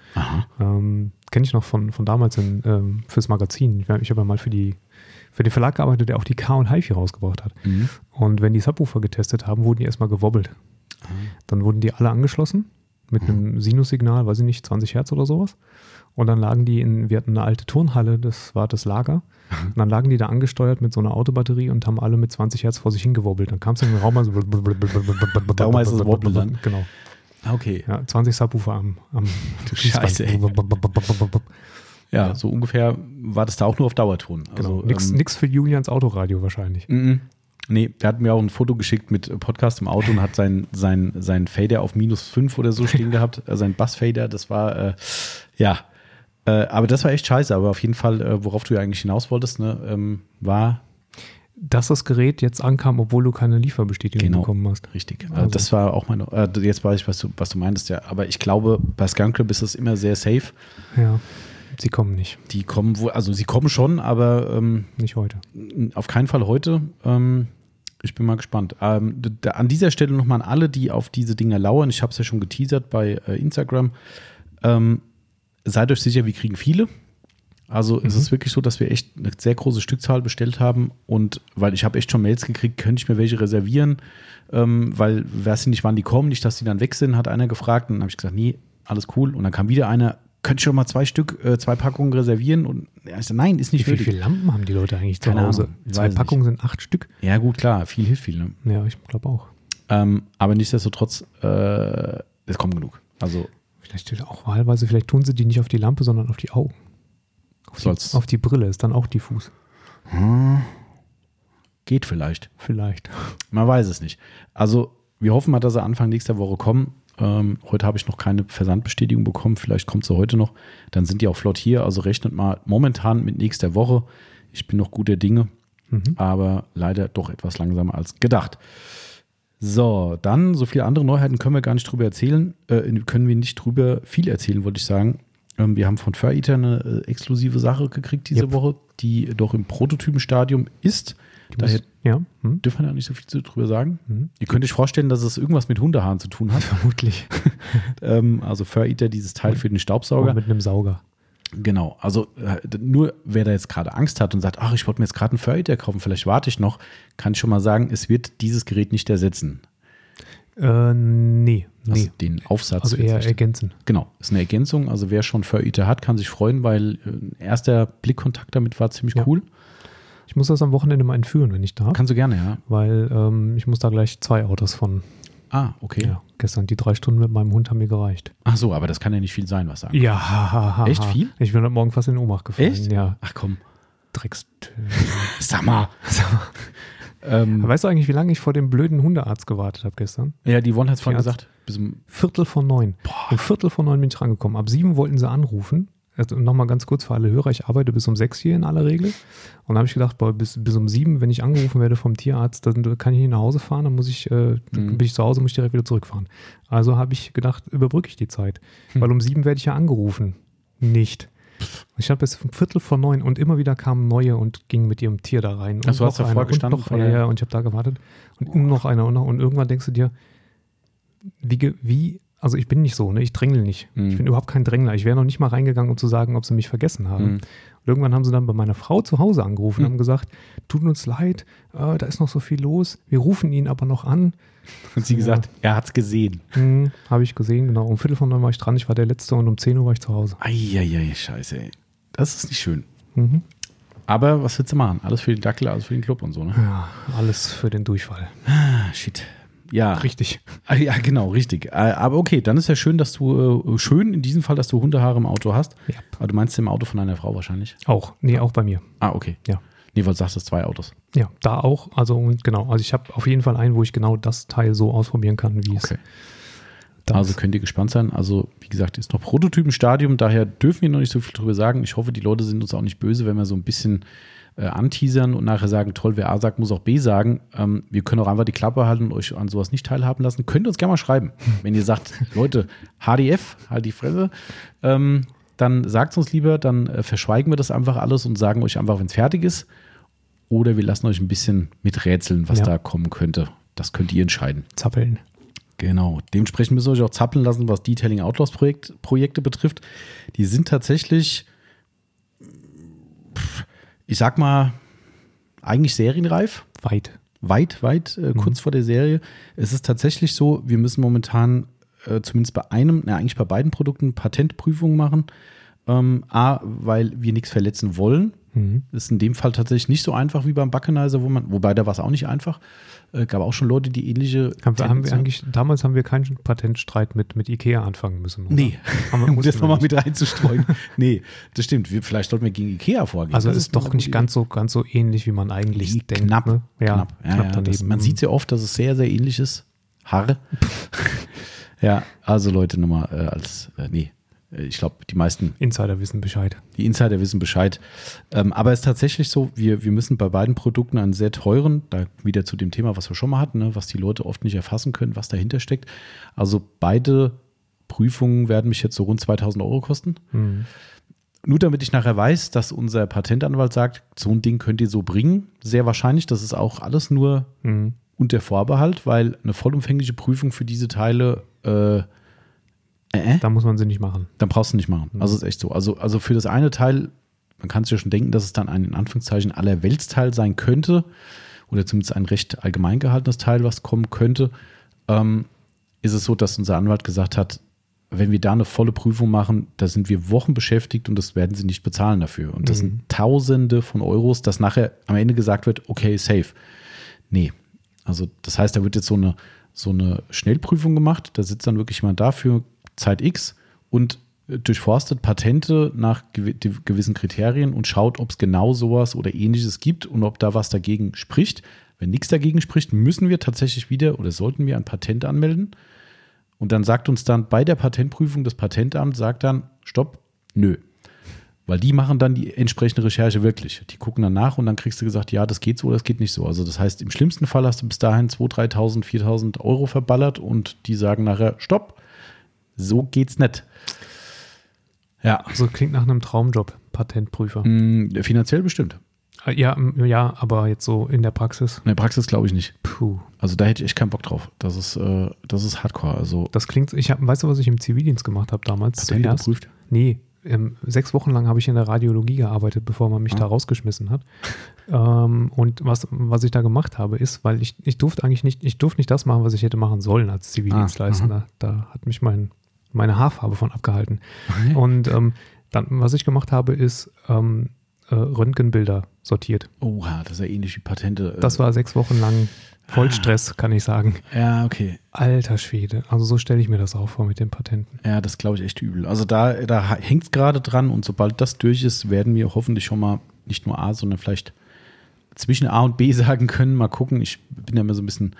[SPEAKER 2] Ähm, Kenne ich noch von, von damals in, ähm, fürs Magazin. Ich, ich habe ja mal für, die, für den Verlag gearbeitet, der auch die K und HiFi rausgebracht hat.
[SPEAKER 1] Mhm.
[SPEAKER 2] Und wenn die Subwoofer getestet haben, wurden die erstmal gewobbelt.
[SPEAKER 1] Ah.
[SPEAKER 2] Dann wurden die alle angeschlossen mit
[SPEAKER 1] Mhm.
[SPEAKER 2] einem Sinussignal, weiß ich nicht, 20 Hertz oder sowas. Und dann lagen die in, wir hatten eine alte Turnhalle, das war das Lager.
[SPEAKER 1] Mhm.
[SPEAKER 2] Und dann lagen die da angesteuert mit so einer Autobatterie und haben alle mit 20 Hertz vor sich hingewobbelt. Dann kam es in den Raum, also
[SPEAKER 1] Darum heißt es Wobble dann.
[SPEAKER 2] Genau.
[SPEAKER 1] Okay.
[SPEAKER 2] Ja, 20 Subwoofer am, am
[SPEAKER 1] Scheiße. Ja, so ungefähr war das da auch nur auf Dauerton.
[SPEAKER 2] Genau.
[SPEAKER 1] Also,
[SPEAKER 2] nix,
[SPEAKER 1] ähm,
[SPEAKER 2] nix für Julians Autoradio wahrscheinlich.
[SPEAKER 1] Mhm. Nee, der hat mir auch ein Foto geschickt mit Podcast im Auto und hat sein, sein, sein Fader auf minus 5 oder so stehen gehabt. Äh, sein Bassfader, das war, äh, ja. Äh, aber das war echt scheiße. Aber auf jeden Fall, äh, worauf du ja eigentlich hinaus wolltest, ne, ähm, war.
[SPEAKER 2] dass das Gerät jetzt ankam, obwohl du keine Lieferbestätigung
[SPEAKER 1] Genau.
[SPEAKER 2] bekommen hast.
[SPEAKER 1] Richtig.
[SPEAKER 2] Also-
[SPEAKER 1] das war auch meine, äh, jetzt weiß ich, was du, was du meintest, ja. Aber ich glaube, bei Skunkrip ist es immer sehr safe.
[SPEAKER 2] Ja, sie kommen nicht.
[SPEAKER 1] Die kommen wohl, also sie kommen schon, aber ähm,
[SPEAKER 2] Nicht heute.
[SPEAKER 1] auf keinen Fall heute. Ähm, ich bin mal gespannt. Ähm, d- d- an dieser Stelle nochmal an alle, die auf diese Dinger lauern. Ich habe es ja schon geteasert bei äh, Instagram. Ähm, seid euch sicher, wir kriegen viele. Also es ist wirklich so, dass wir echt eine sehr große Stückzahl bestellt haben und weil ich habe echt schon Mails gekriegt, könnte ich mir welche reservieren, ähm, weil weiß nicht, wann die kommen, nicht, dass die dann weg sind, hat einer gefragt und dann habe ich gesagt, nee, alles cool und dann kam wieder einer, könnte ich schon mal zwei Stück, äh, zwei Packungen reservieren und ja, ich so, nein, ist
[SPEAKER 2] Wie,
[SPEAKER 1] nicht
[SPEAKER 2] viel,
[SPEAKER 1] nötig.
[SPEAKER 2] viele Lampen haben die Leute eigentlich zu
[SPEAKER 1] Keine
[SPEAKER 2] Hause?
[SPEAKER 1] Ahnung,
[SPEAKER 2] Zwei Packungen sind acht Stück.
[SPEAKER 1] Ja gut, klar, viel hilft viel. Ne?
[SPEAKER 2] Ja, ich glaube auch.
[SPEAKER 1] Ähm, aber nichtsdestotrotz, äh, es kommt genug. Also
[SPEAKER 2] Vielleicht auch wahlweise, vielleicht tun sie die nicht auf die Lampe, sondern auf die Augen. Auf, die, auf die Brille ist dann auch diffus.
[SPEAKER 1] geht vielleicht.
[SPEAKER 2] Vielleicht.
[SPEAKER 1] Man weiß es nicht. Also wir hoffen mal, dass sie Anfang nächster Woche kommen. Ähm, heute habe ich noch keine Versandbestätigung bekommen. Vielleicht kommt sie heute noch. Dann sind die auch flott hier. Also rechnet mal momentan mit nächster Woche. Ich bin noch guter Dinge,
[SPEAKER 2] Mhm.
[SPEAKER 1] aber leider doch etwas langsamer als gedacht. So, dann so viele andere Neuheiten können wir gar nicht drüber erzählen. Äh, können wir nicht drüber viel erzählen, wollte ich sagen. Ähm, wir haben von Fur Eater eine äh, exklusive Sache gekriegt diese
[SPEAKER 2] Yep.
[SPEAKER 1] Woche, die doch im Prototypenstadium ist. Daher
[SPEAKER 2] ja, hm?
[SPEAKER 1] dürfen wir da nicht so viel zu- drüber sagen.
[SPEAKER 2] Mhm.
[SPEAKER 1] Ihr könnt euch vorstellen, dass es irgendwas mit Hundehaaren zu tun hat.
[SPEAKER 2] vermutlich.
[SPEAKER 1] ähm, also Fur Eater, dieses Teil für den Staubsauger.
[SPEAKER 2] mit einem Sauger.
[SPEAKER 1] Genau. Also äh, nur wer da jetzt gerade Angst hat und sagt, ach, ich wollte mir jetzt gerade einen Fur Eater kaufen, vielleicht warte ich noch, kann ich schon mal sagen, es wird dieses Gerät nicht ersetzen.
[SPEAKER 2] Äh, nee,
[SPEAKER 1] Also
[SPEAKER 2] nee.
[SPEAKER 1] den Aufsatz.
[SPEAKER 2] Also eher
[SPEAKER 1] nicht-
[SPEAKER 2] ergänzen.
[SPEAKER 1] Genau, ist eine Ergänzung. Also wer schon Fur Eater hat, kann sich freuen, weil äh, ein erster Blickkontakt damit war ziemlich
[SPEAKER 2] Ja.
[SPEAKER 1] cool.
[SPEAKER 2] Ich muss das am Wochenende mal entführen, wenn ich darf.
[SPEAKER 1] Kannst du gerne, ja.
[SPEAKER 2] weil ähm, ich muss da gleich zwei Autos von.
[SPEAKER 1] Ah, okay.
[SPEAKER 2] Ja, gestern die drei Stunden mit meinem Hund haben mir gereicht.
[SPEAKER 1] Ach so, aber das kann ja nicht viel sein, was sagen.
[SPEAKER 2] Ja, ha, ha, ha,
[SPEAKER 1] Echt viel?
[SPEAKER 2] Ich bin heute Morgen fast in Ohnmacht gefallen.
[SPEAKER 1] Echt?
[SPEAKER 2] Ja,
[SPEAKER 1] Ach komm.
[SPEAKER 2] Drecks.
[SPEAKER 1] Sag mal. ähm,
[SPEAKER 2] Weißt du eigentlich, wie lange ich vor dem blöden Hundearzt gewartet habe gestern?
[SPEAKER 1] ja, die One hat es vorhin gesagt. Bis um,
[SPEAKER 2] Viertel vor neun. Um Viertel vor neun bin ich rangekommen. Ab sieben wollten sie anrufen. Also nochmal ganz kurz für alle Hörer, ich arbeite bis um sechs hier in aller Regel. Und da habe ich gedacht, boah, bis, bis um sieben, wenn ich angerufen werde vom Tierarzt, dann kann ich nicht nach Hause fahren, dann muss ich, äh,
[SPEAKER 1] Mhm.
[SPEAKER 2] bin ich zu Hause, muss ich direkt wieder zurückfahren. Also habe ich gedacht, überbrücke ich die Zeit.
[SPEAKER 1] Hm.
[SPEAKER 2] Weil um sieben werde ich ja angerufen. Nicht. Ich habe bis um Viertel vor neun und immer wieder kamen neue und gingen mit ihrem Tier da rein. Und
[SPEAKER 1] Ach so, hast
[SPEAKER 2] noch
[SPEAKER 1] davor
[SPEAKER 2] einer
[SPEAKER 1] gestanden
[SPEAKER 2] Und noch,
[SPEAKER 1] vor
[SPEAKER 2] ja, und ich habe da gewartet. Und noch einer und noch. Und irgendwann denkst du dir, wie, wie, also ich bin nicht so, ne? ich drängel nicht.
[SPEAKER 1] Mhm.
[SPEAKER 2] Ich bin überhaupt kein Drängler. Ich wäre noch nicht mal reingegangen, um zu sagen, ob sie mich vergessen haben.
[SPEAKER 1] Mhm.
[SPEAKER 2] Und irgendwann haben sie dann bei meiner Frau zu Hause angerufen
[SPEAKER 1] Mhm.
[SPEAKER 2] und haben gesagt, tut uns leid, äh, da ist noch so viel los, wir rufen ihn aber noch an.
[SPEAKER 1] und sie
[SPEAKER 2] Ja.
[SPEAKER 1] gesagt, er hat es gesehen.
[SPEAKER 2] Hm, Habe ich gesehen, genau. Um Viertel von neun war ich dran, ich war der Letzte und um 10 Uhr war ich zu Hause.
[SPEAKER 1] Eieiei, scheiße, ey. Das ist nicht schön.
[SPEAKER 2] Mhm.
[SPEAKER 1] Aber was willst du machen? Alles für den Dackel, alles für den Club und so, ne?
[SPEAKER 2] Ja, alles für den Durchfall.
[SPEAKER 1] Ah, shit. Ja.
[SPEAKER 2] Richtig.
[SPEAKER 1] Ah, Ja, genau, richtig. Äh, Aber okay, dann ist ja schön, dass du, äh, schön in diesem Fall, dass du Hundehaare im Auto hast.
[SPEAKER 2] Ja.
[SPEAKER 1] Aber du meinst im Auto von deiner Frau wahrscheinlich?
[SPEAKER 2] Auch. Nee, auch bei mir.
[SPEAKER 1] Ah, okay.
[SPEAKER 2] Ja.
[SPEAKER 1] Nee, weil du sagst, es zwei Autos.
[SPEAKER 2] Ja, da auch. Also genau. Also ich habe auf jeden Fall einen, wo ich genau das Teil so ausprobieren kann, wie es
[SPEAKER 1] Okay.
[SPEAKER 2] das
[SPEAKER 1] Also könnt ihr gespannt sein. Also, wie gesagt, ist noch Prototypenstadium, daher dürfen wir noch nicht so viel drüber sagen. Ich hoffe, die Leute sind uns auch nicht böse, wenn wir so ein bisschen äh, anteasern und nachher sagen, toll, wer A sagt, muss auch B sagen. Ähm, wir können auch einfach die Klappe halten und euch an sowas nicht teilhaben lassen. Könnt ihr uns gerne mal schreiben. Wenn ihr sagt, Leute, HDF, halt die Fresse, ähm, dann sagt es uns lieber, dann äh, verschweigen wir das einfach alles und sagen euch einfach, wenn es fertig ist. Oder wir lassen euch ein bisschen miträtseln, was
[SPEAKER 2] Ja.
[SPEAKER 1] da kommen könnte. Das könnt ihr entscheiden.
[SPEAKER 2] zappeln.
[SPEAKER 1] Genau. Dementsprechend müssen wir euch auch zappeln lassen, was Detailing Outlaws Projekt, Projekte betrifft. Die sind tatsächlich, ich sag mal, eigentlich serienreif.
[SPEAKER 2] Weit.
[SPEAKER 1] Weit, weit, äh, kurz vor der Serie. Es ist tatsächlich so, wir müssen momentan äh, zumindest bei einem, na, eigentlich bei beiden Produkten Patentprüfungen machen. Ähm, A, weil wir nichts verletzen wollen.
[SPEAKER 2] Mhm.
[SPEAKER 1] Ist in dem Fall tatsächlich nicht so einfach wie beim Buckenizer, wo man, wobei da war es auch nicht einfach. Äh, gab auch schon Leute, die ähnliche.
[SPEAKER 2] Haben wir, haben wir eigentlich, damals haben wir keinen Patentstreit mit, mit Ikea anfangen müssen. oder?
[SPEAKER 1] Nee,
[SPEAKER 2] Haben wir-
[SPEAKER 1] um das nochmal mit reinzustreuen. nee, das stimmt. Wir, vielleicht sollten wir gegen Ikea vorgehen.
[SPEAKER 2] Also
[SPEAKER 1] Das
[SPEAKER 2] ist doch nicht ganz so, ganz so ähnlich, wie man eigentlich
[SPEAKER 1] Idee.
[SPEAKER 2] denkt.
[SPEAKER 1] Knapp,
[SPEAKER 2] ne? Ja,
[SPEAKER 1] knapp. Ja,
[SPEAKER 2] knapp
[SPEAKER 1] ja,
[SPEAKER 2] daneben.
[SPEAKER 1] das, man sieht sehr oft, dass es sehr, sehr ähnlich ist. Haare. ja, also Leute, nochmal äh, als, äh, nee, ich glaube, die meisten.
[SPEAKER 2] Insider wissen Bescheid.
[SPEAKER 1] Die Insider wissen Bescheid. Ähm, aber es ist tatsächlich so, wir, wir müssen bei beiden Produkten einen sehr teuren, da wieder zu dem Thema, was wir schon mal hatten, ne, was die Leute oft nicht erfassen können, was dahinter steckt. Also beide Prüfungen werden mich jetzt so rund 2000 Euro kosten. Mhm. Nur damit ich nachher weiß, dass unser Patentanwalt sagt, so ein Ding könnt ihr so bringen. Sehr wahrscheinlich, das ist auch alles nur mhm. unter Vorbehalt, weil eine vollumfängliche Prüfung für diese Teile äh,
[SPEAKER 2] äh, da muss man sie nicht machen.
[SPEAKER 1] Dann brauchst du nicht machen. Mhm. Also ist echt so. Also, also für das eine Teil, man kann sich ja schon denken, dass es dann ein in Anführungszeichen allerweltsteil sein könnte oder zumindest ein recht allgemein gehaltenes Teil, was kommen könnte. Ähm, ist es so, dass unser Anwalt gesagt hat, wenn wir da eine volle Prüfung machen, da sind wir Wochen beschäftigt und das werden sie nicht bezahlen dafür. Und das mhm. sind Tausende von Euros, dass nachher am Ende gesagt wird, okay, safe. Nee. Also das heißt, da wird jetzt so eine, so eine Schnellprüfung gemacht, da sitzt dann wirklich jemand dafür, Zeit X und durchforstet Patente nach gewissen Kriterien und schaut, ob es genau sowas oder ähnliches gibt und ob da was dagegen spricht. Wenn nichts dagegen spricht, müssen wir tatsächlich wieder oder sollten wir ein Patent anmelden. Und dann sagt uns dann bei der Patentprüfung das Patentamt, sagt dann, stopp, nö. Weil die machen dann die entsprechende Recherche wirklich. Die gucken dann nach und dann kriegst du gesagt, ja, das geht so oder das geht nicht so. Also das heißt, im schlimmsten Fall hast du bis dahin 2.000, 3.000, 4.000 Euro verballert und die sagen nachher, stopp, so geht's nicht.
[SPEAKER 2] Ja. Also klingt nach einem Traumjob, Patentprüfer.
[SPEAKER 1] Mm, finanziell bestimmt.
[SPEAKER 2] Äh, ja, ja, aber jetzt so in der Praxis.
[SPEAKER 1] In der Praxis glaube ich nicht. Puh. Also da hätte ich echt keinen Bock drauf. Das ist, äh, das ist Hardcore. Also
[SPEAKER 2] das klingt, ich hab, weißt du, was ich im Zivildienst gemacht habe damals?
[SPEAKER 1] Patente geprüft?
[SPEAKER 2] Nee, ähm, sechs Wochen lang habe ich in der Radiologie gearbeitet, bevor man mich ah. da rausgeschmissen hat. Ähm, und was, was ich da gemacht habe, ist, weil ich, ich durfte eigentlich nicht, ich durfte nicht das machen, was ich hätte machen sollen als Zivildienstleister. Ah, da hat mich mein meine Haarfarbe von abgehalten. Okay. Und ähm, dann, was ich gemacht habe, ist ähm, äh, Röntgenbilder sortiert.
[SPEAKER 1] Oha, das ist ja ähnlich wie Patente.
[SPEAKER 2] Äh. Das war sechs Wochen lang Vollstress, ah. kann ich sagen.
[SPEAKER 1] Ja, okay.
[SPEAKER 2] Alter Schwede. Also so stelle ich mir das auch vor mit den Patenten.
[SPEAKER 1] Ja, das glaube ich echt übel. Also da, da hängt es gerade dran und sobald das durch ist, werden wir hoffentlich schon mal nicht nur A, sondern vielleicht zwischen A und B sagen können. Mal gucken. Ich bin ja immer so ein bisschen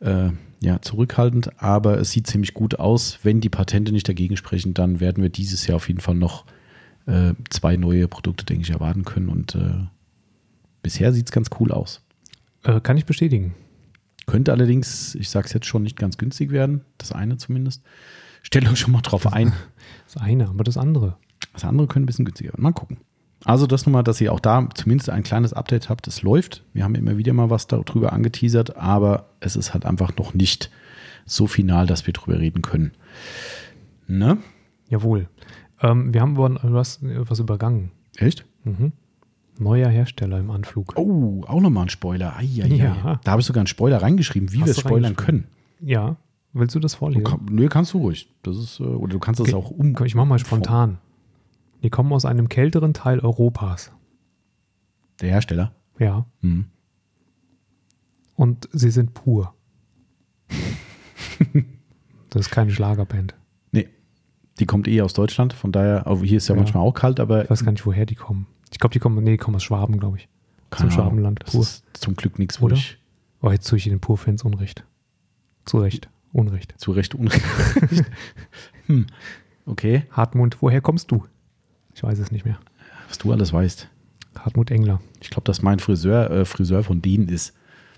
[SPEAKER 1] äh, ja, zurückhaltend, aber es sieht ziemlich gut aus. Wenn die Patente nicht dagegen sprechen, dann werden wir dieses Jahr auf jeden Fall noch äh, zwei neue Produkte, denke ich, erwarten können. Und äh, bisher sieht es ganz cool aus.
[SPEAKER 2] Äh, kann ich bestätigen.
[SPEAKER 1] Könnte allerdings, ich sage es jetzt schon, nicht ganz günstig werden. Das eine zumindest. Stellt euch schon mal drauf ein.
[SPEAKER 2] Das eine, aber das andere.
[SPEAKER 1] Das andere könnte ein bisschen günstiger werden. Mal gucken. Also das nochmal, dass ihr auch da zumindest ein kleines Update habt. Es läuft. Wir haben immer wieder mal was darüber angeteasert, aber es ist halt einfach noch nicht so final, dass wir darüber reden können. Ne?
[SPEAKER 2] Jawohl. Ähm, wir haben was, was übergangen.
[SPEAKER 1] Echt?
[SPEAKER 2] Mhm. Neuer Hersteller im Anflug.
[SPEAKER 1] Oh, auch nochmal ein Spoiler. Ai, ja. Da habe ich sogar einen Spoiler reingeschrieben, wie Hast wir es spoilern können.
[SPEAKER 2] Ja. Willst du das vorlesen?
[SPEAKER 1] Kann, nö, kannst du ruhig. Das ist, äh, oder du kannst das okay. auch um.
[SPEAKER 2] Ich mach mal spontan. Die kommen aus einem kälteren Teil Europas.
[SPEAKER 1] Der Hersteller?
[SPEAKER 2] Ja. Mhm. Und sie sind pur. das ist keine Schlagerband.
[SPEAKER 1] Nee. Die kommt eh aus Deutschland, von daher, also hier ist ja, ja, manchmal auch kalt, aber.
[SPEAKER 2] Ich weiß gar nicht, woher die kommen. Ich glaube, die kommen, nee, die kommen aus Schwaben, glaube ich.
[SPEAKER 1] Keine Zum Schwabenland. Pur. Das ist zum Glück nichts,
[SPEAKER 2] Oder? Ich oh, jetzt tue ich den Pur-Fans Unrecht. Zu Recht. Unrecht.
[SPEAKER 1] Zu Recht Unrecht. hm. Okay.
[SPEAKER 2] Hartmut, woher kommst du? Ich weiß es nicht mehr.
[SPEAKER 1] Was du alles weißt.
[SPEAKER 2] Hartmut Engler.
[SPEAKER 1] Ich glaube, dass mein Friseur äh, Friseur von denen ist.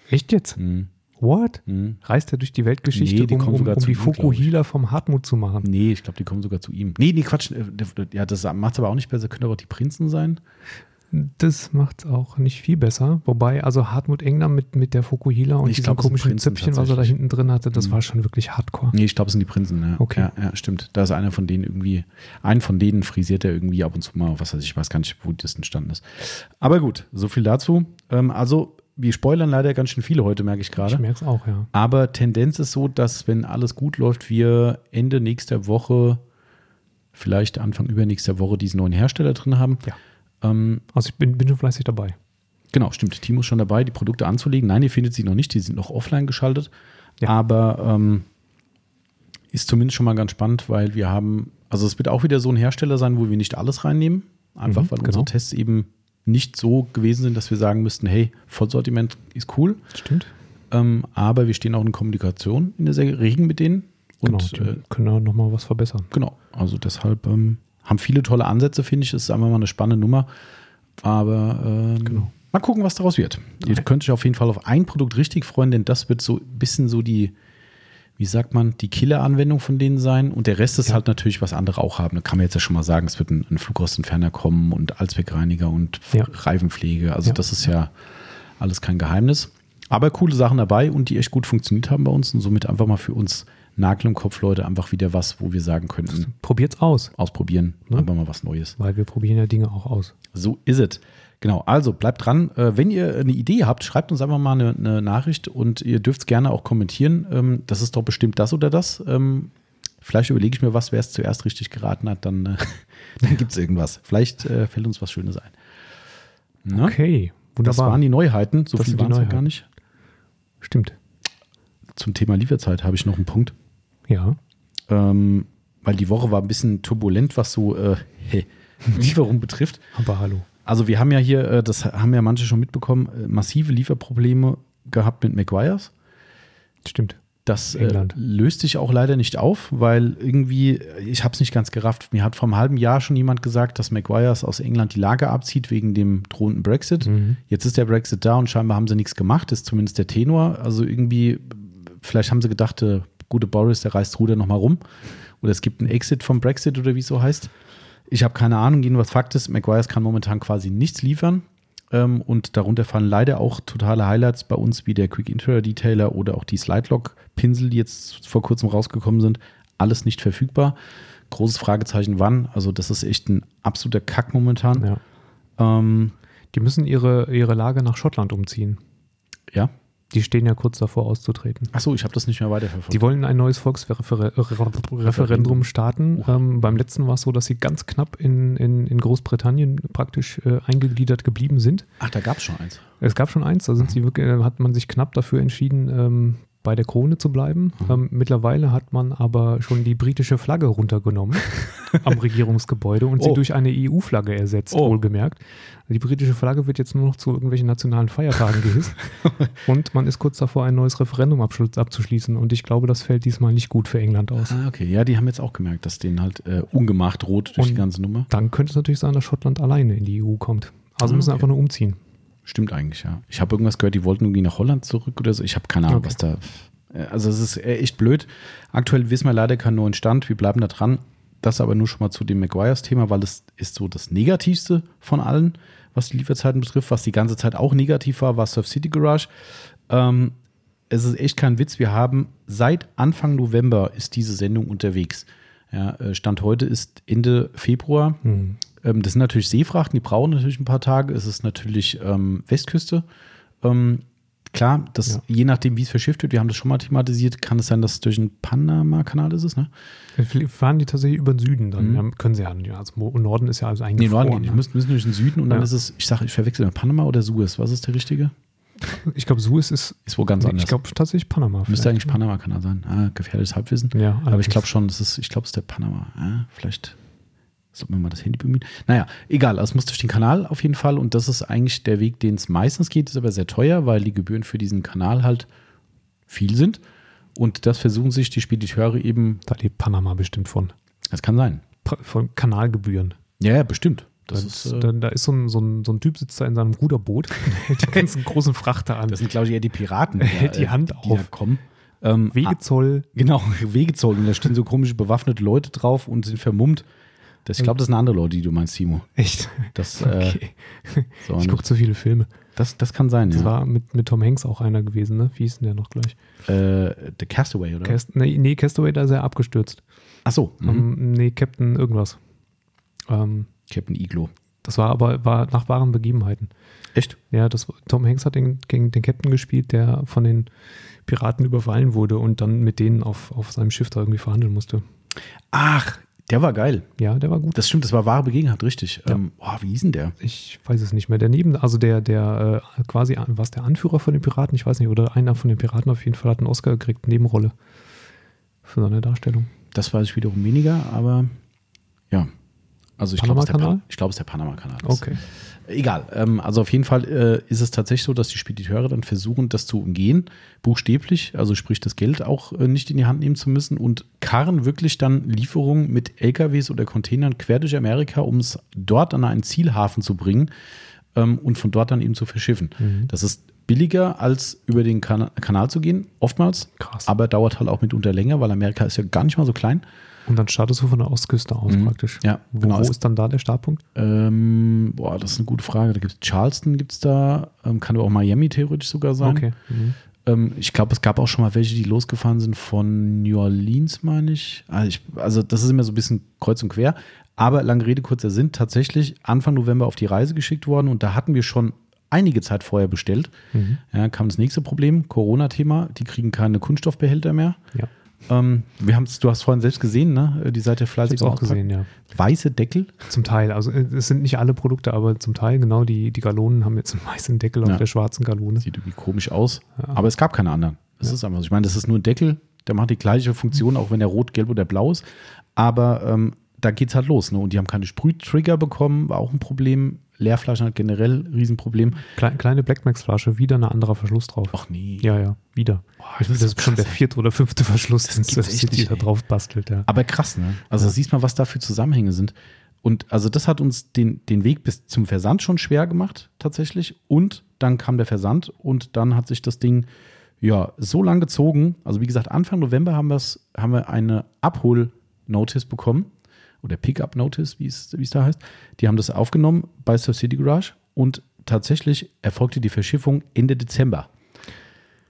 [SPEAKER 2] Echt jetzt? Mhm. What? Mhm. Reist er durch die Weltgeschichte,
[SPEAKER 1] nee, die um, um, um
[SPEAKER 2] die Fukuhila vom Hartmut zu machen?
[SPEAKER 1] Nee, ich glaube, die kommen sogar zu ihm. Nee, nee, Quatsch. Äh, ja, das macht es aber auch nicht besser. Können aber auch die Prinzen sein.
[SPEAKER 2] Das macht es auch nicht viel besser. Wobei, also Hartmut Engler mit, mit der Fukuhila und diesem komischen Zöpfchen, was er da hinten drin hatte, das mhm. war schon wirklich hardcore.
[SPEAKER 1] Nee, ich glaube, es sind die Prinzen. Ja. Okay. Ja, ja, stimmt. Da ist einer von denen irgendwie, einen von denen frisiert er irgendwie ab und zu mal, was weiß ich, ich weiß gar nicht, wo das entstanden ist. Aber gut, so viel dazu. Ähm, also, wir spoilern leider ganz schön viele heute, merke ich gerade.
[SPEAKER 2] Ich merke es auch, ja.
[SPEAKER 1] Aber Tendenz ist so, dass, wenn alles gut läuft, wir Ende nächster Woche, vielleicht Anfang übernächster Woche, diesen neuen Hersteller drin haben.
[SPEAKER 2] Ja ähm, also ich bin, bin schon fleißig dabei.
[SPEAKER 1] Genau, stimmt. Timo ist schon dabei, die Produkte anzulegen. Nein, ihr findet sie noch nicht, die sind noch offline geschaltet. Ja. Aber ähm, ist zumindest schon mal ganz spannend, weil wir haben, also es wird auch wieder so ein Hersteller sein, wo wir nicht alles reinnehmen. Einfach mhm, weil genau. unsere Tests eben nicht so gewesen sind, dass wir sagen müssten, hey, Vollsortiment ist cool.
[SPEAKER 2] Stimmt.
[SPEAKER 1] Ähm, aber wir stehen auch in Kommunikation in der regen mit denen. Und
[SPEAKER 2] genau,
[SPEAKER 1] äh,
[SPEAKER 2] können da nochmal was verbessern.
[SPEAKER 1] genau, also deshalb ähm, haben viele tolle Ansätze, finde ich. Ist einfach mal eine spannende Nummer. Aber ähm,
[SPEAKER 2] Genau.
[SPEAKER 1] mal gucken, was daraus wird. Ihr könnt euch auf jeden Fall auf ein Produkt richtig freuen, denn das wird so ein bisschen so die, wie sagt man, die Killer-Anwendung von denen sein. Und der Rest ist
[SPEAKER 2] Ja.
[SPEAKER 1] halt natürlich, was andere auch haben. Da kann man jetzt ja schon mal sagen, es wird ein, ein Flugrostentferner kommen und Allzweckreiniger und
[SPEAKER 2] Ja.
[SPEAKER 1] Reifenpflege. Also
[SPEAKER 2] Ja.
[SPEAKER 1] das ist ja alles kein Geheimnis. Aber coole Sachen dabei und die echt gut funktioniert haben bei uns und somit einfach mal für uns Nagel im Kopf, Leute, einfach wieder was, wo wir sagen könnten,
[SPEAKER 2] Probiert's aus,
[SPEAKER 1] ausprobieren,
[SPEAKER 2] Ne?
[SPEAKER 1] einfach mal was Neues.
[SPEAKER 2] weil wir probieren ja Dinge auch aus.
[SPEAKER 1] So ist es. Genau, also bleibt dran. Äh, wenn ihr eine Idee habt, schreibt uns einfach mal eine, eine Nachricht und ihr dürft es gerne auch kommentieren. Ähm, das ist doch bestimmt das oder das. Ähm, vielleicht überlege ich mir was, wer es zuerst richtig geraten hat, dann, äh, dann gibt es irgendwas. Vielleicht äh, fällt uns was Schönes ein. Na?
[SPEAKER 2] Okay,
[SPEAKER 1] Das
[SPEAKER 2] wunderbar.
[SPEAKER 1] waren die Neuheiten. So
[SPEAKER 2] Das
[SPEAKER 1] viel waren es gar nicht.
[SPEAKER 2] Stimmt.
[SPEAKER 1] Zum Thema Lieferzeit habe ich noch einen Punkt.
[SPEAKER 2] Ja.
[SPEAKER 1] Ähm, weil die Woche war ein bisschen turbulent, was so äh, hey, Lieferung betrifft.
[SPEAKER 2] Aber hallo.
[SPEAKER 1] Also wir haben ja hier, äh, das haben ja manche schon mitbekommen, äh, massive Lieferprobleme gehabt mit McGuire's.
[SPEAKER 2] Stimmt.
[SPEAKER 1] Das äh, löst sich auch leider nicht auf, weil irgendwie, äh, ich habe es nicht ganz gerafft, mir hat vor einem halben Jahr schon jemand gesagt, dass McGuire's aus England die Lager abzieht wegen dem drohenden Brexit.
[SPEAKER 2] Mhm.
[SPEAKER 1] Jetzt ist der Brexit da und scheinbar haben sie nichts gemacht, ist zumindest der Tenor. Also irgendwie, vielleicht haben sie gedacht, äh, gute Boris, der reißt Ruder nochmal rum. Oder es gibt einen Exit vom Brexit oder wie es so heißt. Ich habe keine Ahnung, jedenfalls Fakt ist, McGuire's kann momentan quasi nichts liefern. Ähm, und darunter fallen leider auch totale Highlights bei uns, wie der Quick Interior Detailer oder auch die Slide Lock Pinsel, die jetzt vor kurzem rausgekommen sind. Alles nicht verfügbar. Großes Fragezeichen, wann. Also, das ist echt ein absoluter Kack momentan.
[SPEAKER 2] Ja.
[SPEAKER 1] Ähm,
[SPEAKER 2] Die müssen ihre, ihre Lager nach Schottland umziehen.
[SPEAKER 1] ja.
[SPEAKER 2] Die stehen ja kurz davor auszutreten.
[SPEAKER 1] Achso, ich habe das nicht mehr weiterverfolgt.
[SPEAKER 2] Die wollen ein neues Volksreferendum starten. Ähm, beim letzten war es so, dass sie ganz knapp in, in, in Großbritannien praktisch äh, eingegliedert geblieben sind.
[SPEAKER 1] Ach, da gab es schon eins.
[SPEAKER 2] Es gab schon eins, da sind sie wirklich, äh, hat man sich knapp dafür entschieden, ähm, bei der Krone zu bleiben. Ähm, mittlerweile hat man aber schon die britische Flagge runtergenommen am Regierungsgebäude und sie
[SPEAKER 1] Oh.
[SPEAKER 2] durch eine EU-Flagge ersetzt,
[SPEAKER 1] Oh.
[SPEAKER 2] wohlgemerkt. Die britische Flagge wird jetzt nur noch zu irgendwelchen nationalen Feiertagen gehisst. und man ist kurz davor, ein neues Referendum abzuschließen. Und ich glaube, das fällt diesmal nicht gut für England aus.
[SPEAKER 1] Ah, okay. Ja, die haben jetzt auch gemerkt, dass denen halt äh, ungemacht droht durch
[SPEAKER 2] Und-
[SPEAKER 1] die ganze Nummer.
[SPEAKER 2] Dann könnte es natürlich sein, dass Schottland alleine in die EU kommt. Also
[SPEAKER 1] Ah,
[SPEAKER 2] müssen
[SPEAKER 1] okay.
[SPEAKER 2] einfach nur umziehen.
[SPEAKER 1] Stimmt eigentlich, ja. Ich habe irgendwas gehört, die wollten irgendwie nach Holland zurück oder so. Ich habe keine Ahnung,
[SPEAKER 2] Okay.
[SPEAKER 1] was da. äh, Also, es ist äh, echt blöd. Aktuell wissen wir leider keinen neuen Stand. Wir bleiben da dran. Das aber nur schon mal zu dem Maguires-Thema, weil es ist so das Negativste von allen, was die Lieferzeiten betrifft. Was die ganze Zeit auch negativ war, war Surf City Garage. Ähm, es ist echt kein Witz. Wir haben seit Anfang November ist diese Sendung unterwegs. Ja, äh, Stand heute ist Ende Februar.
[SPEAKER 2] Hm.
[SPEAKER 1] Ähm, das sind natürlich Seefrachten, die brauchen natürlich ein paar Tage. Es ist natürlich ähm, Westküste. Ähm, klar, das,
[SPEAKER 2] Ja.
[SPEAKER 1] je nachdem, wie es verschifft wird, wir haben das schon mal thematisiert, kann es sein, dass es durch den Panama-Kanal ist es, ne?
[SPEAKER 2] Vielleicht Fahren die tatsächlich über den Süden dann?
[SPEAKER 1] Mhm.
[SPEAKER 2] Ja, können sie ja. nicht. Also Norden ist ja also
[SPEAKER 1] Nee,
[SPEAKER 2] eigentlich.
[SPEAKER 1] Norden gehen. Die müssen, müssen durch den Süden und dann
[SPEAKER 2] Ja.
[SPEAKER 1] ist es, ich sage, ich verwechsel mal Panama oder Suez. Was ist der richtige?
[SPEAKER 2] Ich glaube, Suez ist.
[SPEAKER 1] Ist wohl ganz
[SPEAKER 2] nee,
[SPEAKER 1] anders.
[SPEAKER 2] ich glaube tatsächlich Panama.
[SPEAKER 1] Müsste
[SPEAKER 2] vielleicht.
[SPEAKER 1] eigentlich Panama-Kanal sein. Ah, gefährliches Halbwissen.
[SPEAKER 2] Ja,
[SPEAKER 1] Aber ich glaube schon, das ist, ich glaube, es ist der Panama. Ja, vielleicht sollten wir mal das Handy bemühen. Naja, egal, also es muss durch den Kanal auf jeden Fall und das ist eigentlich der Weg, den es meistens geht, ist aber sehr teuer, weil die Gebühren für diesen Kanal halt viel sind und das versuchen sich die Spediteure eben,
[SPEAKER 2] Da lebt Panama bestimmt von.
[SPEAKER 1] das kann sein.
[SPEAKER 2] Pa- Von Kanalgebühren.
[SPEAKER 1] Ja, ja, bestimmt. Das,
[SPEAKER 2] Das
[SPEAKER 1] ist, äh,
[SPEAKER 2] da, da ist so ein, so, ein, so ein Typ sitzt da in seinem Ruderboot, hält die ganzen großen Frachter an.
[SPEAKER 1] das sind, glaube ich, eher die Piraten, die,
[SPEAKER 2] Hält die
[SPEAKER 1] äh,
[SPEAKER 2] Hand
[SPEAKER 1] die da
[SPEAKER 2] auf.
[SPEAKER 1] kommen. Ähm, ah,
[SPEAKER 2] Wegezoll.
[SPEAKER 1] genau, Wegezoll und da stehen so komische bewaffnete Leute drauf und sind vermummt. Das, ich glaube, das sind andere Leute, die du meinst, Timo.
[SPEAKER 2] Echt?
[SPEAKER 1] Das, äh,
[SPEAKER 2] Okay.
[SPEAKER 1] so,
[SPEAKER 2] ich gucke zu viele Filme.
[SPEAKER 1] das, das kann sein,
[SPEAKER 2] Das
[SPEAKER 1] ja.
[SPEAKER 2] war mit, mit Tom Hanks auch einer gewesen, ne? Wie hieß denn der noch gleich?
[SPEAKER 1] Äh, The Castaway, oder?
[SPEAKER 2] Cast, nee, nee, Castaway, da ist er abgestürzt.
[SPEAKER 1] Ach so, mhm.
[SPEAKER 2] Ähm, nee, Captain irgendwas. Ähm,
[SPEAKER 1] Captain Iglo.
[SPEAKER 2] das war aber war nach wahren Begebenheiten.
[SPEAKER 1] Echt?
[SPEAKER 2] Ja, das, Tom Hanks hat den, gegen den Captain gespielt, der von den Piraten überfallen wurde und dann mit denen auf, auf seinem Schiff da irgendwie verhandeln musste.
[SPEAKER 1] Ach, der war geil.
[SPEAKER 2] Ja, der war gut.
[SPEAKER 1] Das stimmt, das war wahre Begebenheit, richtig.
[SPEAKER 2] Ja.
[SPEAKER 1] Ähm, boah, wie hieß denn der?
[SPEAKER 2] Ich weiß es nicht mehr. Der neben, also der, der äh, quasi, was der Anführer von den Piraten, ich weiß nicht, oder einer von den Piraten auf jeden Fall hat einen Oscar gekriegt, Nebenrolle für seine Darstellung.
[SPEAKER 1] Das weiß ich wiederum weniger, aber ja. Also ich glaube, es, ist der
[SPEAKER 2] Panama-Kanal?
[SPEAKER 1] Pan- es ist der Panama-Kanal.
[SPEAKER 2] Okay.
[SPEAKER 1] Egal. Ähm, also auf jeden Fall äh, ist es tatsächlich so, dass die Spediteure dann versuchen, das zu umgehen, buchstäblich, also sprich das Geld auch äh, nicht in die Hand nehmen zu müssen und karren wirklich dann Lieferungen mit LKWs oder Containern quer durch Amerika, um es dort an einen Zielhafen zu bringen ähm, und von dort dann eben zu verschiffen. Das ist billiger, als über den Kana Kanal zu gehen, oftmals.
[SPEAKER 2] Krass.
[SPEAKER 1] Aber dauert halt auch mitunter länger, weil Amerika ist ja gar nicht mal so klein.
[SPEAKER 2] Und dann startest du von der Ostküste aus praktisch.
[SPEAKER 1] Ja,
[SPEAKER 2] Wo,
[SPEAKER 1] genau.
[SPEAKER 2] wo ist dann da der Startpunkt?
[SPEAKER 1] Ähm, boah, das ist eine gute Frage. Da gibt es Charleston, gibt es da, ähm, kann aber auch Miami theoretisch sogar sein.
[SPEAKER 2] Okay. Mhm.
[SPEAKER 1] Ähm, ich glaube, es gab auch schon mal welche, die losgefahren sind von New Orleans, meine ich. Also, ich. also das ist immer so ein bisschen kreuz und quer. Aber lange Rede, kurzer Sinn, tatsächlich Anfang November auf die Reise geschickt worden und da hatten wir schon einige Zeit vorher bestellt.
[SPEAKER 2] Mhm.
[SPEAKER 1] Ja, kam das nächste Problem, Corona-Thema. Die kriegen keine Kunststoffbehälter mehr.
[SPEAKER 2] Ja.
[SPEAKER 1] Ähm, wir haben's, du hast vorhin selbst gesehen, ne? Die seid ja
[SPEAKER 2] Ich
[SPEAKER 1] fleißig
[SPEAKER 2] habe auch gesehen, ja.
[SPEAKER 1] Weiße Deckel.
[SPEAKER 2] Zum Teil. Also äh, es sind nicht alle Produkte, aber zum Teil, genau, die, die Galonen haben jetzt einen weißen Deckel
[SPEAKER 1] Ja.
[SPEAKER 2] auf der schwarzen Galone.
[SPEAKER 1] Sieht irgendwie komisch aus.
[SPEAKER 2] Ja.
[SPEAKER 1] Aber es gab keine anderen. Das ist einfach so. Ich meine, das ist nur ein Deckel, der macht die gleiche Funktion, auch wenn er rot, gelb oder blau ist. Aber ähm, da geht's halt los. Ne? Und die haben keine Sprühtrigger bekommen, war auch ein Problem. Leerflaschen hat generell ein Riesenproblem.
[SPEAKER 2] Kle kleine Blackmax-Flasche, wieder ein anderer Verschluss drauf.
[SPEAKER 1] Ach nee.
[SPEAKER 2] Ja, ja, wieder.
[SPEAKER 1] das
[SPEAKER 2] das,
[SPEAKER 1] ist so
[SPEAKER 2] schon der
[SPEAKER 1] krass,
[SPEAKER 2] vierte oder fünfte Verschluss, den City da drauf bastelt, ja.
[SPEAKER 1] Aber krass, ne? Also
[SPEAKER 2] Ja.
[SPEAKER 1] siehst mal, was da für Zusammenhänge sind. Und also das hat uns den, den Weg bis zum Versand schon schwer gemacht, tatsächlich. Und dann kam der Versand und dann hat sich das Ding ja so lang gezogen. Also wie gesagt, Anfang November haben, haben wir eine Abhol-Notice bekommen. Oder Pickup-Notice, wie es, wie es da heißt. Die haben das aufgenommen bei Surf City Garage und tatsächlich erfolgte die Verschiffung Ende Dezember.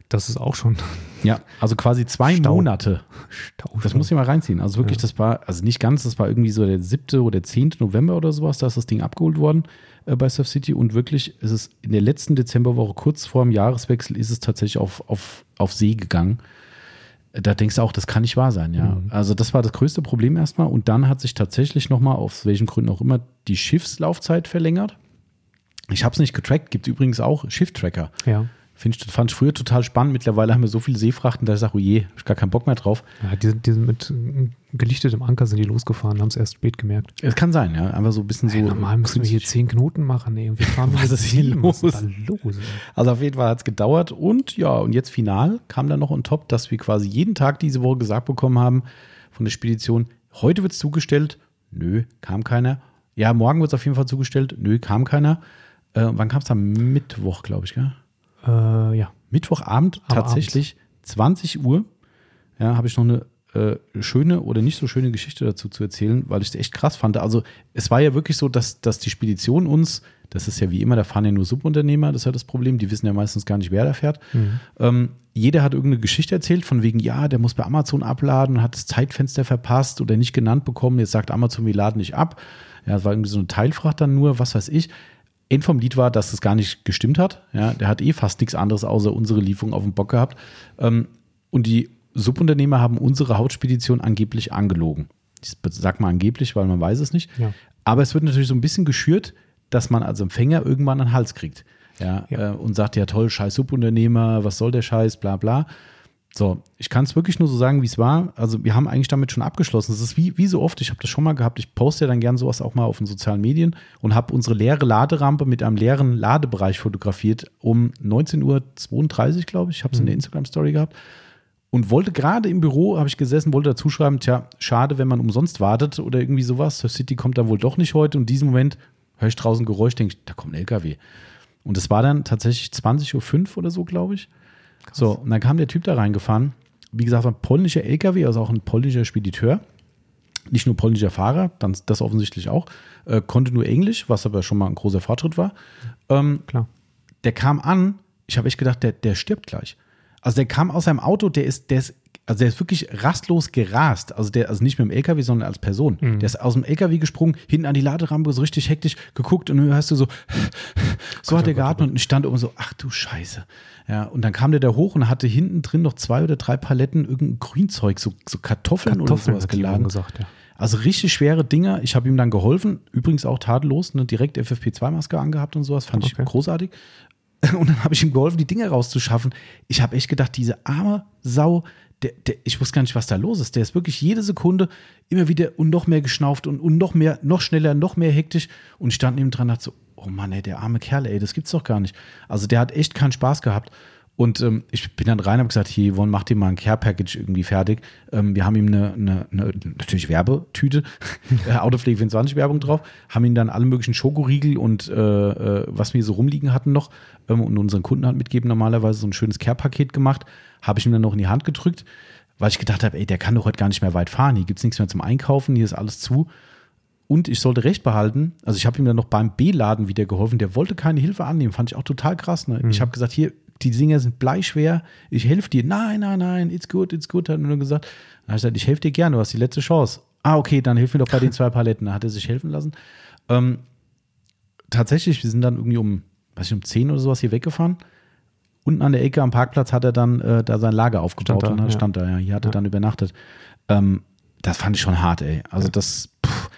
[SPEAKER 2] Das ist auch schon
[SPEAKER 1] Ja, also quasi zwei
[SPEAKER 2] Stau.
[SPEAKER 1] Monate.
[SPEAKER 2] Stau.
[SPEAKER 1] Das muss ich mal reinziehen. Also wirklich,
[SPEAKER 2] Ja.
[SPEAKER 1] das war, also nicht ganz, das war irgendwie so der 7. oder 10. November oder sowas, da ist das Ding abgeholt worden äh, bei Surf City und wirklich ist es in der letzten Dezemberwoche, kurz vor dem Jahreswechsel, ist es tatsächlich auf, auf, auf See gegangen. Da denkst du auch, das kann nicht wahr sein, ja.
[SPEAKER 2] Mhm.
[SPEAKER 1] Also das war das größte Problem erstmal und dann hat sich tatsächlich nochmal, aus welchen Gründen auch immer, die Schiffslaufzeit verlängert. Ich habe es nicht getrackt, gibt übrigens auch Schifftracker.
[SPEAKER 2] Ja.
[SPEAKER 1] Find ich, fand ich früher total spannend. Mittlerweile haben wir so viele Seefrachten, dass ich sage, oh je, hab ich gar keinen Bock mehr drauf.
[SPEAKER 2] ja die, sind, die sind mit gelichtetem Anker sind die losgefahren, haben es erst spät gemerkt.
[SPEAKER 1] Es kann sein, ja. Einfach so ein bisschen
[SPEAKER 2] Ey,
[SPEAKER 1] so.
[SPEAKER 2] normal müssen wir hier zehn Knoten machen, ey. Wir fahren
[SPEAKER 1] Was ist hier
[SPEAKER 2] sieben. Was
[SPEAKER 1] los?
[SPEAKER 2] ist da los? ey?
[SPEAKER 1] Also auf jeden Fall hat es gedauert. Und ja, und jetzt final kam dann noch on top, dass wir quasi jeden Tag diese Woche gesagt bekommen haben von der Spedition, heute wird es zugestellt. Nö, kam keiner. Ja, morgen wird es auf jeden Fall zugestellt. Nö, kam keiner. Äh, wann kam es am Mittwoch, glaube ich, gell?
[SPEAKER 2] Äh, ja.
[SPEAKER 1] Mittwochabend
[SPEAKER 2] Am
[SPEAKER 1] tatsächlich 20 Uhr. Ja, habe ich noch eine äh, schöne oder nicht so schöne Geschichte dazu zu erzählen, weil ich es echt krass fand. Also es war ja wirklich so, dass, dass die Spedition uns, das ist ja wie immer, da fahren ja nur Subunternehmer, das ist ja das Problem, die wissen ja meistens gar nicht, wer da fährt. Ähm, jeder hat irgendeine Geschichte erzählt, von wegen, ja, der muss bei Amazon abladen hat das Zeitfenster verpasst oder nicht genannt bekommen. Jetzt sagt Amazon, wir laden nicht ab. Ja, es war irgendwie so eine Teilfracht dann nur, was weiß ich. End vom Lied war, dass es gar nicht gestimmt hat. Ja, der hat eh fast nichts anderes außer unsere Lieferung auf dem Bock gehabt. Ähm, und die Subunternehmer haben unsere Hauptspedition angeblich angelogen. Ich sag mal angeblich, weil man weiß es nicht.
[SPEAKER 2] Ja.
[SPEAKER 1] Aber es wird natürlich so ein bisschen geschürt, dass man als Empfänger irgendwann einen Hals kriegt. Ja,
[SPEAKER 2] Ja.
[SPEAKER 1] Äh, und sagt, ja toll, scheiß Subunternehmer, was soll der Scheiß, bla bla. So, ich kann es wirklich nur so sagen, wie es war. Also wir haben eigentlich damit schon abgeschlossen. Es ist wie, wie so oft, ich habe das schon mal gehabt, ich poste ja dann gern sowas auch mal auf den sozialen Medien und habe unsere leere Laderampe mit einem leeren Ladebereich fotografiert um 19.32 Uhr, glaube ich. Ich habe es in der Instagram-Story gehabt. Und wollte gerade im Büro, habe ich gesessen, wollte dazu schreiben, tja, schade, wenn man umsonst wartet oder irgendwie sowas. Surf City kommt dann wohl doch nicht heute. Und in diesem Moment höre ich draußen Geräusch, denke ich, da kommt ein LKW. Und es war dann tatsächlich 20.05 Uhr oder so, glaube ich. So, und dann kam der Typ da reingefahren. Wie gesagt, ein polnischer LKW, also auch ein polnischer Spediteur. Nicht nur polnischer Fahrer, dann das offensichtlich auch. Äh, konnte nur Englisch, was aber schon mal ein großer Fortschritt war. Ähm,
[SPEAKER 2] Klar.
[SPEAKER 1] der kam an, ich habe echt gedacht, der, der stirbt gleich. Also der kam aus seinem Auto, der ist, der ist, also der ist wirklich rastlos gerast. Also der, also nicht mit dem LKW, sondern als Person. Der ist aus dem LKW gesprungen, hinten an die Laderampe, so richtig hektisch geguckt und dann hörst du so, so hat er geatmet und ich stand oben so, ach du Scheiße. Ja, und dann kam der da hoch und hatte hinten drin noch zwei oder drei Paletten irgendein Grünzeug, so, so Kartoffeln,
[SPEAKER 2] Kartoffeln
[SPEAKER 1] oder sowas geladen.
[SPEAKER 2] gesagt, ja.
[SPEAKER 1] Also richtig schwere Dinger. Ich habe ihm dann geholfen. Übrigens auch tadellos, ne, direkt FFP2-Maske angehabt und sowas. Fand
[SPEAKER 2] Okay.
[SPEAKER 1] ich großartig. Und dann habe ich ihm geholfen, die Dinge rauszuschaffen. Ich habe echt gedacht, diese arme Sau, der, der, ich wusste gar nicht, was da los ist. Der ist wirklich jede Sekunde immer wieder und noch mehr geschnauft und, und noch mehr, noch schneller, noch mehr hektisch. Und ich stand neben dran und dachte so, oh Mann, ey, der arme Kerl, ey, das gibt's doch gar nicht. Also der hat echt keinen Spaß gehabt. Und ähm, ich bin dann rein und habe gesagt, hier, Yvonne, mach dir mal ein Care-Package irgendwie fertig. Ähm, wir haben ihm eine, eine, eine natürlich Werbetüte, äh, Autopflege 24 Werbung drauf, haben ihm dann alle möglichen Schokoriegel und äh, äh, was wir so rumliegen hatten noch ähm, und unseren Kunden halt mitgeben normalerweise so ein schönes Care-Paket gemacht, habe ich ihm dann noch in die Hand gedrückt, weil ich gedacht habe, ey, der kann doch heute gar nicht mehr weit fahren. Hier gibt es nichts mehr zum Einkaufen, hier ist alles zu. Und ich sollte recht behalten, also ich habe ihm dann noch beim B-Laden wieder geholfen, der wollte keine Hilfe annehmen, fand ich auch total krass. Ne?
[SPEAKER 2] Mhm.
[SPEAKER 1] Ich habe gesagt, hier, die Dinger sind bleischwer, ich helfe dir. Nein, nein, nein, it's good, it's good, hat er nur gesagt. Dann habe ich gesagt, ich helfe dir gerne, du hast die letzte Chance. Ah, okay, dann hilf mir doch bei den zwei Paletten. Dann hat er sich helfen lassen. Ähm, tatsächlich, wir sind dann irgendwie um, weiß ich, um 10 oder sowas hier weggefahren. Unten an der Ecke am Parkplatz hat er dann äh, da sein Lager aufgebaut
[SPEAKER 2] Stand da,
[SPEAKER 1] und dann
[SPEAKER 2] ja.
[SPEAKER 1] stand da, ja. Hier hat er
[SPEAKER 2] Ja.
[SPEAKER 1] dann übernachtet. Ähm, das fand ich schon hart, ey. Also das, pff,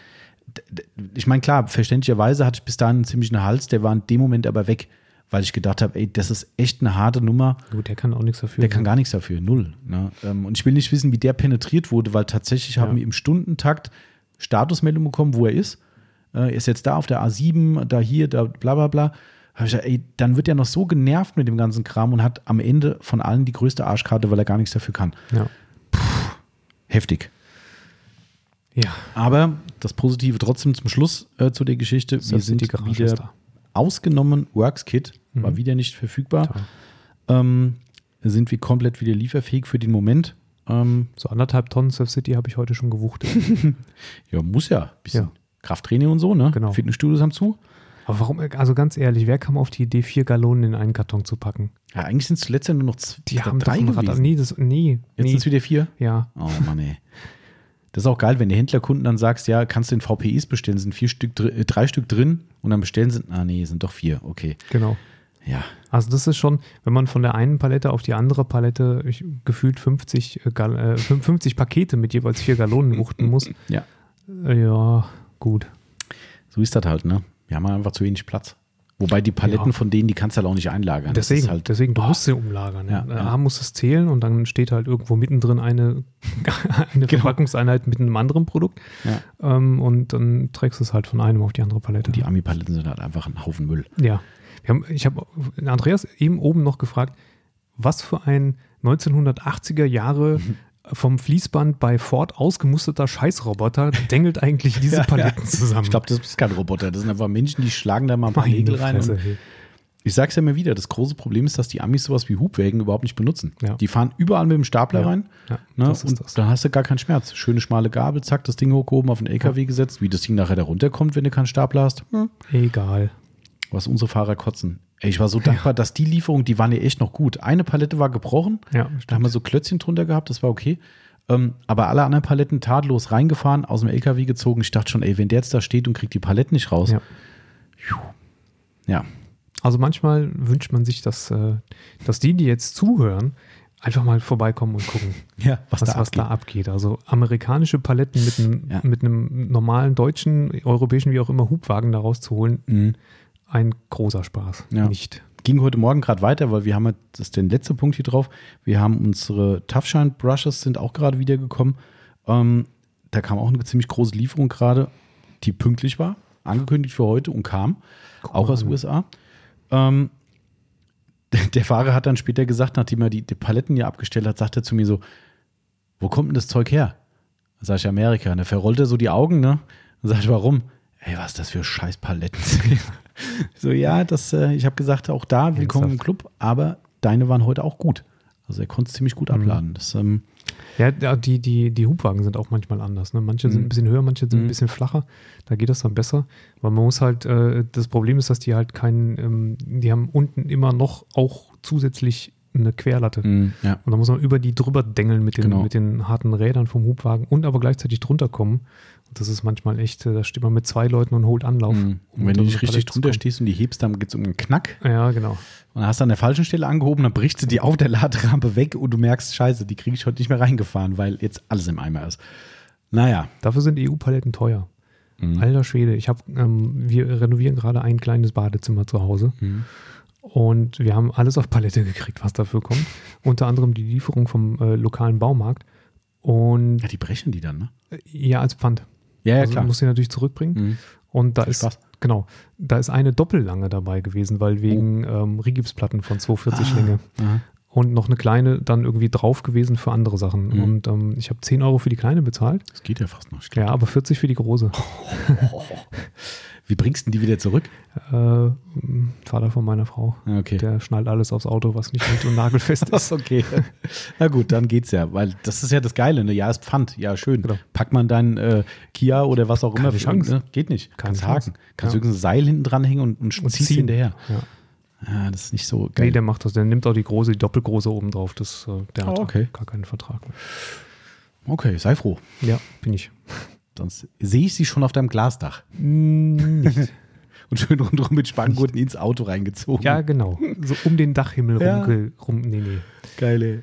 [SPEAKER 1] ich meine, klar, verständlicherweise hatte ich bis dahin einen ziemlichen Hals, der war in dem Moment aber weg, weil ich gedacht habe, ey, das ist echt eine harte Nummer.
[SPEAKER 2] Gut, der kann auch nichts dafür.
[SPEAKER 1] Der kann gar nichts dafür, null. Ne? Ähm, Und ich will nicht wissen, wie der penetriert wurde, weil tatsächlich haben
[SPEAKER 2] Ja.
[SPEAKER 1] wir im Stundentakt Statusmeldung bekommen, wo er ist. Äh, Er ist jetzt da auf der A7, da hier, da bla bla bla. Hab ich gesagt, ey, dann wird er noch so genervt mit dem ganzen Kram und hat am Ende von allen die größte Arschkarte, weil er gar nichts dafür kann.
[SPEAKER 2] Ja.
[SPEAKER 1] Heftig.
[SPEAKER 2] ja.
[SPEAKER 1] Aber das Positive trotzdem zum Schluss äh, zu der Geschichte. wir sind
[SPEAKER 2] Garage
[SPEAKER 1] wieder. Ausgenommen. Works-Kit war
[SPEAKER 2] Mhm.
[SPEAKER 1] wieder nicht verfügbar. Ähm, sind wir komplett wieder lieferfähig für den Moment. Ähm,
[SPEAKER 2] So anderthalb Tonnen Surf City habe ich heute schon gewuchtet.
[SPEAKER 1] ja, muss ja. Bisschen
[SPEAKER 2] Ja.
[SPEAKER 1] Krafttraining und so, ne?
[SPEAKER 2] Genau.
[SPEAKER 1] Fitnessstudios haben zu.
[SPEAKER 2] Aber warum, also ganz ehrlich, wer kam auf die Idee, vier Gallonen in einen Karton zu packen?
[SPEAKER 1] Ja, eigentlich sind es zuletzt ja nur noch z-
[SPEAKER 2] Die haben
[SPEAKER 1] drei
[SPEAKER 2] ein Rad.
[SPEAKER 1] gewesen.
[SPEAKER 2] Nee, das, nee,
[SPEAKER 1] Jetzt
[SPEAKER 2] nee.
[SPEAKER 1] sind es wieder vier.
[SPEAKER 2] Ja,
[SPEAKER 1] Oh Mann, ey. Das ist auch geil, wenn der Händlerkunden dann sagst, ja, kannst du den VPIs bestellen, sind vier Stück, äh, drei Stück drin und dann bestellen sie, ah nee, sind doch vier, okay.
[SPEAKER 2] genau.
[SPEAKER 1] Ja,
[SPEAKER 2] Also das ist schon, wenn man von der einen Palette auf die andere Palette ich, gefühlt 50, äh, Gal- äh, 50 Pakete mit jeweils vier Gallonen wuchten muss.
[SPEAKER 1] ja.
[SPEAKER 2] Äh, ja, gut.
[SPEAKER 1] So ist das halt, ne? Wir haben einfach zu wenig Platz. Wobei die Paletten
[SPEAKER 2] Ja.
[SPEAKER 1] von denen, die kannst du halt auch nicht einlagern.
[SPEAKER 2] Deswegen,
[SPEAKER 1] halt,
[SPEAKER 2] deswegen, du musst sie umlagern.
[SPEAKER 1] Ja,
[SPEAKER 2] Ja. A muss es zählen und dann steht halt irgendwo mittendrin eine, eine
[SPEAKER 1] Genau.
[SPEAKER 2] Verpackungseinheit mit einem anderen Produkt.
[SPEAKER 1] Ja.
[SPEAKER 2] Ähm, und dann trägst du es halt von einem auf die andere Palette.
[SPEAKER 1] Die Ami-Paletten sind halt einfach ein Haufen Müll.
[SPEAKER 2] Ja. Haben, ich habe Andreas eben oben noch gefragt, was für ein 1980er Jahre
[SPEAKER 1] Mhm.
[SPEAKER 2] Vom Fließband bei Ford ausgemusterter Scheißroboter dengelt eigentlich diese
[SPEAKER 1] Ja,
[SPEAKER 2] Paletten
[SPEAKER 1] ja.
[SPEAKER 2] zusammen.
[SPEAKER 1] Ich glaube, das ist kein Roboter. Das sind einfach Menschen, die schlagen da mal ein paar
[SPEAKER 2] Meine
[SPEAKER 1] Nägel rein.
[SPEAKER 2] Fresse, hey.
[SPEAKER 1] ich sag's ja immer wieder, das große Problem ist, dass die Amis sowas wie Hubwägen überhaupt nicht benutzen.
[SPEAKER 2] Ja.
[SPEAKER 1] Die fahren überall mit dem Stapler rein. ne?
[SPEAKER 2] das ist
[SPEAKER 1] und
[SPEAKER 2] das.
[SPEAKER 1] dann hast du gar keinen Schmerz. Schöne schmale Gabel, zack, das Ding hochgehoben, auf den LKW gesetzt. Wie das Ding nachher da runterkommt, wenn du keinen Stapler hast. Hm.
[SPEAKER 2] Egal.
[SPEAKER 1] Was unsere Fahrer kotzen. Ich war so dankbar, dass die Lieferung, die waren ja echt noch gut. Eine Palette war gebrochen.
[SPEAKER 2] Ja,
[SPEAKER 1] Da haben wir so Klötzchen drunter gehabt, das war okay. Ähm, aber alle anderen Paletten tadellos reingefahren, aus dem LKW gezogen. Ich dachte schon, ey, wenn der jetzt da steht und kriegt die Paletten nicht raus.
[SPEAKER 2] Ja.
[SPEAKER 1] Ja.
[SPEAKER 2] Also manchmal wünscht man sich, dass, äh, dass die, die jetzt zuhören, einfach mal vorbeikommen und gucken,
[SPEAKER 1] Ja, was,
[SPEAKER 2] was,
[SPEAKER 1] da
[SPEAKER 2] was
[SPEAKER 1] abgeht.
[SPEAKER 2] da abgeht. Also amerikanische Paletten mit einem,
[SPEAKER 1] Ja.
[SPEAKER 2] mit einem normalen deutschen, europäischen, wie auch immer, Hubwagen da rauszuholen,
[SPEAKER 1] Mhm.
[SPEAKER 2] Ein großer Spaß.
[SPEAKER 1] Ja.
[SPEAKER 2] Nicht.
[SPEAKER 1] Ging heute Morgen gerade weiter, weil wir haben, jetzt- das ist der letzte Punkt hier drauf, wir haben unsere Toughshine Brushes sind auch gerade wiedergekommen. Ähm, da kam auch eine ziemlich große Lieferung gerade, die pünktlich war, angekündigt für heute und kam, auch
[SPEAKER 2] mal
[SPEAKER 1] aus
[SPEAKER 2] an.
[SPEAKER 1] USA. Ähm, der, Fahrer hat dann später gesagt, nachdem er die, die Paletten hier abgestellt hat, sagt er zu mir so, wo kommt denn das Zeug her? Dann sag ich Amerika. Und er verrollt er so die Augen, ne? Sag ich, warum? Ey, was ist das für scheiß Paletten? so, ja, das, äh, ich habe gesagt, auch da, willkommen im
[SPEAKER 2] Ernsthaft?
[SPEAKER 1] Club, aber deine waren heute auch gut. Also er konnte es ziemlich gut
[SPEAKER 2] Mhm.
[SPEAKER 1] abladen. Das, ähm,
[SPEAKER 2] Ja, die, die, die Hubwagen sind auch manchmal anders. Ne? Manche sind
[SPEAKER 1] Mhm.
[SPEAKER 2] ein bisschen höher, manche sind
[SPEAKER 1] Mhm.
[SPEAKER 2] ein bisschen flacher. Da geht das dann besser. Weil man muss halt, äh, das Problem ist, dass die halt keinen, ähm, die haben unten immer noch auch zusätzlich eine Querlatte.
[SPEAKER 1] mh, ja.
[SPEAKER 2] Und da muss man über die drüber dengeln mit den,
[SPEAKER 1] Genau.
[SPEAKER 2] mit den harten Rädern vom Hubwagen und aber gleichzeitig drunter kommen. Das ist manchmal echt, äh, da steht man mit zwei Leuten und holt Anlauf.
[SPEAKER 1] Mhm.
[SPEAKER 2] um
[SPEAKER 1] Und wenn du nicht richtig drunter stehst und die hebst, dann gibt es einen Knack.
[SPEAKER 2] Ja, genau.
[SPEAKER 1] Und dann hast du an der falschen Stelle angehoben, dann brichst du die auf der Laderampe weg und du merkst, scheiße, die kriege ich heute nicht mehr reingefahren, weil jetzt alles im Eimer ist. Naja.
[SPEAKER 2] Dafür sind EU-Paletten teuer.
[SPEAKER 1] Mhm.
[SPEAKER 2] Alter Schwede, ich habe, ähm, wir renovieren gerade ein kleines Badezimmer zu Hause.
[SPEAKER 1] Mhm.
[SPEAKER 2] Und wir haben alles auf Palette gekriegt, was dafür kommt. Unter anderem die Lieferung vom äh, lokalen Baumarkt. Und
[SPEAKER 1] Ja, die brechen die dann, ne?
[SPEAKER 2] ja, als Pfand.
[SPEAKER 1] Ja, ja,
[SPEAKER 2] also
[SPEAKER 1] klar.
[SPEAKER 2] muss sie natürlich zurückbringen.
[SPEAKER 1] Mhm.
[SPEAKER 2] Und da
[SPEAKER 1] Viel
[SPEAKER 2] ist,
[SPEAKER 1] Spaß.
[SPEAKER 2] genau, da ist eine Doppellange dabei gewesen, weil wegen ähm, Rigipsplatten von 240
[SPEAKER 1] Ah,
[SPEAKER 2] Länge.
[SPEAKER 1] aha.
[SPEAKER 2] Und noch eine kleine dann irgendwie drauf gewesen für andere Sachen.
[SPEAKER 1] Mhm.
[SPEAKER 2] Und ähm, ich habe 10 Euro für die kleine bezahlt.
[SPEAKER 1] Das geht ja fast noch.
[SPEAKER 2] Ja, aber 40 für die große.
[SPEAKER 1] Wie bringst du die wieder zurück?
[SPEAKER 2] Äh, Vater von meiner Frau.
[SPEAKER 1] Ah, Okay.
[SPEAKER 2] Der schnallt alles aufs Auto, was nicht mit und nagelfest
[SPEAKER 1] ist. okay. Na gut, dann geht's ja, weil das ist ja das Geile, ne? Ja, ist Pfand, ja, schön.
[SPEAKER 2] Genau.
[SPEAKER 1] Packt man deinen äh, Kia oder was auch
[SPEAKER 2] Keine
[SPEAKER 1] immer.
[SPEAKER 2] Chance.
[SPEAKER 1] Ne? Geht nicht.
[SPEAKER 2] Keine
[SPEAKER 1] Kannst
[SPEAKER 2] Chance.
[SPEAKER 1] haken. Kannst
[SPEAKER 2] Ja.
[SPEAKER 1] irgendein Seil hinten dranhängen und, und,
[SPEAKER 2] Und
[SPEAKER 1] ziehst
[SPEAKER 2] ziehen.
[SPEAKER 1] hinterher.
[SPEAKER 2] Ja.
[SPEAKER 1] Ja, das ist nicht so geil.
[SPEAKER 2] Nee, der macht das. Der nimmt auch die große, die doppelgroße oben drauf. Das, äh, der hat
[SPEAKER 1] Oh, okay.
[SPEAKER 2] gar keinen Vertrag mehr.
[SPEAKER 1] okay, sei froh.
[SPEAKER 2] Ja, bin ich.
[SPEAKER 1] Sonst sehe ich sie schon auf deinem Glasdach
[SPEAKER 2] Nicht.
[SPEAKER 1] und schön rundherum mit Spanngurten ins Auto reingezogen.
[SPEAKER 2] Ja, genau. So um den Dachhimmel
[SPEAKER 1] Ja.
[SPEAKER 2] rum, rum. Nee, nee.
[SPEAKER 1] Geile.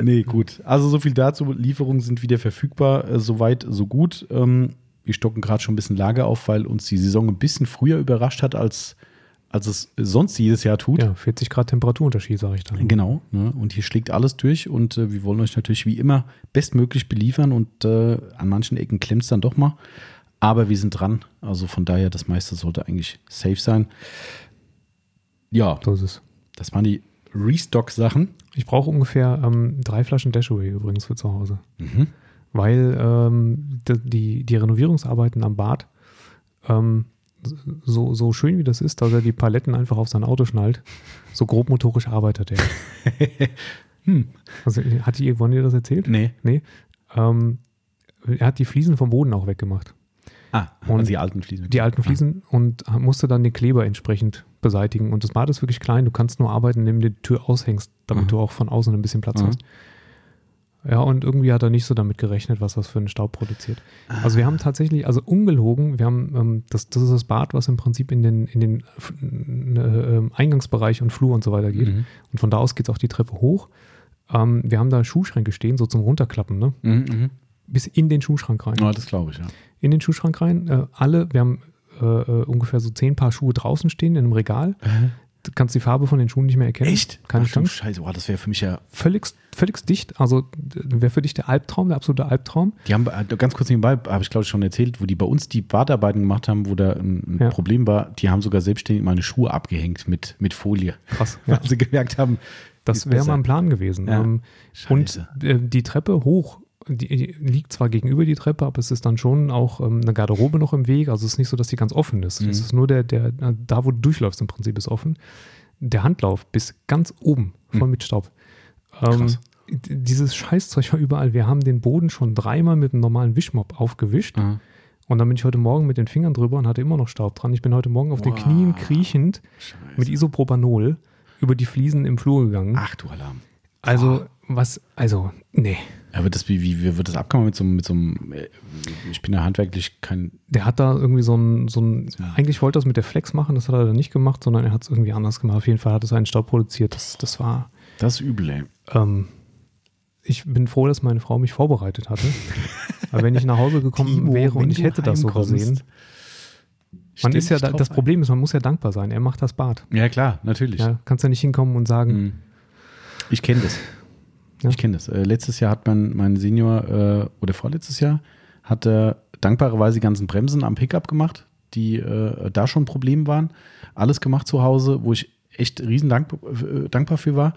[SPEAKER 1] Nee, gut. Also so viel dazu. Lieferungen sind wieder verfügbar. Äh, Soweit, so gut. Ähm, wir stocken gerade schon ein bisschen Lager auf, weil uns die Saison ein bisschen früher überrascht hat, als, als es sonst jedes Jahr tut.
[SPEAKER 2] Ja, 40 Grad Temperaturunterschied, sage ich dann.
[SPEAKER 1] Genau. Ne? Und hier schlägt alles durch und äh, wir wollen euch natürlich wie immer bestmöglich beliefern und äh, an manchen Ecken klemmt es dann doch mal. Aber wir sind dran. Also von daher, das meiste sollte eigentlich safe sein. Ja,
[SPEAKER 2] So ist es.
[SPEAKER 1] das waren die Restock-Sachen.
[SPEAKER 2] Ich brauche ungefähr ähm, drei Flaschen Dashaway übrigens für zu Hause.
[SPEAKER 1] Mhm.
[SPEAKER 2] Weil ähm, die, die Renovierungsarbeiten am Bad, ähm, so, so schön wie das ist, dass er die Paletten einfach auf sein Auto schnallt, so grobmotorisch arbeitet er.
[SPEAKER 1] Hm.
[SPEAKER 2] Also, hat die, wollen ihr das erzählt?
[SPEAKER 1] Nee.
[SPEAKER 2] Nee. Ähm, er hat die Fliesen vom Boden auch weggemacht.
[SPEAKER 1] Ah,
[SPEAKER 2] Und
[SPEAKER 1] also die alten Fliesen.
[SPEAKER 2] Die alten Fliesen und musste dann den Kleber entsprechend beseitigen. Und das Bad ist wirklich klein. Du kannst nur arbeiten, indem du die Tür aushängst, damit
[SPEAKER 1] Mhm.
[SPEAKER 2] du auch von außen ein bisschen Platz
[SPEAKER 1] Mhm.
[SPEAKER 2] hast. Ja, und irgendwie hat er nicht so damit gerechnet, was das für einen Staub produziert. Also wir haben tatsächlich, also ungelogen, wir haben, ähm, das, das ist das Bad, was im Prinzip in den, in den äh, äh, Eingangsbereich und Flur und so weiter geht.
[SPEAKER 1] Mhm.
[SPEAKER 2] Und von da aus geht es auch die Treppe hoch. Ähm, wir haben da Schuhschränke stehen, so zum Runterklappen, ne?
[SPEAKER 1] Mhm, mhm.
[SPEAKER 2] bis in den Schuhschrank rein.
[SPEAKER 1] Ja, das glaube ich, ja.
[SPEAKER 2] In den Schuhschrank rein. Äh, alle, wir haben äh, äh, ungefähr so zehn Paar Schuhe draußen stehen in einem Regal. Du kannst die Farbe von den Schuhen nicht mehr erkennen. Keine
[SPEAKER 1] Ach,
[SPEAKER 2] Chance.
[SPEAKER 1] Scheiße, boah, das wäre für mich ja.
[SPEAKER 2] Völlig, völlig dicht. Also wäre für dich der Albtraum, der absolute Albtraum.
[SPEAKER 1] Die haben äh, ganz kurz nebenbei, habe ich glaube ich schon erzählt, wo die bei uns die Badarbeiten gemacht haben, wo da ein, ein
[SPEAKER 2] Ja.
[SPEAKER 1] Problem war, die haben sogar selbstständig meine Schuhe abgehängt mit, mit Folie.
[SPEAKER 2] Krass.
[SPEAKER 1] Weil
[SPEAKER 2] Ja.
[SPEAKER 1] sie gemerkt haben,
[SPEAKER 2] Das wäre
[SPEAKER 1] besser.
[SPEAKER 2] mal ein Plan gewesen.
[SPEAKER 1] Ja.
[SPEAKER 2] Ähm, und äh, die Treppe hoch, die, liegt zwar gegenüber die Treppe, aber es ist dann schon auch ähm, eine Garderobe noch im Weg. Also es ist nicht so, dass die ganz offen ist.
[SPEAKER 1] Mhm.
[SPEAKER 2] Es ist nur der, der, da wo du durchläufst im Prinzip ist offen. Der Handlauf bis ganz oben, voll mit Staub. Ähm,
[SPEAKER 1] Mhm.
[SPEAKER 2] Dieses Scheißzeug war überall. Wir haben den Boden schon dreimal mit einem normalen Wischmopp aufgewischt.
[SPEAKER 1] Aha.
[SPEAKER 2] Und dann bin ich heute Morgen mit den Fingern drüber und hatte immer noch Staub dran. Ich bin heute Morgen auf den
[SPEAKER 1] Wow.
[SPEAKER 2] Knien kriechend
[SPEAKER 1] Scheiße.
[SPEAKER 2] mit Isopropanol über die Fliesen im Flur gegangen.
[SPEAKER 1] Ach du Alarm.
[SPEAKER 2] Also, was, also, nee.
[SPEAKER 1] Ja, wird das, wie, wie, wird das abgemacht mit so, einem- mit so einem, äh, ich bin ja handwerklich kein,
[SPEAKER 2] Der hat da irgendwie so ein, so ein eigentlich wollte er das mit der Flex machen, das hat er dann nicht gemacht, sondern er hat es irgendwie anders gemacht. Auf jeden Fall hat es einen Staub produziert. Das, das war,
[SPEAKER 1] das ist übel, ey.
[SPEAKER 2] ähm, ich bin froh, dass meine Frau mich vorbereitet hatte. Aber wenn ich nach Hause gekommen
[SPEAKER 1] Timo,
[SPEAKER 2] wäre und ich hätte das so gesehen, man ist ja, da, das. Problem ist, man muss ja dankbar sein. Er macht das Bad.
[SPEAKER 1] Ja, klar, natürlich.
[SPEAKER 2] Ja, kannst ja nicht hinkommen und sagen,
[SPEAKER 1] Mhm. Ich kenne das.
[SPEAKER 2] Ja.
[SPEAKER 1] Ich kenne das. Äh, letztes Jahr hat mein, mein Senior, äh, oder vorletztes Jahr, hat er dankbarerweise die ganzen Bremsen am Pickup gemacht, die äh, da schon ein Problem waren. Alles gemacht zu Hause, wo ich echt riesen dank, äh, dankbar für war.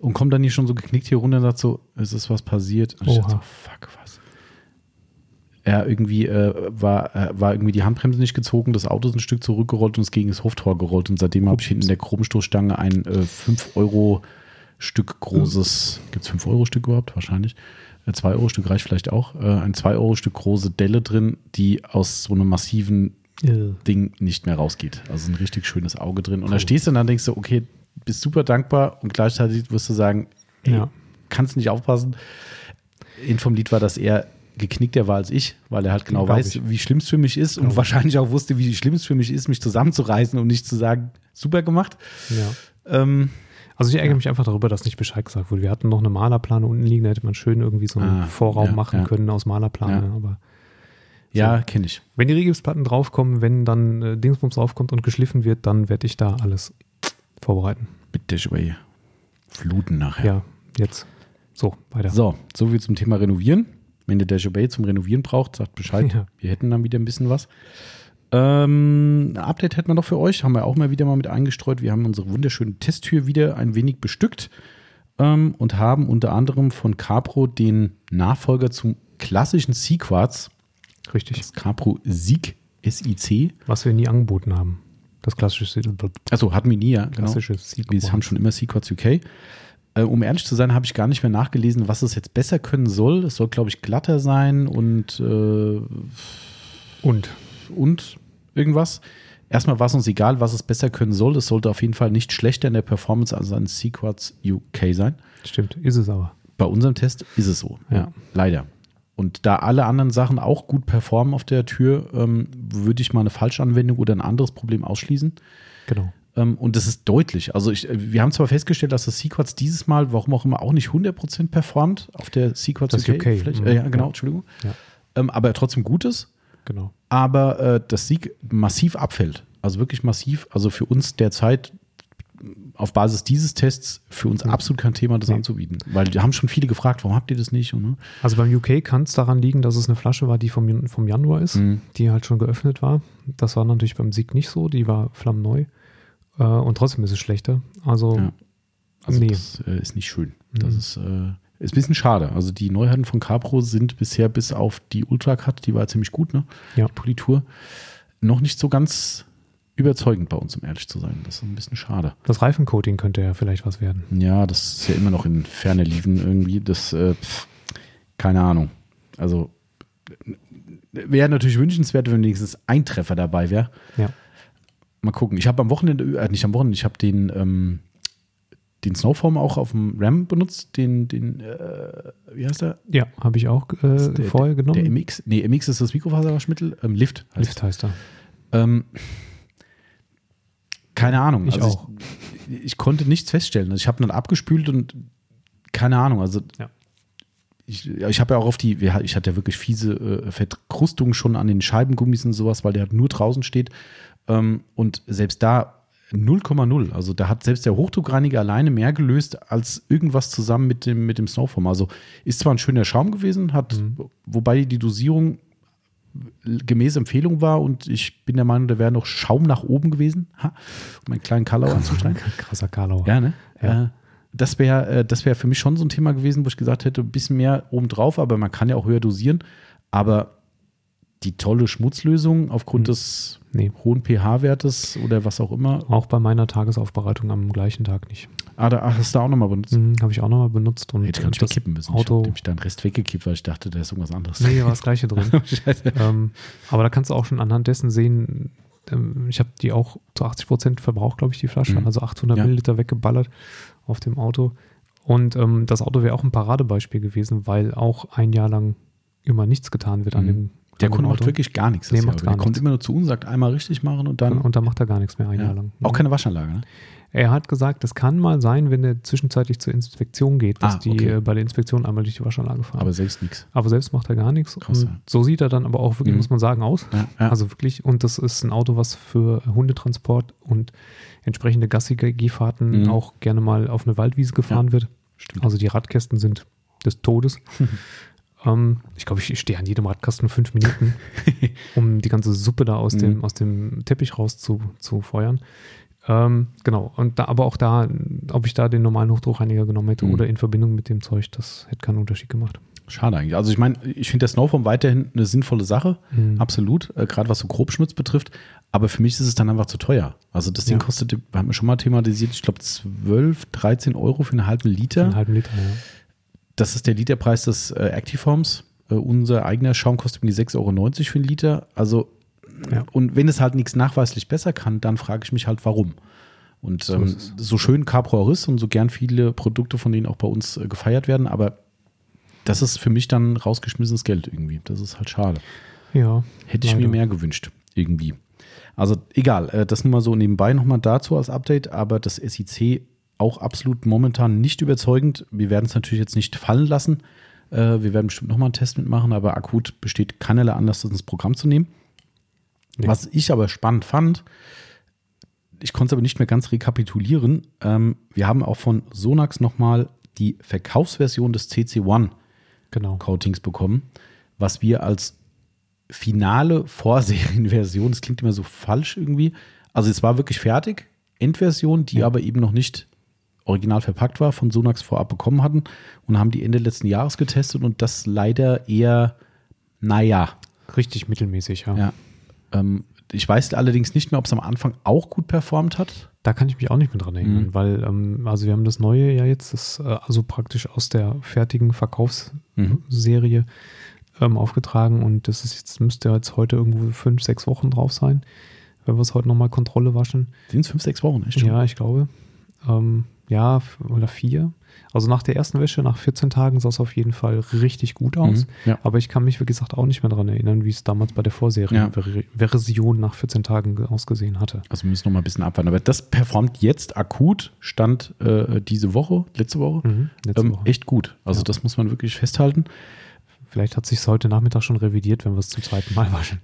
[SPEAKER 1] Und kommt dann hier schon so geknickt hier runter und sagt so, es ist was passiert. Und ich dachte so, fuck, was? Ja, irgendwie äh, war, äh, war irgendwie die Handbremse nicht gezogen, das Auto ist ein Stück zurückgerollt und es gegen das Hoftor gerollt. Und seitdem habe ich hinten in der Chromstoßstange ein äh, 5-Euro-Stück großes, gibt es 5-Euro-Stück überhaupt? Wahrscheinlich. 2-Euro-Stück reicht vielleicht auch. Äh, ein 2-Euro-Stück große Delle drin, die aus so einem massiven
[SPEAKER 2] äh,
[SPEAKER 1] Ding nicht mehr rausgeht. Also ein richtig schönes Auge drin. Und da stehst du und dann denkst du, okay, bist super dankbar und gleichzeitig wirst du sagen, ey,
[SPEAKER 2] Ja.
[SPEAKER 1] kannst nicht aufpassen. In vom Lied war, dass er geknickter war als ich, weil er halt genau
[SPEAKER 2] Glaub
[SPEAKER 1] weiß,
[SPEAKER 2] ich.
[SPEAKER 1] wie schlimm es für mich ist und
[SPEAKER 2] Glaub ich.
[SPEAKER 1] wahrscheinlich auch wusste, wie schlimm es für mich ist, mich zusammenzureißen und nicht zu sagen, super gemacht.
[SPEAKER 2] ja.
[SPEAKER 1] Ähm,
[SPEAKER 2] Also ich ärgere mich einfach darüber, dass nicht Bescheid gesagt wurde. Wir hatten noch eine Malerplane unten liegen, da hätte man schön irgendwie so einen
[SPEAKER 1] Ah,
[SPEAKER 2] Vorraum
[SPEAKER 1] ja,
[SPEAKER 2] machen
[SPEAKER 1] ja.
[SPEAKER 2] können aus Malerplane.
[SPEAKER 1] Ja.
[SPEAKER 2] Aber
[SPEAKER 1] ja, kenne ich.
[SPEAKER 2] wenn die Rigipsplatten draufkommen, wenn dann äh, Dingsbums draufkommt und geschliffen wird, dann werde ich da alles vorbereiten.
[SPEAKER 1] Mit Dashaway fluten nachher.
[SPEAKER 2] Ja, jetzt. So, weiter.
[SPEAKER 1] So, so viel zum Thema Renovieren. Wenn ihr Dashaway zum Renovieren braucht, sagt Bescheid.
[SPEAKER 2] Ja.
[SPEAKER 1] Wir hätten dann wieder ein bisschen was. Ähm, ein Update hätten wir noch für euch, haben wir auch mal wieder mal mit eingestreut. Wir haben unsere wunderschöne Testtür wieder ein wenig bestückt ähm, und haben unter anderem von Capro den Nachfolger zum klassischen C-Quartz,
[SPEAKER 2] Richtig.
[SPEAKER 1] das Capro Sieg SIC.
[SPEAKER 2] Was wir nie angeboten haben. Das klassische,
[SPEAKER 1] Also hatten wir nie, ja. Genau.
[SPEAKER 2] klassische
[SPEAKER 1] Wir haben schon immer C-Quartz UK. Äh, um ehrlich zu sein, habe ich gar nicht mehr nachgelesen, was es jetzt besser können soll. Es soll, glaube ich, glatter sein und äh,
[SPEAKER 2] Und
[SPEAKER 1] und irgendwas. Erstmal war es uns egal, was es besser können soll. Es sollte auf jeden Fall nicht schlechter in der Performance als ein Sequats UK sein.
[SPEAKER 2] stimmt, ist es aber.
[SPEAKER 1] Bei unserem Test ist es so.
[SPEAKER 2] Ja.
[SPEAKER 1] Leider. Und da alle anderen Sachen auch gut performen auf der Tür, ähm, würde ich mal eine Falschanwendung oder ein anderes Problem ausschließen.
[SPEAKER 2] Genau.
[SPEAKER 1] Ähm, und das ist deutlich. Also ich, wir haben zwar festgestellt, dass das Sequats dieses Mal, warum auch immer, auch nicht 100% performt auf der Sequats
[SPEAKER 2] Das
[SPEAKER 1] UK.
[SPEAKER 2] UK,
[SPEAKER 1] Vielleicht,
[SPEAKER 2] mhm.
[SPEAKER 1] äh, ja, genau,
[SPEAKER 2] Ja.
[SPEAKER 1] Entschuldigung.
[SPEAKER 2] Ja.
[SPEAKER 1] Ähm, aber trotzdem gut ist.
[SPEAKER 2] Genau.
[SPEAKER 1] aber äh, das Sieg massiv abfällt. Also wirklich massiv. Also für uns derzeit auf Basis dieses Tests für uns
[SPEAKER 2] Ja.
[SPEAKER 1] absolut kein Thema, das
[SPEAKER 2] Nee.
[SPEAKER 1] anzubieten. Weil die haben schon viele gefragt, warum habt ihr das nicht? Und, ne?
[SPEAKER 2] Also beim UK kann es daran liegen, dass es eine Flasche war, die vom, vom Januar ist,
[SPEAKER 1] Mhm.
[SPEAKER 2] die halt schon geöffnet war. Das war natürlich beim Sieg nicht so, die war flammneu. Äh, und trotzdem ist es schlechter. Also,
[SPEAKER 1] Ja. Also
[SPEAKER 2] nee.
[SPEAKER 1] das äh, ist nicht schön. Das
[SPEAKER 2] Mhm.
[SPEAKER 1] ist, äh, ist ein bisschen schade. Also die Neuheiten von Capro sind bisher bis auf die Ultra Cut, die war ziemlich gut, ne?
[SPEAKER 2] Ja.
[SPEAKER 1] Die Politur, noch nicht so ganz überzeugend bei uns, um ehrlich zu sein. Das ist ein bisschen schade.
[SPEAKER 2] Das Reifencoating könnte ja vielleicht was werden.
[SPEAKER 1] Ja, das ist ja immer noch in ferne Liefen irgendwie. Das, äh, pff, keine Ahnung. Also wäre natürlich wünschenswert, wenn wenigstens ein Treffer dabei wäre.
[SPEAKER 2] Ja.
[SPEAKER 1] Mal gucken. Ich habe am Wochenende, äh, nicht am Wochenende, ich habe den, ähm, den Snowform auch auf dem RAM benutzt. Den, den äh, wie heißt der?
[SPEAKER 2] Ja, habe ich auch äh,
[SPEAKER 1] der,
[SPEAKER 2] vorher
[SPEAKER 1] der,
[SPEAKER 2] genommen.
[SPEAKER 1] Der MX. Nee, MX ist das Mikrofaserwaschmittel. Ähm, Lift heißt
[SPEAKER 2] Lift heißt er.
[SPEAKER 1] Ähm, keine Ahnung.
[SPEAKER 2] Ich
[SPEAKER 1] also
[SPEAKER 2] auch.
[SPEAKER 1] Ich, ich konnte nichts feststellen. Also ich habe dann abgespült und keine Ahnung. Also
[SPEAKER 2] Ja.
[SPEAKER 1] ich, ich habe ja auch auf die, ich hatte ja wirklich fiese äh, Verkrustungen schon an den Scheibengummis und sowas, weil der halt nur draußen steht. Ähm, und selbst da 0,0. Also da hat selbst der Hochdruckreiniger alleine mehr gelöst als irgendwas zusammen mit dem, mit dem Snowform. Also ist zwar ein schöner Schaum gewesen, hat,
[SPEAKER 2] Mhm.
[SPEAKER 1] wobei die Dosierung gemäß Empfehlung war und ich bin der Meinung, da wäre noch Schaum nach oben gewesen, ha, um einen kleinen Kalauer anzusteigen.
[SPEAKER 2] Krasser Karlauer.
[SPEAKER 1] Ja, ne?
[SPEAKER 2] Ja.
[SPEAKER 1] Äh, das wäre äh, das wär für mich schon so ein Thema gewesen, wo ich gesagt hätte, ein bisschen mehr obendrauf, aber man kann ja auch höher dosieren. Aber die tolle Schmutzlösung aufgrund
[SPEAKER 2] Hm.
[SPEAKER 1] des
[SPEAKER 2] Nee,
[SPEAKER 1] hohen pH-Wertes oder was auch immer.
[SPEAKER 2] auch bei meiner Tagesaufbereitung am gleichen Tag nicht.
[SPEAKER 1] Ah, da ach, hast du da auch nochmal benutzt.
[SPEAKER 2] Mhm, habe ich auch nochmal benutzt. Und
[SPEAKER 1] Hätte ich kippen müssen.
[SPEAKER 2] Auto-
[SPEAKER 1] Ich habe den Rest weggekippt, weil ich dachte, da ist irgendwas anderes.
[SPEAKER 2] Nee, war das gleiche drin.
[SPEAKER 1] Scheiße.
[SPEAKER 2] ähm, aber da kannst du auch schon anhand dessen sehen, ähm, ich habe die auch zu 80 Prozent verbraucht, glaube ich, die Flasche.
[SPEAKER 1] Mhm.
[SPEAKER 2] Also 800
[SPEAKER 1] Ja.
[SPEAKER 2] Milliliter weggeballert auf dem Auto. Und ähm, das Auto wäre auch ein Paradebeispiel gewesen, weil auch ein Jahr lang immer nichts getan wird an
[SPEAKER 1] Mhm.
[SPEAKER 2] dem,
[SPEAKER 1] Der Kunde macht wirklich gar nichts.
[SPEAKER 2] Nee, macht gar
[SPEAKER 1] der kommt
[SPEAKER 2] nichts.
[SPEAKER 1] immer nur zu uns, sagt einmal richtig machen und dann.
[SPEAKER 2] Und da macht er gar nichts mehr ein
[SPEAKER 1] ja.
[SPEAKER 2] Jahr lang.
[SPEAKER 1] Auch keine Waschanlage, ne?
[SPEAKER 2] Er hat gesagt, es kann mal sein, wenn er zwischenzeitlich zur Inspektion geht, dass
[SPEAKER 1] Ah,
[SPEAKER 2] die
[SPEAKER 1] okay.
[SPEAKER 2] äh, bei der Inspektion einmal durch die Waschanlage fahren.
[SPEAKER 1] Aber selbst nichts.
[SPEAKER 2] Aber selbst macht er gar nichts.
[SPEAKER 1] Krass,
[SPEAKER 2] und
[SPEAKER 1] ja.
[SPEAKER 2] so sieht er dann aber auch wirklich,
[SPEAKER 1] Mhm.
[SPEAKER 2] muss man sagen, aus.
[SPEAKER 1] Ja, ja.
[SPEAKER 2] Also wirklich, und das ist ein Auto, was für Hundetransport und entsprechende Gassi-Gehfahrten
[SPEAKER 1] Mhm.
[SPEAKER 2] auch gerne mal auf eine Waldwiese gefahren wird.
[SPEAKER 1] stimmt.
[SPEAKER 2] Also die Radkästen sind des Todes. ähm, ich glaube, ich stehe an jedem Radkasten fünf Minuten, um die ganze Suppe da aus,
[SPEAKER 1] Mhm.
[SPEAKER 2] dem, aus dem Teppich raus zu, zu feuern. Ähm, genau, und da, aber auch da, ob ich da den normalen Hochdruckreiniger genommen hätte
[SPEAKER 1] Mhm.
[SPEAKER 2] oder in Verbindung mit dem Zeug, das hätte keinen Unterschied gemacht.
[SPEAKER 1] Schade eigentlich. Also ich meine, ich finde der Snowform weiterhin eine sinnvolle Sache,
[SPEAKER 2] Mhm.
[SPEAKER 1] absolut, äh, gerade was so Grobschmutz betrifft. Aber für mich ist es dann einfach zu teuer. Also das Ding
[SPEAKER 2] Ja.
[SPEAKER 1] kostet, haben wir schon mal thematisiert, ich glaube 12, 13 Euro für einen halben Liter.
[SPEAKER 2] Einen halben Liter, ja.
[SPEAKER 1] Das ist der Literpreis des äh, Actiforms. Äh, unser eigener Schaum kostet mir 6,90 Euro für einen Liter. Also,
[SPEAKER 2] Ja.
[SPEAKER 1] und wenn es halt nichts nachweislich besser kann, dann frage ich mich halt, warum. Und
[SPEAKER 2] So
[SPEAKER 1] ähm, so schön Capro ist und so gern viele Produkte von denen auch bei uns äh, gefeiert werden, aber das ist für mich dann rausgeschmissenes Geld irgendwie. Das ist halt schade.
[SPEAKER 2] Ja.
[SPEAKER 1] Hätte ich mir
[SPEAKER 2] Leider.
[SPEAKER 1] mehr gewünscht, irgendwie. Also egal, äh, das nur mal so nebenbei nochmal dazu als Update, aber das SIC auch absolut momentan nicht überzeugend. Wir werden es natürlich jetzt nicht fallen lassen. Äh, Wir werden bestimmt nochmal einen Test mitmachen, aber akut besteht keinerlei Anlass, das ins Programm zu nehmen.
[SPEAKER 2] Nee.
[SPEAKER 1] Was ich aber spannend fand, ich konnte es aber nicht mehr ganz rekapitulieren. Ähm, wir haben auch von Sonax nochmal die Verkaufsversion des CC1
[SPEAKER 2] Genau.
[SPEAKER 1] Coatings bekommen, was wir als finale Vorserienversion, das klingt immer so falsch irgendwie. Also es war wirklich fertig, Endversion, die
[SPEAKER 2] Ja.
[SPEAKER 1] aber eben noch nicht original verpackt war, von Sonax vorab bekommen hatten und haben die Ende letzten Jahres getestet und das leider eher, naja,
[SPEAKER 2] Richtig mittelmäßig, ja.
[SPEAKER 1] ja. Ähm, ich weiß allerdings nicht mehr, ob es am Anfang auch gut performt hat.
[SPEAKER 2] Da kann ich mich auch nicht mehr dran erinnern,
[SPEAKER 1] Mhm.
[SPEAKER 2] weil, ähm, also wir haben das neue ja jetzt, das, äh, also praktisch aus der fertigen Verkaufsserie ähm, aufgetragen und das ist jetzt, müsste jetzt heute irgendwo fünf, sechs Wochen drauf sein, wenn wir es heute nochmal Kontrolle waschen.
[SPEAKER 1] Sind es fünf, sechs Wochen, echt schon?
[SPEAKER 2] Ja, ich glaube. Ähm, ja, oder vier. Also nach der ersten Wäsche, nach 14 Tagen sah es auf jeden Fall richtig gut aus.
[SPEAKER 1] Mhm, ja.
[SPEAKER 2] Aber ich kann mich, wie gesagt, auch nicht mehr daran erinnern, wie es damals bei der Vorserie-Version nach 14 Tagen ge- ausgesehen hatte.
[SPEAKER 1] Also wir müssen noch mal ein bisschen abwarten. Aber das performt jetzt akut, stand äh, diese Woche, letzte Woche,
[SPEAKER 2] Mhm, letzte
[SPEAKER 1] ähm,
[SPEAKER 2] Woche.
[SPEAKER 1] echt gut. Also
[SPEAKER 2] Ja.
[SPEAKER 1] das muss man wirklich festhalten.
[SPEAKER 2] Vielleicht hat sich heute Nachmittag schon revidiert, wenn wir es zum zweiten Mal waschen.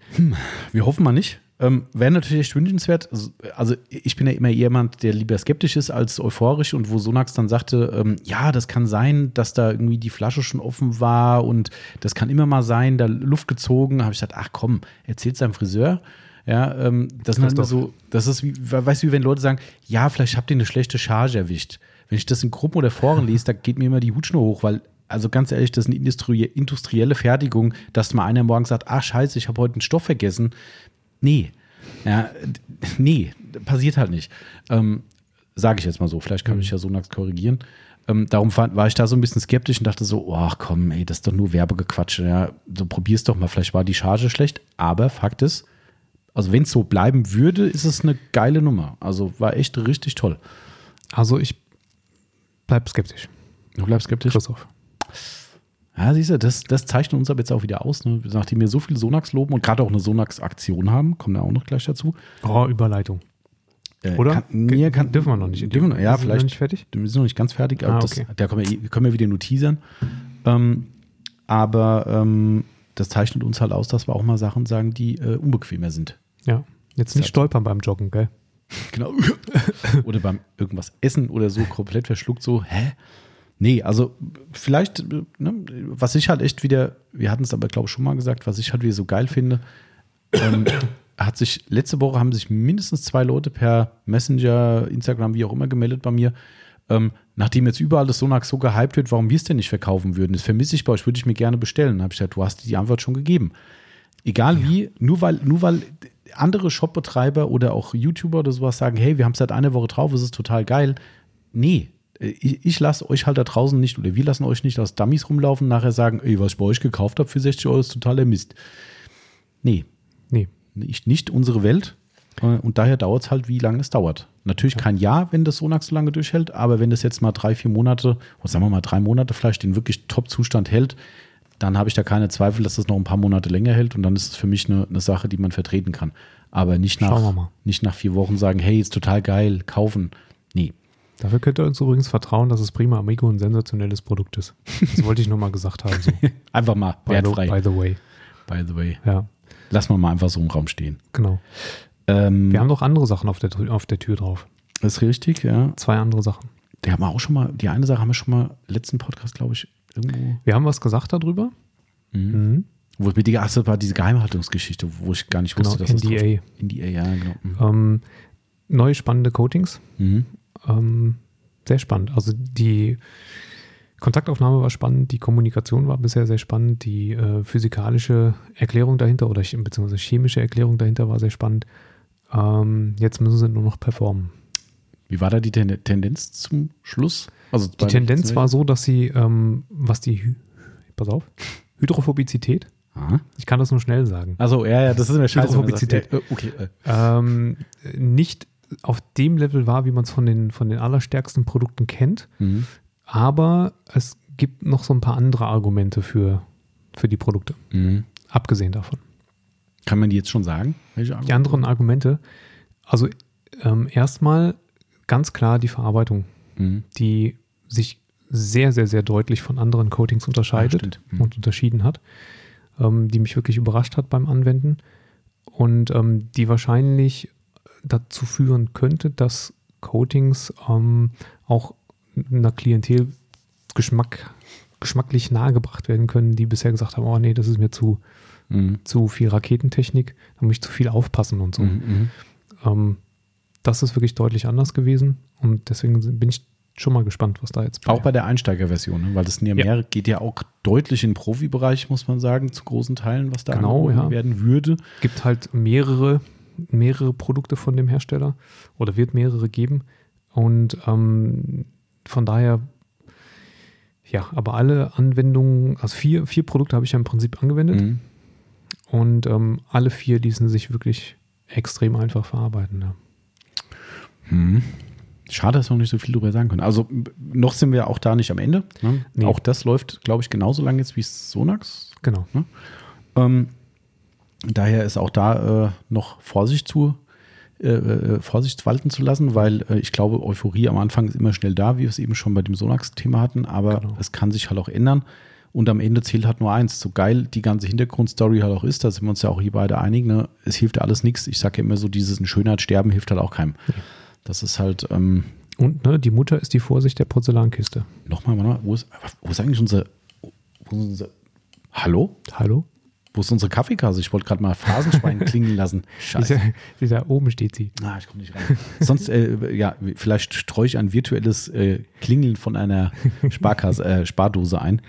[SPEAKER 1] Wir hoffen mal nicht. Ähm, Wäre natürlich echt wünschenswert. Also, ich bin ja immer jemand, der lieber skeptisch ist als euphorisch und wo Sonax dann sagte, ähm, ja, das kann sein, dass da irgendwie die Flasche schon offen war und das kann immer mal sein, da Luft gezogen. habe ich gesagt, ach komm, erzählt seinem Friseur. Ja, ähm, das ist halt immer so, das ist wie, weißt du, wie wenn Leute sagen, ja, vielleicht habt ihr eine schlechte Charge erwischt. Wenn ich das in Gruppen oder Foren lese, da geht mir immer die Hutschnur hoch, weil, also ganz ehrlich, das ist eine industrie industrielle Fertigung, dass mal einer morgen sagt, ach scheiße, ich habe heute einen Stoff vergessen. Nee. Ja, nee, passiert halt nicht. Ähm, Sage ich jetzt mal so. Vielleicht kann mich ja Sonax korrigieren. Ähm, darum fand, war ich da so ein bisschen skeptisch und dachte so, ach komm, ey, das ist doch nur Werbegequatsche. Ja, so probier's doch mal. Vielleicht war die Charge schlecht. Aber Fakt ist, also wenn es so bleiben würde, ist es eine geile Nummer. Also war echt richtig toll.
[SPEAKER 2] Also ich bleib skeptisch,
[SPEAKER 1] Du bleibst skeptisch.
[SPEAKER 2] Christoph.
[SPEAKER 1] Ja, siehst du, das, das zeichnet uns aber jetzt auch wieder aus. Ne? Nachdem wir so viel Sonax loben und gerade auch eine Sonax-Aktion haben, kommen da auch noch gleich dazu.
[SPEAKER 2] Oh, Überleitung.
[SPEAKER 1] Äh,
[SPEAKER 2] Oder?
[SPEAKER 1] Kann, nee, kann,
[SPEAKER 2] Dürfen wir noch nicht.
[SPEAKER 1] Dürfen wir, ja, vielleicht.
[SPEAKER 2] noch nicht fertig?
[SPEAKER 1] Wir sind noch nicht ganz fertig, aber
[SPEAKER 2] Ah,
[SPEAKER 1] das,
[SPEAKER 2] okay.
[SPEAKER 1] da können wir, können wir wieder nur teasern. Ähm, aber ähm, das zeichnet uns halt aus, dass wir auch mal Sachen sagen, die äh, unbequemer sind.
[SPEAKER 2] Ja. Jetzt nicht stolpern beim Joggen, gell?
[SPEAKER 1] Genau. oder beim irgendwas essen oder so komplett verschluckt, so, hä? Nee, also vielleicht, ne, was ich halt echt wieder, wir hatten es aber, glaube ich, schon mal gesagt, was ich halt wieder so geil finde, ähm, hat sich, letzte Woche haben sich mindestens zwei Leute per Messenger, Instagram, wie auch immer gemeldet bei mir, ähm, nachdem jetzt überall das Sonax so gehypt wird, warum wir es denn nicht verkaufen würden. Das vermisse ich bei euch, würde ich mir gerne bestellen. Habe ich gesagt, du hast die Antwort schon gegeben. Egal wie, nur weil, nur weil andere Shopbetreiber oder auch YouTuber oder sowas sagen, hey, wir haben es seit einer Woche drauf, es ist total geil. Nee, ich, ich lasse euch halt da draußen nicht oder wir lassen euch nicht als Dummies rumlaufen und nachher sagen, ey, was ich bei euch gekauft habe für 60 Euro ist totaler Mist. Nee,
[SPEAKER 2] Nee.
[SPEAKER 1] nicht, nicht unsere Welt. Äh, Und daher dauert es halt, wie lange es dauert. Natürlich kein Jahr, wenn das Sonax so lange durchhält, aber wenn das jetzt mal drei, vier Monate, oder sagen wir mal drei Monate vielleicht den wirklich Top-Zustand hält, dann habe ich da keine Zweifel, dass das noch ein paar Monate länger hält und dann ist es für mich eine, eine Sache, die man vertreten kann. Aber nicht nach, nicht nach vier Wochen sagen, hey, ist total geil, kaufen. Nee.
[SPEAKER 2] Dafür könnt ihr uns übrigens vertrauen, dass es Prima Amigo ein sensationelles Produkt ist. Das wollte ich nur mal gesagt haben. So.
[SPEAKER 1] Einfach mal
[SPEAKER 2] by, the,
[SPEAKER 1] wertfrei.
[SPEAKER 2] by the way.
[SPEAKER 1] By the way.
[SPEAKER 2] Ja,
[SPEAKER 1] Lass mal mal einfach so im Raum stehen.
[SPEAKER 2] genau.
[SPEAKER 1] Ähm,
[SPEAKER 2] Wir haben noch andere Sachen auf der, Tür- auf der Tür drauf.
[SPEAKER 1] ist richtig, ja.
[SPEAKER 2] Zwei andere Sachen.
[SPEAKER 1] Die haben wir auch schon mal, die eine Sache haben wir schon mal letzten Podcast, glaube ich, irgendwo
[SPEAKER 2] Wir haben was gesagt darüber. Mhm.
[SPEAKER 1] Wo ich mir die, ach, das war diese Geheimhaltungsgeschichte, wo ich gar nicht wusste,
[SPEAKER 2] Genau,
[SPEAKER 1] dass das
[SPEAKER 2] NDA.
[SPEAKER 1] NDA, ja, genau. Mhm.
[SPEAKER 2] Ähm, neue spannende Coatings.
[SPEAKER 1] Mhm.
[SPEAKER 2] Ähm, sehr spannend. Also die Kontaktaufnahme war spannend, die Kommunikation war bisher sehr spannend, die äh, physikalische Erklärung dahinter oder beziehungsweise chemische Erklärung dahinter war sehr spannend. Ähm, jetzt müssen sie nur noch performen.
[SPEAKER 1] Wie war da die Ten Tendenz zum Schluss? Also
[SPEAKER 2] Die Tendenz war so, dass sie, ähm, was die, Hy pass auf, Hydrophobizität, ich kann das nur schnell sagen,
[SPEAKER 1] Also, ja, ja, das ist mir scheiße. man sagt,
[SPEAKER 2] Hydrophobizität.
[SPEAKER 1] ja, okay. Äh.
[SPEAKER 2] ähm, nicht auf dem Level war, wie man es von den, von den allerstärksten Produkten kennt,
[SPEAKER 1] Mhm.
[SPEAKER 2] aber es gibt noch so ein paar andere Argumente für, für die Produkte,
[SPEAKER 1] Mhm.
[SPEAKER 2] abgesehen davon.
[SPEAKER 1] Kann man die jetzt schon sagen?
[SPEAKER 2] Die anderen Argumente, also ähm, erstmal ganz klar die Verarbeitung,
[SPEAKER 1] Mhm.
[SPEAKER 2] die sich sehr, sehr, sehr deutlich von anderen Coatings unterscheidet
[SPEAKER 1] stimmt. Mhm.
[SPEAKER 2] und unterschieden hat, ähm, die mich wirklich überrascht hat beim Anwenden und ähm, die wahrscheinlich dazu führen könnte, dass Coatings ähm, auch einer Klientel Geschmack, geschmacklich nahegebracht werden können, die bisher gesagt haben, oh nee, das ist mir zu,
[SPEAKER 1] Mhm.
[SPEAKER 2] zu viel Raketentechnik, da muss ich zu viel aufpassen und so.
[SPEAKER 1] Mhm.
[SPEAKER 2] Ähm, das ist wirklich deutlich anders gewesen und deswegen bin ich schon mal gespannt, was da jetzt
[SPEAKER 1] Auch bei der Einsteigerversion, ne? weil das ja
[SPEAKER 2] Ja.
[SPEAKER 1] geht ja auch deutlich in den Profibereich, muss man sagen, zu großen Teilen, was da
[SPEAKER 2] Genau,
[SPEAKER 1] angeboten
[SPEAKER 2] ja.
[SPEAKER 1] werden würde.
[SPEAKER 2] gibt halt mehrere, mehrere Produkte von dem Hersteller oder wird mehrere geben. Und ähm, von daher, ja, aber alle Anwendungen, also vier, vier Produkte habe ich ja im Prinzip angewendet
[SPEAKER 1] Mhm.
[SPEAKER 2] und ähm, alle vier ließen sich wirklich extrem einfach verarbeiten. Ja.
[SPEAKER 1] Mhm. Schade, dass wir noch nicht so viel drüber sagen können. Also noch sind wir auch da nicht am Ende. Ne?
[SPEAKER 2] Nee.
[SPEAKER 1] Auch das läuft, glaube ich, genauso lange jetzt wie Sonax.
[SPEAKER 2] Genau.
[SPEAKER 1] Ähm, daher ist auch da äh, noch Vorsicht zu, äh, äh, Vorsicht walten zu lassen, weil äh, ich glaube, Euphorie am Anfang ist immer schnell da, wie wir es eben schon bei dem Sonax-Thema hatten, aber
[SPEAKER 2] Genau.
[SPEAKER 1] es kann sich halt auch ändern. Und am Ende zählt halt nur eins. So geil die ganze Hintergrundstory halt auch ist, da sind wir uns ja auch hier beide einig, ne? es hilft ja alles nichts. Ich sage ja immer so, dieses in Schönheit sterben hilft halt auch keinem. Das ist halt, ähm,
[SPEAKER 2] Und ne, die Mutter ist die Vorsicht der Porzellankiste.
[SPEAKER 1] nochmal, warte mal, wo ist, wo ist eigentlich unser, wo ist unser, hallo?
[SPEAKER 2] Hallo?
[SPEAKER 1] Wo ist unsere Kaffeekasse? Ich wollte gerade mal Phrasenschwein klingen lassen. Scheiße.
[SPEAKER 2] Da, die da oben steht sie.
[SPEAKER 1] Ah, ich komme nicht rein. Sonst, äh, ja, vielleicht streue ich ein virtuelles äh, Klingeln von einer Sparkasse, äh, Spardose ein.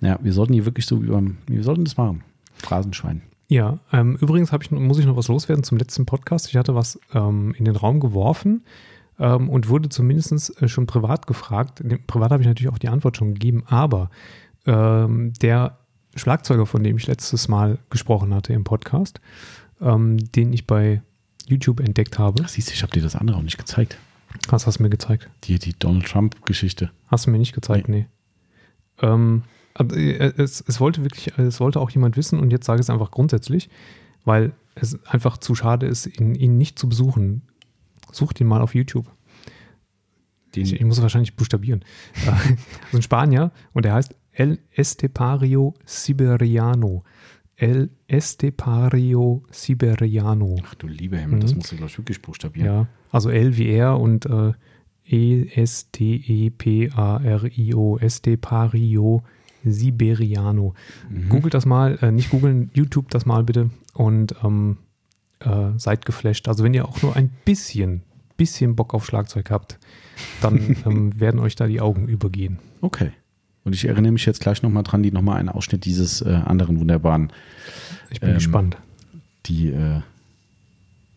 [SPEAKER 1] Ja, wir sollten hier wirklich so wie beim, wir sollten das machen. Phrasenschwein.
[SPEAKER 2] Ja, ähm, übrigens ich, muss ich noch was loswerden zum letzten Podcast. Ich hatte was ähm, in den Raum geworfen ähm, und wurde zumindest äh, schon privat gefragt. Privat habe ich natürlich auch die Antwort schon gegeben, aber ähm, der Schlagzeuger, von dem ich letztes Mal gesprochen hatte im Podcast, ähm, den ich bei YouTube entdeckt habe,
[SPEAKER 1] Ach, siehst du, ich habe dir das andere auch nicht gezeigt.
[SPEAKER 2] was hast du mir gezeigt?
[SPEAKER 1] Die, die Donald Trump-Geschichte.
[SPEAKER 2] Hast du mir nicht gezeigt, nee. Ähm, aber äh, es, es wollte wirklich, es wollte auch jemand wissen und jetzt sage ich es einfach grundsätzlich, weil es einfach zu schade ist, ihn, ihn nicht zu besuchen. Sucht ihn mal auf YouTube.
[SPEAKER 1] Den,
[SPEAKER 2] Ich, ich muss wahrscheinlich buchstabieren. Äh, also ein Spanier und der heißt El Estepario Siberiano. El Estepario Siberiano.
[SPEAKER 1] ach du lieber Himmel, das
[SPEAKER 2] Mhm.
[SPEAKER 1] musst du, glaube ich, wirklich buchstabieren.
[SPEAKER 2] Ja, also L wie er und äh, E E-S-T-E-P-A-R-I-O, Estepario Siberiano.
[SPEAKER 1] Mhm.
[SPEAKER 2] Googelt das mal, äh, nicht googeln, YouTube das mal bitte und ähm, äh, seid geflasht. Also wenn ihr auch nur ein bisschen, bisschen Bock auf Schlagzeug habt, dann ähm, werden euch da die Augen übergehen.
[SPEAKER 1] Okay. Und ich erinnere mich jetzt gleich nochmal dran, die nochmal einen Ausschnitt dieses äh, anderen wunderbaren,
[SPEAKER 2] Ich bin
[SPEAKER 1] Ähm,
[SPEAKER 2] gespannt.
[SPEAKER 1] die, äh,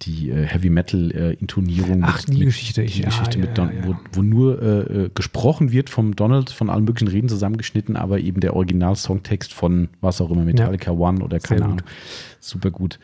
[SPEAKER 1] die äh, Heavy Metal äh, Intonierung.
[SPEAKER 2] Ach, die Geschichte,
[SPEAKER 1] Die
[SPEAKER 2] ich- ja,
[SPEAKER 1] Geschichte
[SPEAKER 2] ja,
[SPEAKER 1] mit Don,
[SPEAKER 2] ja.
[SPEAKER 1] Wo, wo nur äh, äh, gesprochen wird vom Donald, von allen möglichen Reden zusammengeschnitten, aber eben der Original-Songtext von was auch immer, Metallica One oder keine Ahnung. Super gut.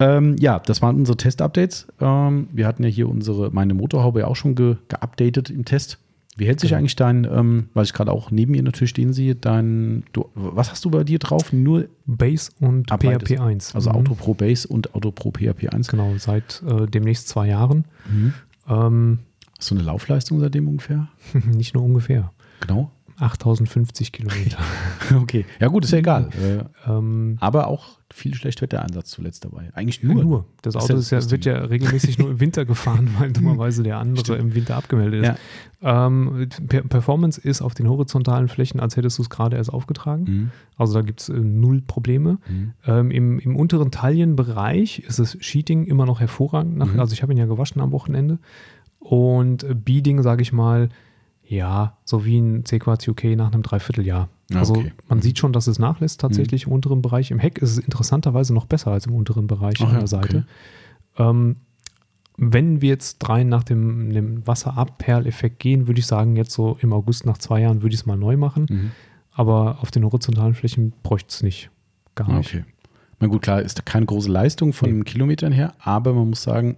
[SPEAKER 1] Ähm, ja, das waren unsere Test-Updates. Ähm, wir hatten ja hier unsere, meine Motorhaube ja auch schon ge geupdatet im Test. Wie hält sich
[SPEAKER 2] Genau.
[SPEAKER 1] eigentlich dein, ähm, weil ich gerade auch neben mir natürlich stehen sehe, dein, du, was hast du bei dir drauf? Nur,
[SPEAKER 2] Base und
[SPEAKER 1] Ah.
[SPEAKER 2] PHP 1.
[SPEAKER 1] also
[SPEAKER 2] Mhm.
[SPEAKER 1] Auto Pro Base und Auto Pro PHP 1.
[SPEAKER 2] Genau, seit äh, demnächst zwei Jahren.
[SPEAKER 1] Mhm.
[SPEAKER 2] Ähm,
[SPEAKER 1] Hast du eine Laufleistung seitdem ungefähr?
[SPEAKER 2] nicht nur ungefähr.
[SPEAKER 1] Genau.
[SPEAKER 2] 8050 Kilometer.
[SPEAKER 1] Okay. Ja, gut, ist ja egal. Äh,
[SPEAKER 2] ähm,
[SPEAKER 1] aber auch viel Schlechtwettereinsatz zuletzt dabei. Eigentlich nur.
[SPEAKER 2] nur. Das Auto
[SPEAKER 1] ist
[SPEAKER 2] ist
[SPEAKER 1] ja
[SPEAKER 2] ja,
[SPEAKER 1] das
[SPEAKER 2] wird ja regelmäßig nur im Winter gefahren, weil dummerweise der andere
[SPEAKER 1] Stimmt.
[SPEAKER 2] im Winter abgemeldet ist. Ähm, Per Performance ist auf den horizontalen Flächen, als hättest du es gerade erst aufgetragen.
[SPEAKER 1] Mhm.
[SPEAKER 2] Also da gibt es äh, null Probleme.
[SPEAKER 1] Mhm.
[SPEAKER 2] Ähm, im, Im unteren Taillenbereich ist das Sheeting immer noch hervorragend. Nach,
[SPEAKER 1] Mhm.
[SPEAKER 2] Also ich habe ihn ja gewaschen am Wochenende. Und äh, Beading, sage ich mal, ja, so wie ein C-Quartz UK nach einem Dreivierteljahr.
[SPEAKER 1] Ah,
[SPEAKER 2] Also
[SPEAKER 1] okay.
[SPEAKER 2] man sieht schon, dass es nachlässt tatsächlich im unteren Bereich. Im Heck ist es interessanterweise noch besser als im unteren Bereich
[SPEAKER 1] Ach
[SPEAKER 2] an
[SPEAKER 1] ja,
[SPEAKER 2] der Seite. Ähm, wenn wir jetzt rein nach dem, dem Wasserabperleffekt gehen, würde ich sagen, jetzt so im August nach zwei Jahren würde ich es mal neu machen.
[SPEAKER 1] Mhm.
[SPEAKER 2] Aber auf den horizontalen Flächen bräuchte es nicht. Gar
[SPEAKER 1] Ah,
[SPEAKER 2] nicht.
[SPEAKER 1] Okay. Na gut, klar, ist keine große Leistung von
[SPEAKER 2] Nee.
[SPEAKER 1] den Kilometern her, aber man muss sagen,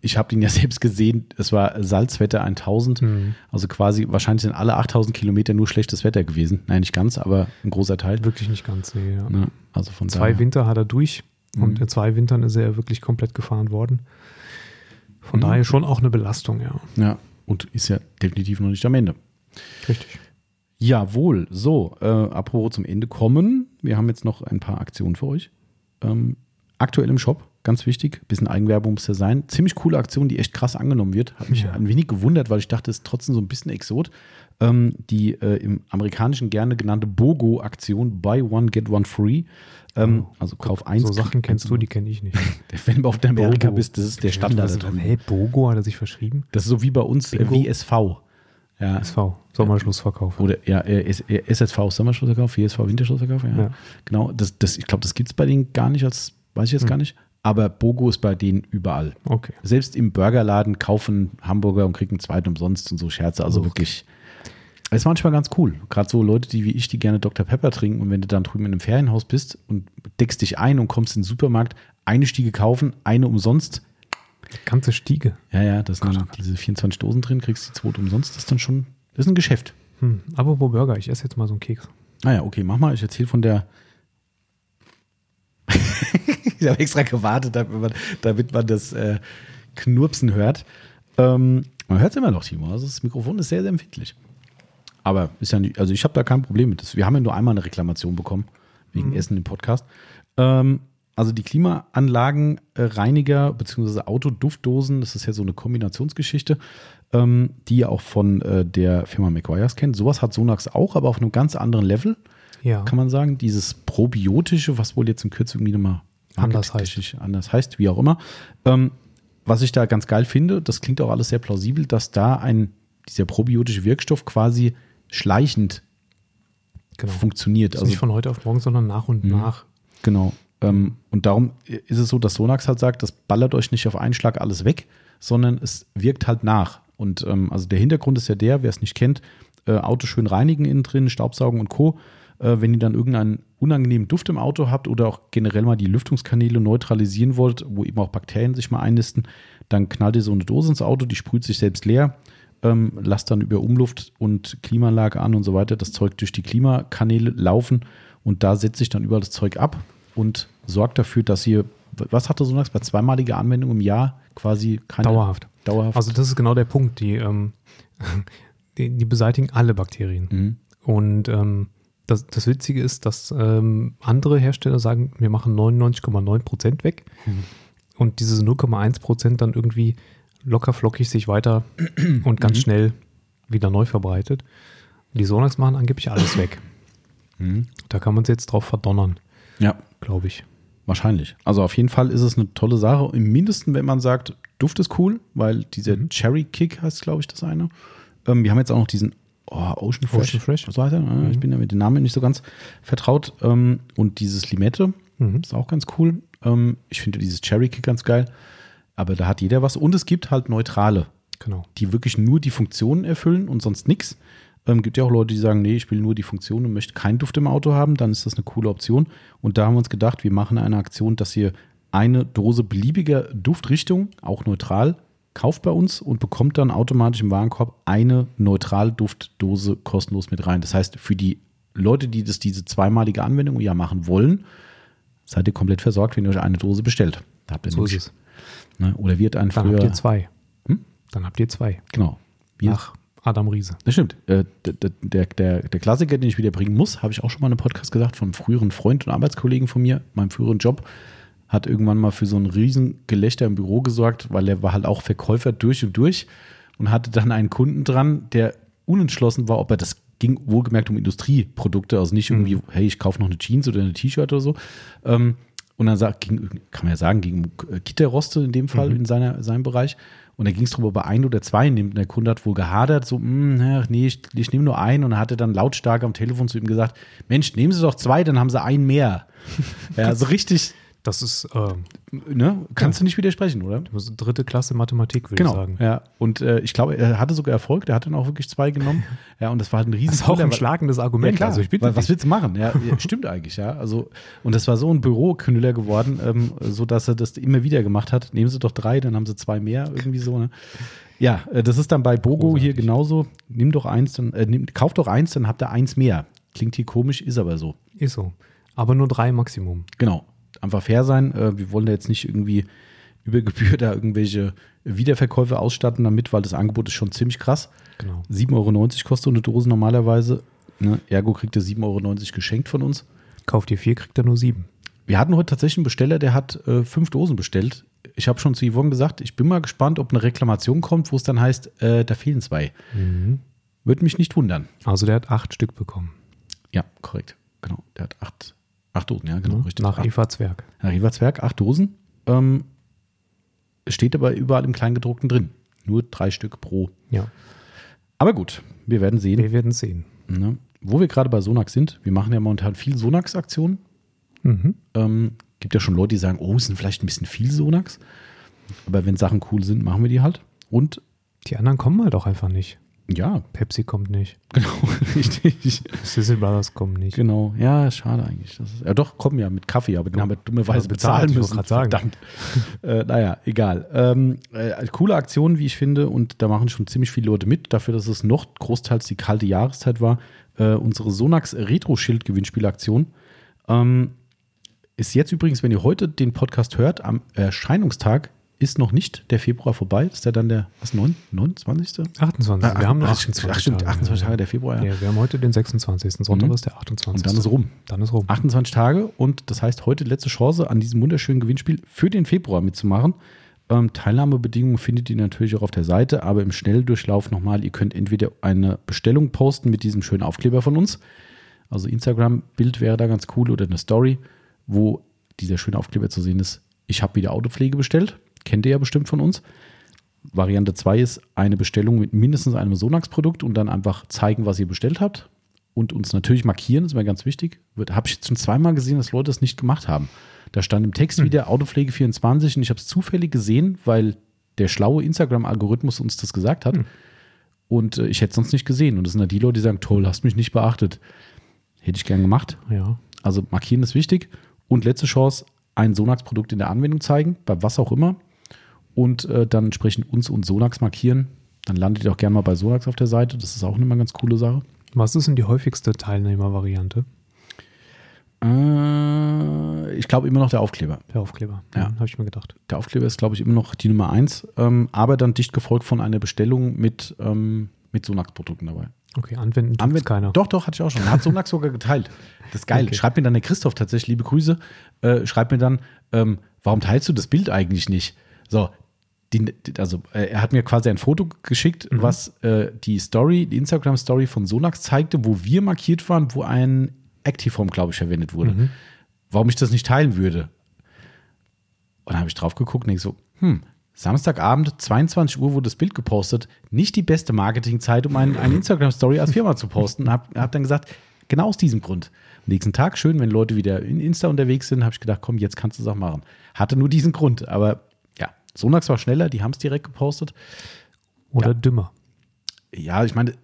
[SPEAKER 1] ich habe den ja selbst gesehen, es war Salzwetter 1000,
[SPEAKER 2] Hm.
[SPEAKER 1] also quasi wahrscheinlich sind alle 8000 Kilometer nur schlechtes Wetter gewesen. Nein, nicht ganz, aber ein großer Teil.
[SPEAKER 2] Wirklich nicht ganz. Nee, ja.
[SPEAKER 1] Ne? Also von
[SPEAKER 2] Zwei
[SPEAKER 1] daher.
[SPEAKER 2] Winter hat er durch und
[SPEAKER 1] Mhm.
[SPEAKER 2] in zwei Wintern ist er wirklich komplett gefahren worden. Von
[SPEAKER 1] Mhm.
[SPEAKER 2] daher schon auch eine Belastung, ja.
[SPEAKER 1] Ja, und ist ja definitiv noch nicht am Ende.
[SPEAKER 2] Richtig.
[SPEAKER 1] Jawohl, so, äh, apropos zum Ende kommen. Wir haben jetzt noch ein paar Aktionen für euch. Ähm, aktuell im Shop, ganz wichtig. Bisschen Eigenwerbung muss ja sein. Ziemlich coole Aktion, die echt krass angenommen wird. Hat mich
[SPEAKER 2] Ja.
[SPEAKER 1] ein wenig gewundert, weil ich dachte, es ist trotzdem so ein bisschen Exot. Ähm, die äh, im Amerikanischen gerne genannte BOGO-Aktion, Buy One, Get One Free. Ähm, also Kauf eins.
[SPEAKER 2] Oh, so
[SPEAKER 1] krieg
[SPEAKER 2] Sachen kennst du, die kenne ich nicht.
[SPEAKER 1] Wenn du auf der Amerika
[SPEAKER 2] Bogo.
[SPEAKER 1] bist, das ist der Standard. drüben.
[SPEAKER 2] Hey, Bogo hat er sich verschrieben?
[SPEAKER 1] Das ist so wie bei uns äh. WSV. Ja,
[SPEAKER 2] SV, Sommerschlussverkauf.
[SPEAKER 1] oder ja, äh, S- äh, SSV Sommerschlussverkauf, WSV Winterschlussverkauf. Ja.
[SPEAKER 2] Ja.
[SPEAKER 1] Genau, das, das, ich glaube, das gibt es bei denen gar nicht, als weiß ich jetzt gar nicht. Aber Bogo ist bei denen überall.
[SPEAKER 2] Okay.
[SPEAKER 1] Selbst im Burgerladen kaufen Hamburger und kriegen einen zweiten umsonst und so Scherze. Also
[SPEAKER 2] Okay.
[SPEAKER 1] wirklich. Das ist manchmal ganz cool. Gerade so Leute, die wie ich, die gerne Dr. Pepper trinken und wenn du dann drüben in einem Ferienhaus bist und deckst dich ein und kommst in den Supermarkt, eine Stiege kaufen, eine umsonst.
[SPEAKER 2] Ganze Stiege.
[SPEAKER 1] Ja, ja, da sind diese 24 Dosen drin, kriegst die zweite umsonst. Das ist dann schon, das ist ein Geschäft.
[SPEAKER 2] Hm. Apropos Burger, ich esse jetzt mal so einen Keks.
[SPEAKER 1] Ah ja, okay, mach mal. Ich erzähle von der. Ich habe extra gewartet, damit man, damit man das äh, Knurpsen hört. Ähm, man hört es immer noch, Timo. Also das Mikrofon ist sehr, sehr empfindlich. Aber ist ja nicht, also ich habe da kein Problem mit. Das. Wir haben ja nur einmal eine Reklamation bekommen wegen Essen im Podcast. Ähm, also die Klimaanlagenreiniger bzw. Autoduftdosen, das ist ja so eine Kombinationsgeschichte, ähm, die ihr auch von äh, der Firma McGuire's kennt. Sowas hat Sonax auch, aber auf einem ganz anderen Level
[SPEAKER 2] Ja.
[SPEAKER 1] kann man sagen. Dieses probiotische, was wohl jetzt in Kürze irgendwie nochmal
[SPEAKER 2] Anders
[SPEAKER 1] marketingtechnisch anders heißt, wie auch immer. Ähm, was ich da ganz geil finde, das klingt auch alles sehr plausibel, dass da ein, dieser probiotische Wirkstoff quasi schleichend
[SPEAKER 2] genau.
[SPEAKER 1] funktioniert. Also
[SPEAKER 2] nicht von heute auf morgen, sondern nach und nach.
[SPEAKER 1] Genau. Ähm, und darum ist es so, dass Sonax halt sagt, das ballert euch nicht auf einen Schlag alles weg, sondern es wirkt halt nach. Und ähm, also der Hintergrund ist ja der, wer es nicht kennt, äh, Auto schön reinigen innen drin, Staubsaugen und Co. Äh, wenn ihr dann irgendeinen unangenehmen Duft im Auto habt oder auch generell mal die Lüftungskanäle neutralisieren wollt, wo eben auch Bakterien sich mal einnisten, dann knallt ihr so eine Dose ins Auto, die sprüht sich selbst leer, ähm, lasst dann über Umluft und Klimaanlage an und so weiter das Zeug durch die Klimakanäle laufen und da setzt sich dann überall das Zeug ab und sorgt dafür, dass ihr, was hat er so bei zweimaliger Anwendung im Jahr quasi keine
[SPEAKER 2] Dauerhaft.
[SPEAKER 1] dauerhaft
[SPEAKER 2] Also das ist genau der Punkt. Die, ähm, die, die beseitigen alle Bakterien.
[SPEAKER 1] Mhm.
[SPEAKER 2] Und ähm, das, das Witzige ist, dass ähm, andere Hersteller sagen, wir machen 99,9 Prozent weg.
[SPEAKER 1] Mhm.
[SPEAKER 2] Und diese 0,1 Prozent dann irgendwie locker flockig sich weiter und ganz
[SPEAKER 1] Mhm.
[SPEAKER 2] schnell wieder neu verbreitet. Die Sonax machen angeblich alles weg.
[SPEAKER 1] Mhm.
[SPEAKER 2] Da kann man es jetzt drauf verdonnern,
[SPEAKER 1] ja,
[SPEAKER 2] glaube ich.
[SPEAKER 1] wahrscheinlich. Also auf jeden Fall ist es eine tolle Sache. Im Mindesten, wenn man sagt, Duft ist cool, weil dieser
[SPEAKER 2] Mhm.
[SPEAKER 1] Cherry Kick heißt, glaube ich, das eine. Ähm, wir haben jetzt auch noch diesen oh, Ocean Fresh.
[SPEAKER 2] Ocean Fresh.
[SPEAKER 1] So heißt er. Ja, Ich bin ja mit den Namen nicht so ganz vertraut. Ähm, und dieses Limette
[SPEAKER 2] Mhm.
[SPEAKER 1] ist auch ganz cool. Ähm, ich finde dieses Cherry Kick ganz geil. Aber da hat jeder was. Und es gibt halt neutrale,
[SPEAKER 2] Genau.
[SPEAKER 1] die wirklich nur die Funktionen erfüllen und sonst nichts. Ähm, gibt ja auch Leute, die sagen, nee, ich will nur die Funktion und möchte keinen Duft im Auto haben, dann ist das eine coole Option. Und da haben wir uns gedacht, wir machen eine Aktion, dass ihr eine Dose beliebiger Duftrichtung, auch neutral, kauft bei uns und bekommt dann automatisch im Warenkorb eine neutral Duftdose kostenlos mit rein. Das heißt, für die Leute, die das diese zweimalige Anwendung ja machen wollen, seid ihr komplett versorgt, wenn ihr euch eine Dose bestellt. Da habt ihr
[SPEAKER 2] So es.
[SPEAKER 1] ne, oder wird ein
[SPEAKER 2] Dann
[SPEAKER 1] früher.
[SPEAKER 2] habt ihr zwei.
[SPEAKER 1] Hm?
[SPEAKER 2] Dann habt ihr zwei.
[SPEAKER 1] Genau. Wir,
[SPEAKER 2] Nach Adam Riese.
[SPEAKER 1] das stimmt. Äh, der, der, der, der Klassiker, den ich wieder bringen muss, habe ich auch schon mal in einem Podcast gesagt, von einem früheren Freund und Arbeitskollegen von mir, meinem früheren Job, hat irgendwann mal für so ein Riesengelächter im Büro gesorgt, weil er war halt auch Verkäufer durch und durch und hatte dann einen Kunden dran, der unentschlossen war, ob er das ging wohlgemerkt um Industrieprodukte, also nicht irgendwie, hey, ich kaufe noch eine Jeans oder eine T-Shirt oder so. Ähm, und dann sagt, ging, kann man ja sagen, ging um äh, Gitterroste in dem Fall in seiner, seinem Bereich. Und da ging es darum, ob er ein oder zwei nimmt. Und der Kunde hat wohl gehadert, so, "Hm, ja, nee, ich, ich nehme nur einen. Und er hatte dann lautstark am Telefon zu ihm gesagt, Mensch, nehmen Sie doch zwei, dann haben Sie einen mehr. ja, also richtig,
[SPEAKER 2] Das ist ähm,
[SPEAKER 1] ne, kannst du nicht widersprechen, oder?
[SPEAKER 2] dritte Klasse Mathematik, würde
[SPEAKER 1] Genau,
[SPEAKER 2] ich sagen.
[SPEAKER 1] ja. Und äh, ich glaube, er hatte sogar Erfolg. Der hat dann auch wirklich zwei genommen. Ja, und das war halt ein riesen
[SPEAKER 2] Das ist auch ein schlagendes Argument.
[SPEAKER 1] Ja, klar.
[SPEAKER 2] Also ich bitte
[SPEAKER 1] Weil, was willst du machen? Ja, ja, stimmt eigentlich, ja. Also, und das war so ein Büroknüller geworden, ähm, so dass er das immer wieder gemacht hat. Nehmen Sie doch drei, dann haben Sie zwei mehr, irgendwie so, ne? Ja, äh, das ist dann bei Bogo hier genauso. Nimm doch eins, dann, äh, nimm, kauf doch eins, dann habt ihr eins mehr. Klingt hier komisch, ist aber so.
[SPEAKER 2] Ist so. Aber nur drei Maximum.
[SPEAKER 1] Genau. Einfach fair sein. Äh, wir wollen da jetzt nicht irgendwie über Gebühr da irgendwelche Wiederverkäufe ausstatten damit, weil das Angebot ist schon ziemlich krass.
[SPEAKER 2] Genau.
[SPEAKER 1] 7,90 Euro kostet eine Dose normalerweise. Ne? Ergo kriegt ihr 7,90 Euro geschenkt von uns.
[SPEAKER 2] Kauft ihr vier, kriegt er nur sieben.
[SPEAKER 1] Wir hatten heute tatsächlich einen Besteller, der hat äh, fünf Dosen bestellt. Ich habe schon zu Yvonne gesagt, ich bin mal gespannt, ob eine Reklamation kommt, wo es dann heißt, äh, da fehlen zwei.
[SPEAKER 2] Mhm.
[SPEAKER 1] Würde mich nicht wundern.
[SPEAKER 2] Also der hat acht Stück bekommen.
[SPEAKER 1] Ja, korrekt. Genau. Der hat acht, acht Dosen, ja, genau,
[SPEAKER 2] ne?
[SPEAKER 1] richtig.
[SPEAKER 2] Nach
[SPEAKER 1] acht,
[SPEAKER 2] Eva Zwerg.
[SPEAKER 1] nach Eva Zwerg, acht Dosen. Ähm, es steht aber überall im Kleingedruckten drin. Nur drei Stück pro.
[SPEAKER 2] Ja,
[SPEAKER 1] Aber gut, wir werden sehen.
[SPEAKER 2] wir werden sehen.
[SPEAKER 1] Ne? Wo wir gerade bei Sonax sind, wir machen ja momentan viel Sonax-Aktionen.
[SPEAKER 2] Mhm.
[SPEAKER 1] Ähm, gibt ja schon Leute, die sagen, oh, es sind vielleicht ein bisschen viel Sonax. Aber wenn Sachen cool sind, machen wir die halt. Und
[SPEAKER 2] Die anderen kommen halt auch einfach nicht.
[SPEAKER 1] Ja,
[SPEAKER 2] Pepsi kommt nicht.
[SPEAKER 1] genau, richtig.
[SPEAKER 2] Sizzle Brothers kommen nicht.
[SPEAKER 1] Genau, ja, schade eigentlich. Das ist, ja, doch, kommen ja mit Kaffee, aber den haben wir dummerweise bezahlen
[SPEAKER 2] ich
[SPEAKER 1] müssen.
[SPEAKER 2] sagen.
[SPEAKER 1] Verdammt. äh, naja, egal. Ähm, äh, coole Aktion, wie ich finde, und da machen schon ziemlich viele Leute mit, dafür, dass es noch großteils die kalte Jahreszeit war. Äh, unsere Sonax Retro-Schild-Gewinnspielaktion. Ähm, ist jetzt übrigens, wenn ihr heute den Podcast hört, am Erscheinungstag ist noch nicht der Februar vorbei. Ist ja dann der, was, 9, 29.
[SPEAKER 2] 28. wir haben nur
[SPEAKER 1] ach,
[SPEAKER 2] 28
[SPEAKER 1] ach, stimmt,
[SPEAKER 2] Tage.
[SPEAKER 1] 28 Tage der Februar, ja.
[SPEAKER 2] Ja, wir haben heute den 26. Sonntag
[SPEAKER 1] Mhm.
[SPEAKER 2] ist der 28.
[SPEAKER 1] Und dann ist rum.
[SPEAKER 2] Dann ist rum.
[SPEAKER 1] 28 Tage und das heißt heute letzte Chance an diesem wunderschönen Gewinnspiel für den Februar mitzumachen. Ähm, Teilnahmebedingungen findet ihr natürlich auch auf der Seite, aber im Schnelldurchlauf nochmal, ihr könnt entweder eine Bestellung posten mit diesem schönen Aufkleber von uns, also Instagram-Bild wäre da ganz cool oder eine Story, wo dieser schöne Aufkleber zu sehen ist, ich habe wieder Autopflege bestellt, kennt ihr ja bestimmt von uns. Variante 2 ist eine Bestellung mit mindestens einem Sonax-Produkt und dann einfach zeigen, was ihr bestellt habt und uns natürlich markieren, das ist mir ganz wichtig. Habe ich jetzt schon zweimal gesehen, dass Leute das nicht gemacht haben. Da stand im Text wieder Autopflege 24 und ich habe es zufällig gesehen, weil der schlaue Instagram-Algorithmus uns das gesagt hat. Und äh, ich hätte es sonst nicht gesehen. Und das sind ja die Leute, die sagen, toll, hast mich nicht beachtet. Hätte ich gern gemacht.
[SPEAKER 2] Ja.
[SPEAKER 1] Also markieren ist wichtig. Und letzte Chance, ein Sonax-Produkt in der Anwendung zeigen, bei was auch immer. Und äh, dann entsprechend uns und Sonax markieren. Dann landet ihr auch gerne mal bei Sonax auf der Seite. Das ist auch eine ganz coole Sache.
[SPEAKER 2] Was ist denn die häufigste Teilnehmervariante?
[SPEAKER 1] Äh, ich glaube immer noch der Aufkleber.
[SPEAKER 2] Der Aufkleber.
[SPEAKER 1] Ja.
[SPEAKER 2] Habe ich mir gedacht.
[SPEAKER 1] Der Aufkleber ist, glaube ich, immer noch die Nummer eins. Ähm, aber dann dicht gefolgt von einer Bestellung mit, ähm, mit Sonax-Produkten dabei.
[SPEAKER 2] Okay, anwenden tut
[SPEAKER 1] Anwend-
[SPEAKER 2] keiner.
[SPEAKER 1] Doch, doch, hatte ich auch schon. Hat Sonax sogar geteilt. Das ist geil.
[SPEAKER 2] Okay.
[SPEAKER 1] Schreibt mir dann der Christoph tatsächlich, liebe Grüße, äh, schreibt mir dann, ähm, warum teilst du das Bild eigentlich nicht? So, die- also äh, er hat mir quasi ein Foto geschickt, was äh, die Story, die Instagram-Story von Sonax zeigte, wo wir markiert waren, wo ein Actiform, glaube ich, verwendet wurde. Warum ich das nicht teilen würde. Und dann habe ich drauf geguckt und denke so, hm, Samstagabend, 22 Uhr wurde das Bild gepostet. Nicht die beste Marketingzeit, um ein, eine Instagram-Story als Firma zu posten. Und habe hab dann gesagt, genau aus diesem Grund. Am nächsten Tag, schön, wenn Leute wieder in Insta unterwegs sind, habe ich gedacht, komm, jetzt kannst du es auch machen. Hatte nur diesen Grund. Aber Sonax war schneller, die haben es direkt gepostet.
[SPEAKER 2] Oder
[SPEAKER 1] Ja.
[SPEAKER 2] dümmer.
[SPEAKER 1] Ja, ich meine,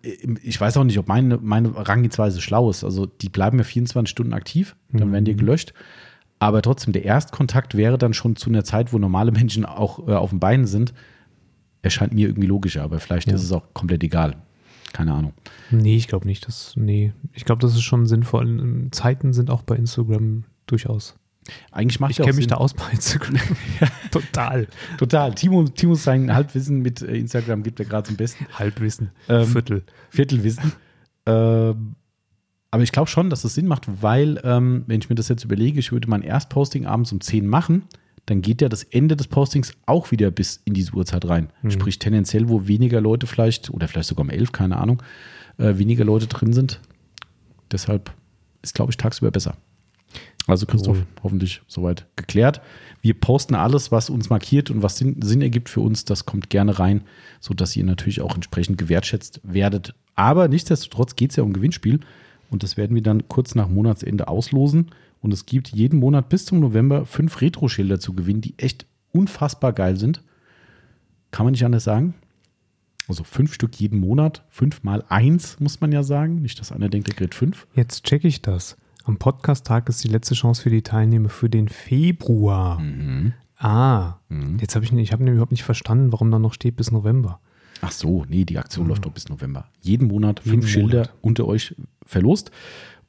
[SPEAKER 1] ich weiß auch nicht, ob meine, meine Herangehensweise schlau ist. Also die bleiben ja 24 Stunden aktiv, dann werden die gelöscht. Aber trotzdem, der Erstkontakt wäre dann schon zu einer Zeit, wo normale Menschen auch äh, auf den Beinen sind. Erscheint mir irgendwie logischer, aber vielleicht
[SPEAKER 2] Ja.
[SPEAKER 1] ist es auch komplett egal. Keine Ahnung.
[SPEAKER 2] Nee, ich glaube nicht. Das, nee. Ich glaube, das ist schon sinnvoll. Ähm, Zeiten sind auch bei Instagram durchaus.
[SPEAKER 1] Eigentlich macht
[SPEAKER 2] Ich
[SPEAKER 1] ja
[SPEAKER 2] kenne mich
[SPEAKER 1] Sinn.
[SPEAKER 2] da aus bei Instagram. Total.
[SPEAKER 1] Total. Timo, Timo sein Halbwissen mit äh, Instagram gibt er gerade zum Besten.
[SPEAKER 2] Halbwissen.
[SPEAKER 1] Ähm,
[SPEAKER 2] Viertel.
[SPEAKER 1] Viertelwissen. ähm, aber ich glaube schon, dass es Sinn macht, weil, ähm, wenn ich mir das jetzt überlege, ich würde mein Erstposting abends um 10 machen, dann geht ja das Ende des Postings auch wieder bis in diese Uhrzeit rein. Sprich, tendenziell, wo weniger Leute vielleicht, oder vielleicht sogar um 11, keine Ahnung, äh, weniger Leute drin sind. Deshalb ist, glaube ich, tagsüber besser. Also Christoph,
[SPEAKER 2] Jawohl.
[SPEAKER 1] hoffentlich soweit geklärt. Wir posten alles, was uns markiert und was Sinn, Sinn ergibt für uns. Das kommt gerne rein, sodass ihr natürlich auch entsprechend gewertschätzt werdet. Aber nichtsdestotrotz geht es ja um Gewinnspiel und das werden wir dann kurz nach Monatsende auslosen. Und es gibt jeden Monat bis zum November fünf Retro-Schilder zu gewinnen, die echt unfassbar geil sind. Kann man nicht anders sagen. Also fünf Stück jeden Monat, fünf mal eins, muss man ja sagen. Nicht, dass einer denkt, der kriegt fünf.
[SPEAKER 2] Jetzt checke ich das. Am Podcast-Tag ist die letzte Chance für die Teilnehmer für den Februar.
[SPEAKER 1] Mhm.
[SPEAKER 2] Ah, jetzt habe ich, ich habe überhaupt nicht verstanden, warum da noch steht bis November.
[SPEAKER 1] Ach so, nee, die Aktion läuft doch bis November. Jeden Monat
[SPEAKER 2] Jeden
[SPEAKER 1] fünf Schilder
[SPEAKER 2] Monat.
[SPEAKER 1] unter euch verlost.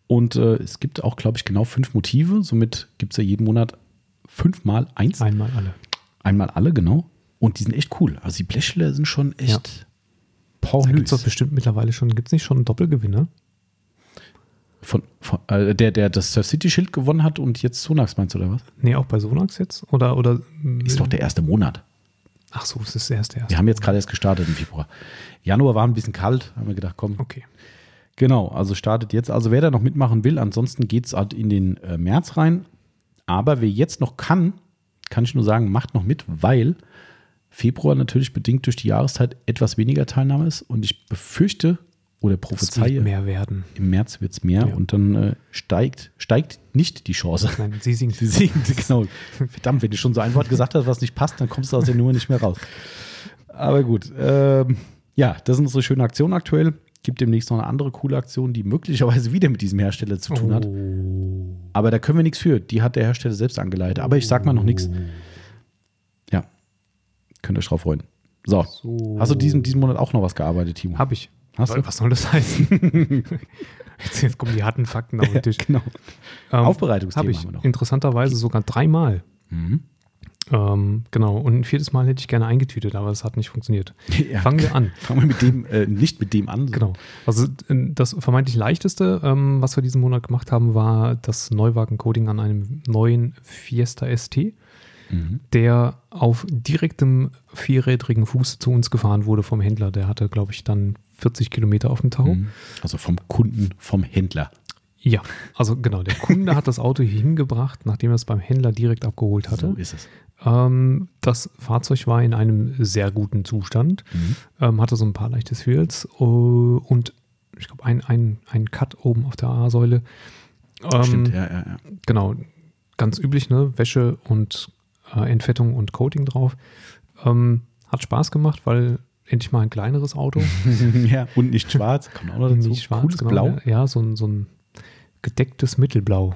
[SPEAKER 1] Und äh, es gibt auch, glaube ich, genau fünf Motive. Somit gibt es ja jeden Monat fünfmal eins.
[SPEAKER 2] Einmal alle.
[SPEAKER 1] Einmal alle, genau. Und die sind echt cool. Also die Blechschilder sind schon echt
[SPEAKER 2] Da gibt es doch
[SPEAKER 1] pornös.
[SPEAKER 2] bestimmt mittlerweile schon, gibt es nicht schon einen Doppelgewinner?
[SPEAKER 1] Von, von äh, der, der das Surf City Schild gewonnen hat und jetzt Sonax meinst du, oder was?
[SPEAKER 2] Nee, auch bei Sonax jetzt? Oder, oder
[SPEAKER 1] Ist doch der erste Monat.
[SPEAKER 2] Ach so, es ist erst der erste.
[SPEAKER 1] Wir haben jetzt gerade erst gestartet im Februar. Januar war ein bisschen kalt, haben wir gedacht, komm.
[SPEAKER 2] Okay.
[SPEAKER 1] Genau, also startet jetzt. Also wer da noch mitmachen will, ansonsten geht es halt in den äh, März rein. Aber wer jetzt noch kann, kann ich nur sagen, macht noch mit, weil Februar natürlich bedingt durch die Jahreszeit etwas weniger Teilnahme ist. Und ich befürchte oder
[SPEAKER 2] Es
[SPEAKER 1] prophezeie,
[SPEAKER 2] wird mehr werden.
[SPEAKER 1] im März wird es mehr
[SPEAKER 2] Ja.
[SPEAKER 1] und dann äh, steigt, steigt nicht die Chance.
[SPEAKER 2] Nein, sie singt.
[SPEAKER 1] Sie singt, genau. Verdammt, wenn du schon so ein Wort gesagt hast, was nicht passt, dann kommst du aus der Nummer nicht mehr raus. Aber gut. Ähm, ja, das ist unsere schöne Aktion aktuell. Gibt demnächst noch eine andere coole Aktion, die möglicherweise wieder mit diesem Hersteller zu tun hat.
[SPEAKER 2] Oh.
[SPEAKER 1] Aber da können wir nichts für. Die hat der Hersteller selbst angeleitet. Aber ich sag mal noch nichts. Ja. Könnt ihr euch drauf freuen. So.
[SPEAKER 2] So.
[SPEAKER 1] Hast du diesen, diesen Monat auch noch was gearbeitet, Timo?
[SPEAKER 2] Hab ich.
[SPEAKER 1] Hast du?
[SPEAKER 2] Was soll das heißen? jetzt, jetzt kommen die harten Fakten auf den Tisch.
[SPEAKER 1] Genau.
[SPEAKER 2] Ähm,
[SPEAKER 1] Aufbereitungsthema
[SPEAKER 2] Habe ich.
[SPEAKER 1] haben wir noch.
[SPEAKER 2] Interessanterweise sogar dreimal.
[SPEAKER 1] Mhm.
[SPEAKER 2] Ähm, genau. Und ein viertes Mal hätte ich gerne eingetütet, aber es hat nicht funktioniert.
[SPEAKER 1] Ja.
[SPEAKER 2] Fangen wir an.
[SPEAKER 1] Fangen wir mit dem, äh, nicht mit dem an.
[SPEAKER 2] Genau. Also äh, das vermeintlich leichteste, ähm, was wir diesen Monat gemacht haben, war das Neuwagen-Coding an einem neuen Fiesta ST,
[SPEAKER 1] Mhm.
[SPEAKER 2] der auf direktem vierrädrigen Fuß zu uns gefahren wurde vom Händler. Der hatte, glaube ich, dann 40 Kilometer auf dem Tacho.
[SPEAKER 1] Mhm. Also vom Kunden, vom Händler.
[SPEAKER 2] Ja, also genau, der Kunde hat das Auto hier hingebracht, nachdem er es beim Händler direkt abgeholt hatte.
[SPEAKER 1] So ist es.
[SPEAKER 2] Ähm, das Fahrzeug war in einem sehr guten Zustand,
[SPEAKER 1] Mhm.
[SPEAKER 2] ähm, hatte so ein paar leichte Swirls äh, und ich glaube, ein, ein, ein Cut oben auf der A-Säule. Ähm,
[SPEAKER 1] Stimmt, ja, ja, ja.
[SPEAKER 2] Genau, ganz üblich, ne? Wäsche und äh, Entfettung und Coating drauf. Ähm, hat Spaß gemacht, weil endlich mal ein kleineres Auto.
[SPEAKER 1] ja. Und nicht schwarz, kommt auch noch dazu.
[SPEAKER 2] Nicht schwarz,
[SPEAKER 1] Cooles
[SPEAKER 2] genau,
[SPEAKER 1] Blau.
[SPEAKER 2] Ja, so ein, so ein gedecktes Mittelblau.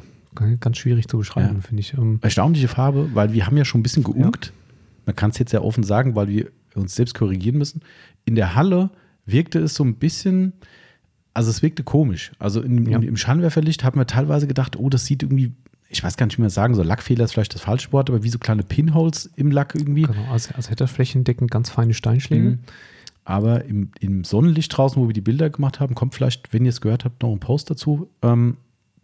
[SPEAKER 2] Ganz schwierig zu beschreiben,
[SPEAKER 1] Ja.
[SPEAKER 2] finde ich. Ähm,
[SPEAKER 1] Erstaunliche Farbe, weil wir haben ja schon ein bisschen geunkt. Man kann es jetzt sehr offen sagen, weil wir uns selbst korrigieren müssen. In der Halle wirkte es so ein bisschen, also es wirkte komisch. Also in,
[SPEAKER 2] Ja.
[SPEAKER 1] im Scheinwerferlicht haben wir teilweise gedacht, oh, das sieht irgendwie, ich weiß gar nicht, wie man das sagen soll, Lackfehler ist vielleicht das falsche Wort, aber wie so kleine Pinholes im Lack irgendwie.
[SPEAKER 2] genau, als, als hätte er flächendeckend ganz feine Steinschläge.
[SPEAKER 1] Mhm. Aber im, im Sonnenlicht draußen, wo wir die Bilder gemacht haben, kommt vielleicht, wenn ihr es gehört habt, noch ein Post dazu. Ähm,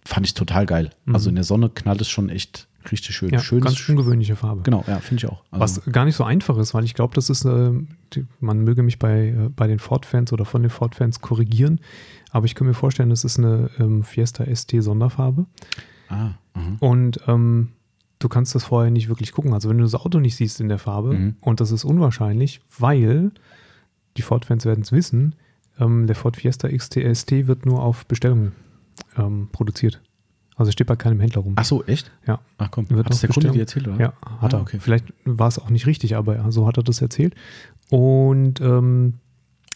[SPEAKER 1] fand ich total geil.
[SPEAKER 2] Mhm.
[SPEAKER 1] Also in der Sonne knallt es schon echt richtig schön.
[SPEAKER 2] Ja,
[SPEAKER 1] Schönes,
[SPEAKER 2] ganz ungewöhnliche Farbe.
[SPEAKER 1] Genau, ja, finde ich auch. Also,
[SPEAKER 2] Was gar nicht so einfach ist, weil ich glaube, das ist, äh, die, man möge mich bei, äh, bei den Ford-Fans oder von den Ford-Fans korrigieren, aber ich kann mir vorstellen, das ist eine ähm, Fiesta ST Sonderfarbe
[SPEAKER 1] ah, aha.
[SPEAKER 2] und ähm, du kannst das vorher nicht wirklich gucken. Also wenn du das Auto nicht siehst in der Farbe
[SPEAKER 1] Mhm.
[SPEAKER 2] und das ist unwahrscheinlich, weil die Ford-Fans werden es wissen, ähm, der Ford Fiesta XT ST wird nur auf Bestellung ähm, produziert. Also steht bei keinem Händler rum.
[SPEAKER 1] Ach so, echt?
[SPEAKER 2] Ja.
[SPEAKER 1] Ach komm,
[SPEAKER 2] Wird
[SPEAKER 1] hat das der Kunde dir erzählt, oder?
[SPEAKER 2] Ja, hat
[SPEAKER 1] Ah,
[SPEAKER 2] er.
[SPEAKER 1] okay.
[SPEAKER 2] Vielleicht war es auch nicht richtig, aber ja, so hat er das erzählt. Und ähm,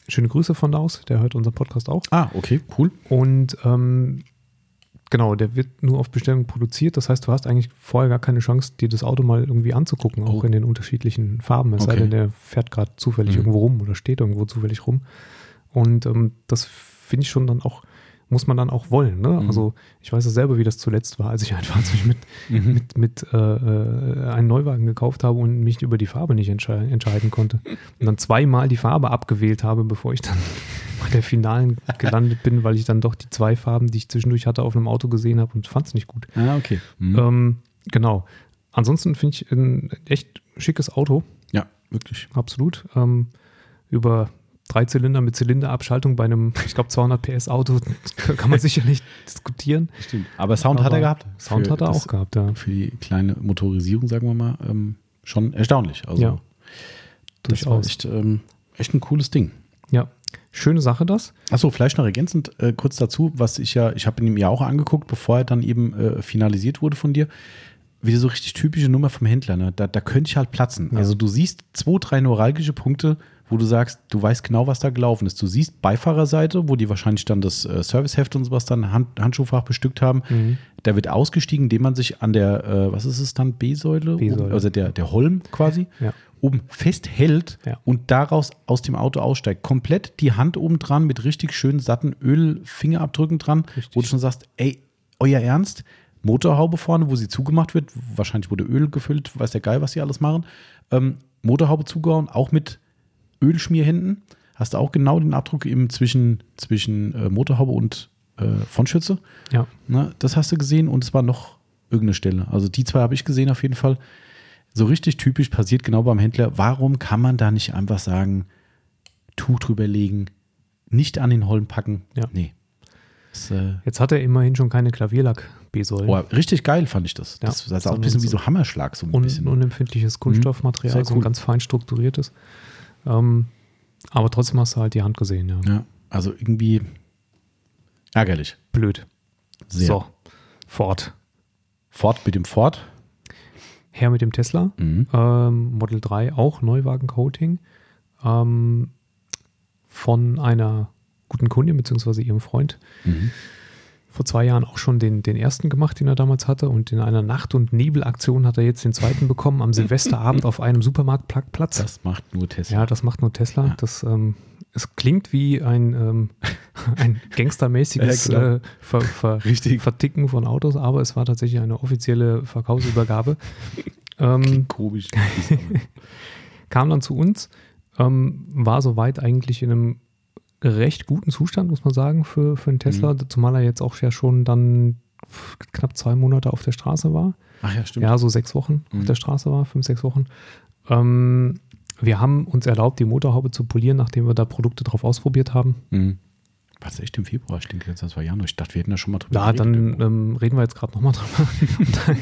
[SPEAKER 2] schöne Grüße von da aus, der hört unseren Podcast auch.
[SPEAKER 1] Ah, okay, cool.
[SPEAKER 2] Und ähm, genau, der wird nur auf Bestellung produziert. Das heißt, du hast eigentlich vorher gar keine Chance, dir das Auto mal irgendwie anzugucken, auch
[SPEAKER 1] Oh.
[SPEAKER 2] in den unterschiedlichen Farben. Es sei
[SPEAKER 1] Okay.
[SPEAKER 2] denn, der fährt gerade zufällig
[SPEAKER 1] Mhm.
[SPEAKER 2] irgendwo rum oder steht irgendwo zufällig rum. Und ähm, das finde ich schon dann auch, muss man dann auch wollen. Ne?
[SPEAKER 1] Mhm.
[SPEAKER 2] Also ich weiß ja selber, wie das zuletzt war, als ich ein Fahrzeug mit
[SPEAKER 1] Mhm.
[SPEAKER 2] mit, mit äh, äh, einen Neuwagen gekauft habe und mich über die Farbe nicht entsche entscheiden konnte. Und dann zweimal die Farbe abgewählt habe, bevor ich dann bei der Finalen gelandet bin, weil ich dann doch die zwei Farben, die ich zwischendurch hatte, auf einem Auto gesehen habe und fand es nicht gut.
[SPEAKER 1] Ah, okay. Mhm.
[SPEAKER 2] Ähm, genau. Ansonsten finde ich ein echt schickes Auto,
[SPEAKER 1] ja, wirklich.
[SPEAKER 2] absolut. Ähm, über drei Zylinder mit Zylinderabschaltung bei einem, ich glaube, 200 PS Auto kann man sicherlich diskutieren.
[SPEAKER 1] Stimmt. Aber Sound hat
[SPEAKER 2] Aber
[SPEAKER 1] er gehabt.
[SPEAKER 2] Sound hat er
[SPEAKER 1] das-
[SPEAKER 2] auch gehabt, ja.
[SPEAKER 1] Für die kleine Motorisierung, sagen wir mal, ähm, schon erstaunlich. Also,
[SPEAKER 2] Ja,
[SPEAKER 1] das war
[SPEAKER 2] durchaus.
[SPEAKER 1] echt, ähm, echt ein cooles Ding.
[SPEAKER 2] Ja, schöne Sache das.
[SPEAKER 1] Achso, vielleicht noch ergänzend äh, kurz dazu, was ich ja, ich habe ihn mir auch angeguckt, bevor er dann eben äh, finalisiert wurde von dir. Wieder so richtig typische Nummer vom Händler, ne? Da, da könnte ich halt platzen.
[SPEAKER 2] Ja.
[SPEAKER 1] Also du siehst zwei, drei neuralgische Punkte, wo du sagst, du weißt genau, was da gelaufen ist. Du siehst Beifahrerseite, wo die wahrscheinlich dann das äh, Serviceheft und sowas dann Hand, Handschuhfach bestückt haben.
[SPEAKER 2] Mhm.
[SPEAKER 1] Da wird ausgestiegen, indem man sich an der, äh, was ist es dann, B-Säule? Also der, der Holm quasi,
[SPEAKER 2] Ja.
[SPEAKER 1] oben festhält
[SPEAKER 2] Ja.
[SPEAKER 1] und daraus aus dem Auto aussteigt. Komplett die Hand oben dran mit richtig schönen satten Ölfingerabdrücken dran,
[SPEAKER 2] Richtig.
[SPEAKER 1] wo du schon sagst, ey, euer Ernst? Motorhaube vorne, wo sie zugemacht wird, wahrscheinlich wurde Öl gefüllt, weiß der Geil, was sie alles machen. Ähm, Motorhaube zugehauen, auch mit Ölschmierhänden. Hast du auch genau den Abdruck eben zwischen, zwischen äh, Motorhaube und äh, Frontschütze.
[SPEAKER 2] Ja.
[SPEAKER 1] Ne, das hast du gesehen und es war noch irgendeine Stelle. Also die zwei habe ich gesehen auf jeden Fall. So richtig typisch passiert genau beim Händler. Warum kann man da nicht einfach sagen, Tuch drüber legen, nicht an den Holm packen?
[SPEAKER 2] Ja.
[SPEAKER 1] Nee. Das, äh,
[SPEAKER 2] Jetzt hat er immerhin schon keine Klavierlack-B-Säulen.
[SPEAKER 1] oh, richtig geil fand ich das.
[SPEAKER 2] Ja.
[SPEAKER 1] Das sah auch ein bisschen wie so Hammerschlag, so ein
[SPEAKER 2] Un
[SPEAKER 1] bisschen.
[SPEAKER 2] unempfindliches Kunststoffmaterial,
[SPEAKER 1] Sehr
[SPEAKER 2] so ein ganz fein strukturiertes. Ähm, aber trotzdem hast du halt die Hand gesehen, ja.
[SPEAKER 1] Ja, also irgendwie ärgerlich.
[SPEAKER 2] Blöd.
[SPEAKER 1] Sehr.
[SPEAKER 2] So, Ford.
[SPEAKER 1] Fort mit dem Ford.
[SPEAKER 2] Her mit dem Tesla.
[SPEAKER 1] Mhm.
[SPEAKER 2] Ähm, Model 3 auch Neuwagen-Coating. Ähm, von einer guten Kundin beziehungsweise ihrem Freund.
[SPEAKER 1] Mhm.
[SPEAKER 2] Vor zwei Jahren auch schon den, den ersten gemacht, den er damals hatte. Und in einer Nacht- und Nebelaktion hat er jetzt den zweiten bekommen am Silvesterabend auf einem Supermarktplatz.
[SPEAKER 1] Das macht nur Tesla.
[SPEAKER 2] Ja, das macht nur Tesla.
[SPEAKER 1] Ja.
[SPEAKER 2] Das, ähm, es klingt wie ein, ähm, ein gangstermäßiges
[SPEAKER 1] Ja,
[SPEAKER 2] äh, Ver, Ver,
[SPEAKER 1] Richtig.
[SPEAKER 2] Verticken von Autos, aber es war tatsächlich eine offizielle Verkaufsübergabe. ähm,
[SPEAKER 1] Komisch.
[SPEAKER 2] kam dann zu uns, ähm, war soweit eigentlich in einem recht guten Zustand, muss man sagen, für, für einen Tesla, zumal er jetzt auch ja schon dann knapp zwei Monate auf der Straße war.
[SPEAKER 1] Ach ja, stimmt.
[SPEAKER 2] Ja, so sechs Wochen auf
[SPEAKER 1] Mhm.
[SPEAKER 2] der Straße war, fünf, sechs Wochen. Ähm, wir haben uns erlaubt, die Motorhaube zu polieren, nachdem wir da Produkte drauf ausprobiert haben.
[SPEAKER 1] Mhm. War das echt im Februar? Ich denke, jetzt das war Januar. Ich dachte, wir hätten da schon mal drüber
[SPEAKER 2] Ja, dann
[SPEAKER 1] geredet.
[SPEAKER 2] ähm, reden wir jetzt gerade nochmal drüber. Dann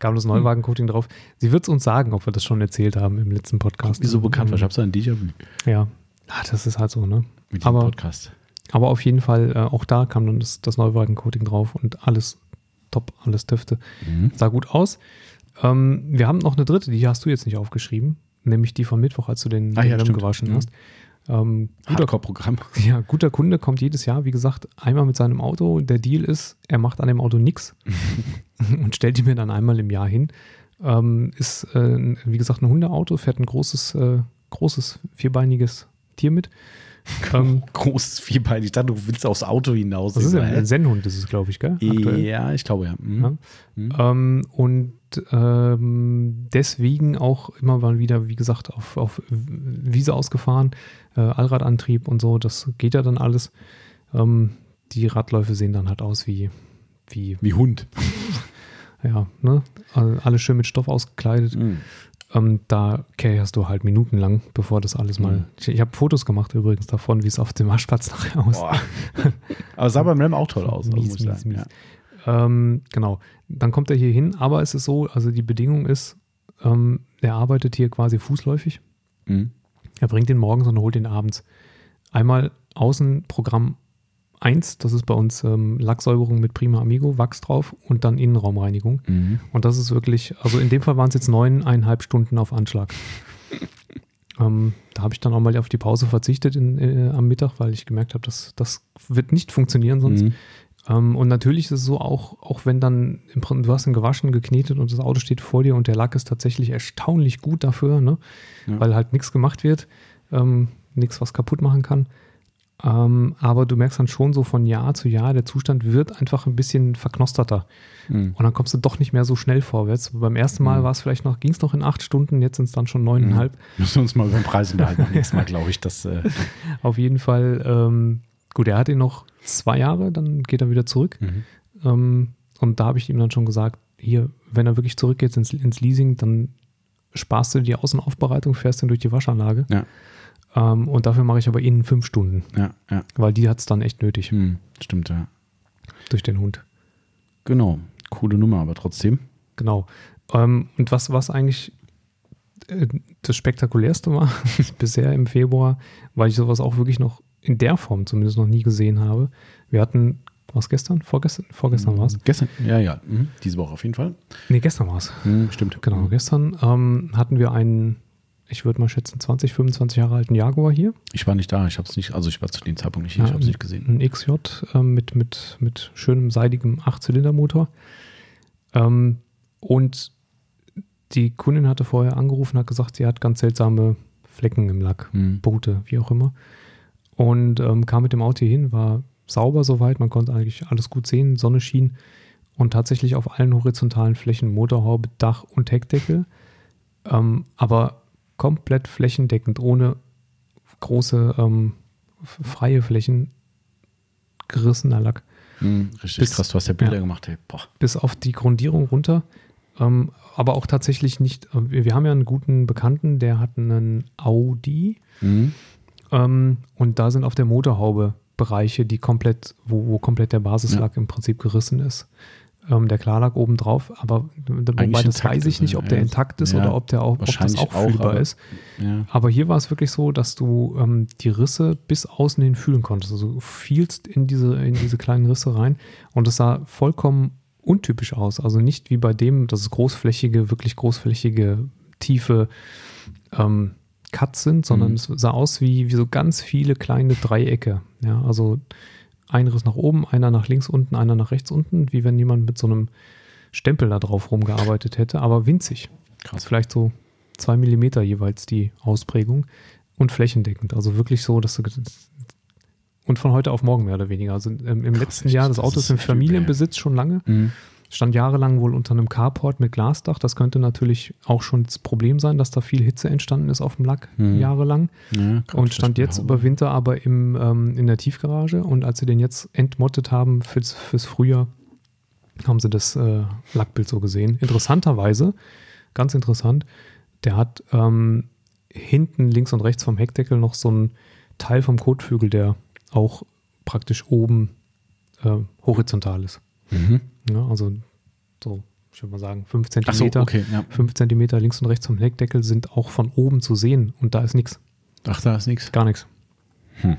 [SPEAKER 2] kam das Neuwagen-Coating drauf. Sie wird es uns sagen, ob wir das schon erzählt haben im letzten Podcast.
[SPEAKER 1] Wie so bekannt war. Ich habe so ein Déjà-vu
[SPEAKER 2] Ja, ah, das ist halt so, ne?
[SPEAKER 1] mit diesem
[SPEAKER 2] aber-
[SPEAKER 1] Podcast.
[SPEAKER 2] Aber auf jeden Fall, äh, auch da kam dann das, das Neuwagen-Coating drauf und alles top, alles Töfte.
[SPEAKER 1] Mhm.
[SPEAKER 2] Sah gut aus. Ähm, wir haben noch eine dritte, die hast du jetzt nicht aufgeschrieben, nämlich die von Mittwoch, als du den,
[SPEAKER 1] Ah,
[SPEAKER 2] den
[SPEAKER 1] ja, stimmt.
[SPEAKER 2] gewaschen
[SPEAKER 1] Mhm.
[SPEAKER 2] hast. Ähm, guter,
[SPEAKER 1] Hardcore-Programm.
[SPEAKER 2] ja, guter Kunde kommt jedes Jahr, wie gesagt, einmal mit seinem Auto. Der Deal ist, er macht an dem Auto nichts und stellt die mir dann einmal im Jahr hin. Ähm, ist, äh, wie gesagt, ein Hundeauto, fährt ein großes, äh, großes, vierbeiniges Tier mit. Ähm,
[SPEAKER 1] Großes Vierbein. Ich dachte, du willst aufs Auto hinaus.
[SPEAKER 2] das ist ein Zen-Hund, das ist, glaube ich, gell? Aktuell.
[SPEAKER 1] Ja, ich glaube ja. Mhm.
[SPEAKER 2] Ja.
[SPEAKER 1] Mhm.
[SPEAKER 2] Ähm, und ähm, deswegen auch immer mal wieder, wie gesagt, auf, auf Wiese ausgefahren, äh, Allradantrieb und so, das geht ja dann alles. Ähm, die Radläufe sehen dann halt aus wie, wie
[SPEAKER 1] Wie Hund.
[SPEAKER 2] ja, ne? All- Alles schön mit Stoff ausgekleidet.
[SPEAKER 1] Mhm.
[SPEAKER 2] Ähm, da kehrst du halt minutenlang, bevor das alles mal.
[SPEAKER 1] Mhm.
[SPEAKER 2] Ich, ich habe Fotos gemacht übrigens davon, wie es auf dem Waschplatz nachher aussieht.
[SPEAKER 1] Boah. Aber sah beim Rem auch toll aus. also
[SPEAKER 2] Mies,
[SPEAKER 1] muss ich
[SPEAKER 2] mies,
[SPEAKER 1] sagen.
[SPEAKER 2] mies.
[SPEAKER 1] Ja.
[SPEAKER 2] Ähm, genau. Dann kommt er hier hin, aber es ist so, also die Bedingung ist, ähm, er arbeitet hier quasi fußläufig.
[SPEAKER 1] Mhm.
[SPEAKER 2] Er bringt den morgens und holt den abends. Einmal Außenprogramm 1, das ist bei uns ähm, Lacksäuberung mit Prima Amigo, Wachs drauf und dann Innenraumreinigung.
[SPEAKER 1] Mhm.
[SPEAKER 2] Und das ist wirklich, also in dem Fall waren es jetzt neuneinhalb Stunden auf Anschlag. ähm, da habe ich dann auch mal auf die Pause verzichtet in, äh, am Mittag, weil ich gemerkt habe, dass das wird nicht funktionieren sonst.
[SPEAKER 1] Mhm.
[SPEAKER 2] Ähm, und natürlich ist es so, auch, auch wenn dann, im, du hast ihn gewaschen, geknetet und das Auto steht vor dir und der Lack ist tatsächlich erstaunlich gut dafür, ne?
[SPEAKER 1] Ja.
[SPEAKER 2] weil halt nichts gemacht wird, ähm, nichts, was kaputt machen kann. Ähm, aber du merkst dann schon so von Jahr zu Jahr, der Zustand wird einfach ein bisschen verknosterter.
[SPEAKER 1] Mhm.
[SPEAKER 2] Und dann kommst du doch nicht mehr so schnell vorwärts. Beim ersten Mal
[SPEAKER 1] Mhm.
[SPEAKER 2] war es vielleicht noch, ging es noch in acht Stunden, jetzt sind es dann schon neuneinhalb.
[SPEAKER 1] Müssen wir uns mal über den Preis unterhalten. beim nächsten Mal, glaube ich, dass. Äh,
[SPEAKER 2] Auf jeden Fall, ähm, gut, er hat ihn noch zwei Jahre, dann geht er wieder zurück.
[SPEAKER 1] mhm.
[SPEAKER 2] Ähm, und da habe ich ihm dann schon gesagt, hier, wenn er wirklich zurückgeht ins, ins Leasing, dann sparst du die Außenaufbereitung, fährst dann durch die Waschanlage.
[SPEAKER 1] Ja.
[SPEAKER 2] Ähm, und dafür mache ich aber innen fünf Stunden,
[SPEAKER 1] Ja, ja.
[SPEAKER 2] weil die hat es dann echt nötig
[SPEAKER 1] Mhm. Stimmt, ja.
[SPEAKER 2] durch den Hund.
[SPEAKER 1] Genau. Coole Nummer, aber trotzdem.
[SPEAKER 2] Genau. Ähm, und was, was eigentlich äh, das Spektakulärste war bisher im Februar, weil ich sowas auch wirklich noch in der Form zumindest noch nie gesehen habe. Wir hatten, was gestern? Vorgestern? Vorgestern war es?
[SPEAKER 1] Gestern, ja, ja. Mhm. Diese Woche auf jeden Fall.
[SPEAKER 2] Nee, gestern war es.
[SPEAKER 1] Mhm, stimmt.
[SPEAKER 2] Genau,
[SPEAKER 1] Mhm.
[SPEAKER 2] gestern ähm, hatten wir einen, ich würde mal schätzen, 20, 25 Jahre alten Jaguar hier.
[SPEAKER 1] Ich war nicht da. Ich habe es nicht, also ich war zu dem Zeitpunkt nicht hier.
[SPEAKER 2] Ja,
[SPEAKER 1] ich habe es nicht gesehen.
[SPEAKER 2] Ein XJ ähm, mit, mit, mit schönem seidigem Achtzylindermotor. Ähm, und die Kundin hatte vorher angerufen, hat gesagt, sie hat ganz seltsame Flecken im Lack,
[SPEAKER 1] Mhm.
[SPEAKER 2] Punkte, wie auch immer. Und ähm, kam mit dem Auto hier hin, war sauber soweit, man konnte eigentlich alles gut sehen, Sonne schien und tatsächlich auf allen horizontalen Flächen Motorhaube, Dach und Heckdeckel, ähm, aber komplett flächendeckend, ohne große ähm, freie Flächen, gerissener Lack.
[SPEAKER 1] Mhm, richtig
[SPEAKER 2] Bis-
[SPEAKER 1] krass, du hast ja Bilder
[SPEAKER 2] ja.
[SPEAKER 1] gemacht, ey. Boah.
[SPEAKER 2] bis auf die Grundierung runter. Ähm, aber auch tatsächlich nicht. äh, Wir, wir haben ja einen guten Bekannten, der hat einen Audi
[SPEAKER 1] Mhm.
[SPEAKER 2] ähm, und da sind auf der Motorhaube Bereiche, die komplett, wo, wo komplett der Basislack im Prinzip gerissen ist. Ähm, der Klarlack oben drauf, aber wobei das weiß ich
[SPEAKER 1] ist
[SPEAKER 2] nicht, ob der intakt ist
[SPEAKER 1] Ja,
[SPEAKER 2] oder ob der auch, ob das auch
[SPEAKER 1] auch,
[SPEAKER 2] fühlbar
[SPEAKER 1] aber-
[SPEAKER 2] ist.
[SPEAKER 1] Ja.
[SPEAKER 2] Aber hier war es wirklich so, dass du ähm, die Risse bis außen hin fühlen konntest. Also du fielst in diese, in diese kleinen Risse rein und es sah vollkommen untypisch aus. Also nicht wie bei dem, dass es großflächige, wirklich großflächige, tiefe ähm, Cuts sind, sondern
[SPEAKER 1] Mhm.
[SPEAKER 2] es sah aus wie, wie so ganz viele kleine Dreiecke. Ja, also ein Riss nach oben, einer nach links unten, einer nach rechts unten, wie wenn jemand mit so einem Stempel da drauf rumgearbeitet hätte, aber winzig.
[SPEAKER 1] Krass.
[SPEAKER 2] Vielleicht so zwei Millimeter jeweils die Ausprägung und flächendeckend. Also wirklich so, dass du und von heute auf morgen mehr oder weniger. Also ähm, im
[SPEAKER 1] Krass,
[SPEAKER 2] letzten. Jahr, das Auto
[SPEAKER 1] ist
[SPEAKER 2] im Familienbesitz schon lange,
[SPEAKER 1] Mhm.
[SPEAKER 2] Stand jahrelang wohl unter einem Carport mit Glasdach. Das könnte natürlich auch schon das Problem sein, dass da viel Hitze entstanden ist auf dem Lack
[SPEAKER 1] Mhm.
[SPEAKER 2] jahrelang.
[SPEAKER 1] Ja,
[SPEAKER 2] Und stand jetzt über Winter aber im, ähm, in der Tiefgarage. Und als sie den jetzt entmottet haben fürs, fürs Frühjahr, haben sie das äh, Lackbild so gesehen. Interessanterweise, ganz interessant, der hat ähm, hinten links und rechts vom Heckdeckel noch so einen Teil vom Kotflügel, der auch praktisch oben äh, horizontal ist.
[SPEAKER 1] Mhm.
[SPEAKER 2] Ja, also so, ich würde mal sagen, 5
[SPEAKER 1] Ach so,
[SPEAKER 2] Zentimeter.
[SPEAKER 1] okay. Ja.
[SPEAKER 2] 5 Zentimeter links und rechts vom Heckdeckel sind auch von oben zu sehen und da ist nichts.
[SPEAKER 1] Ach, da ist nichts.
[SPEAKER 2] Gar nichts.
[SPEAKER 1] Hm.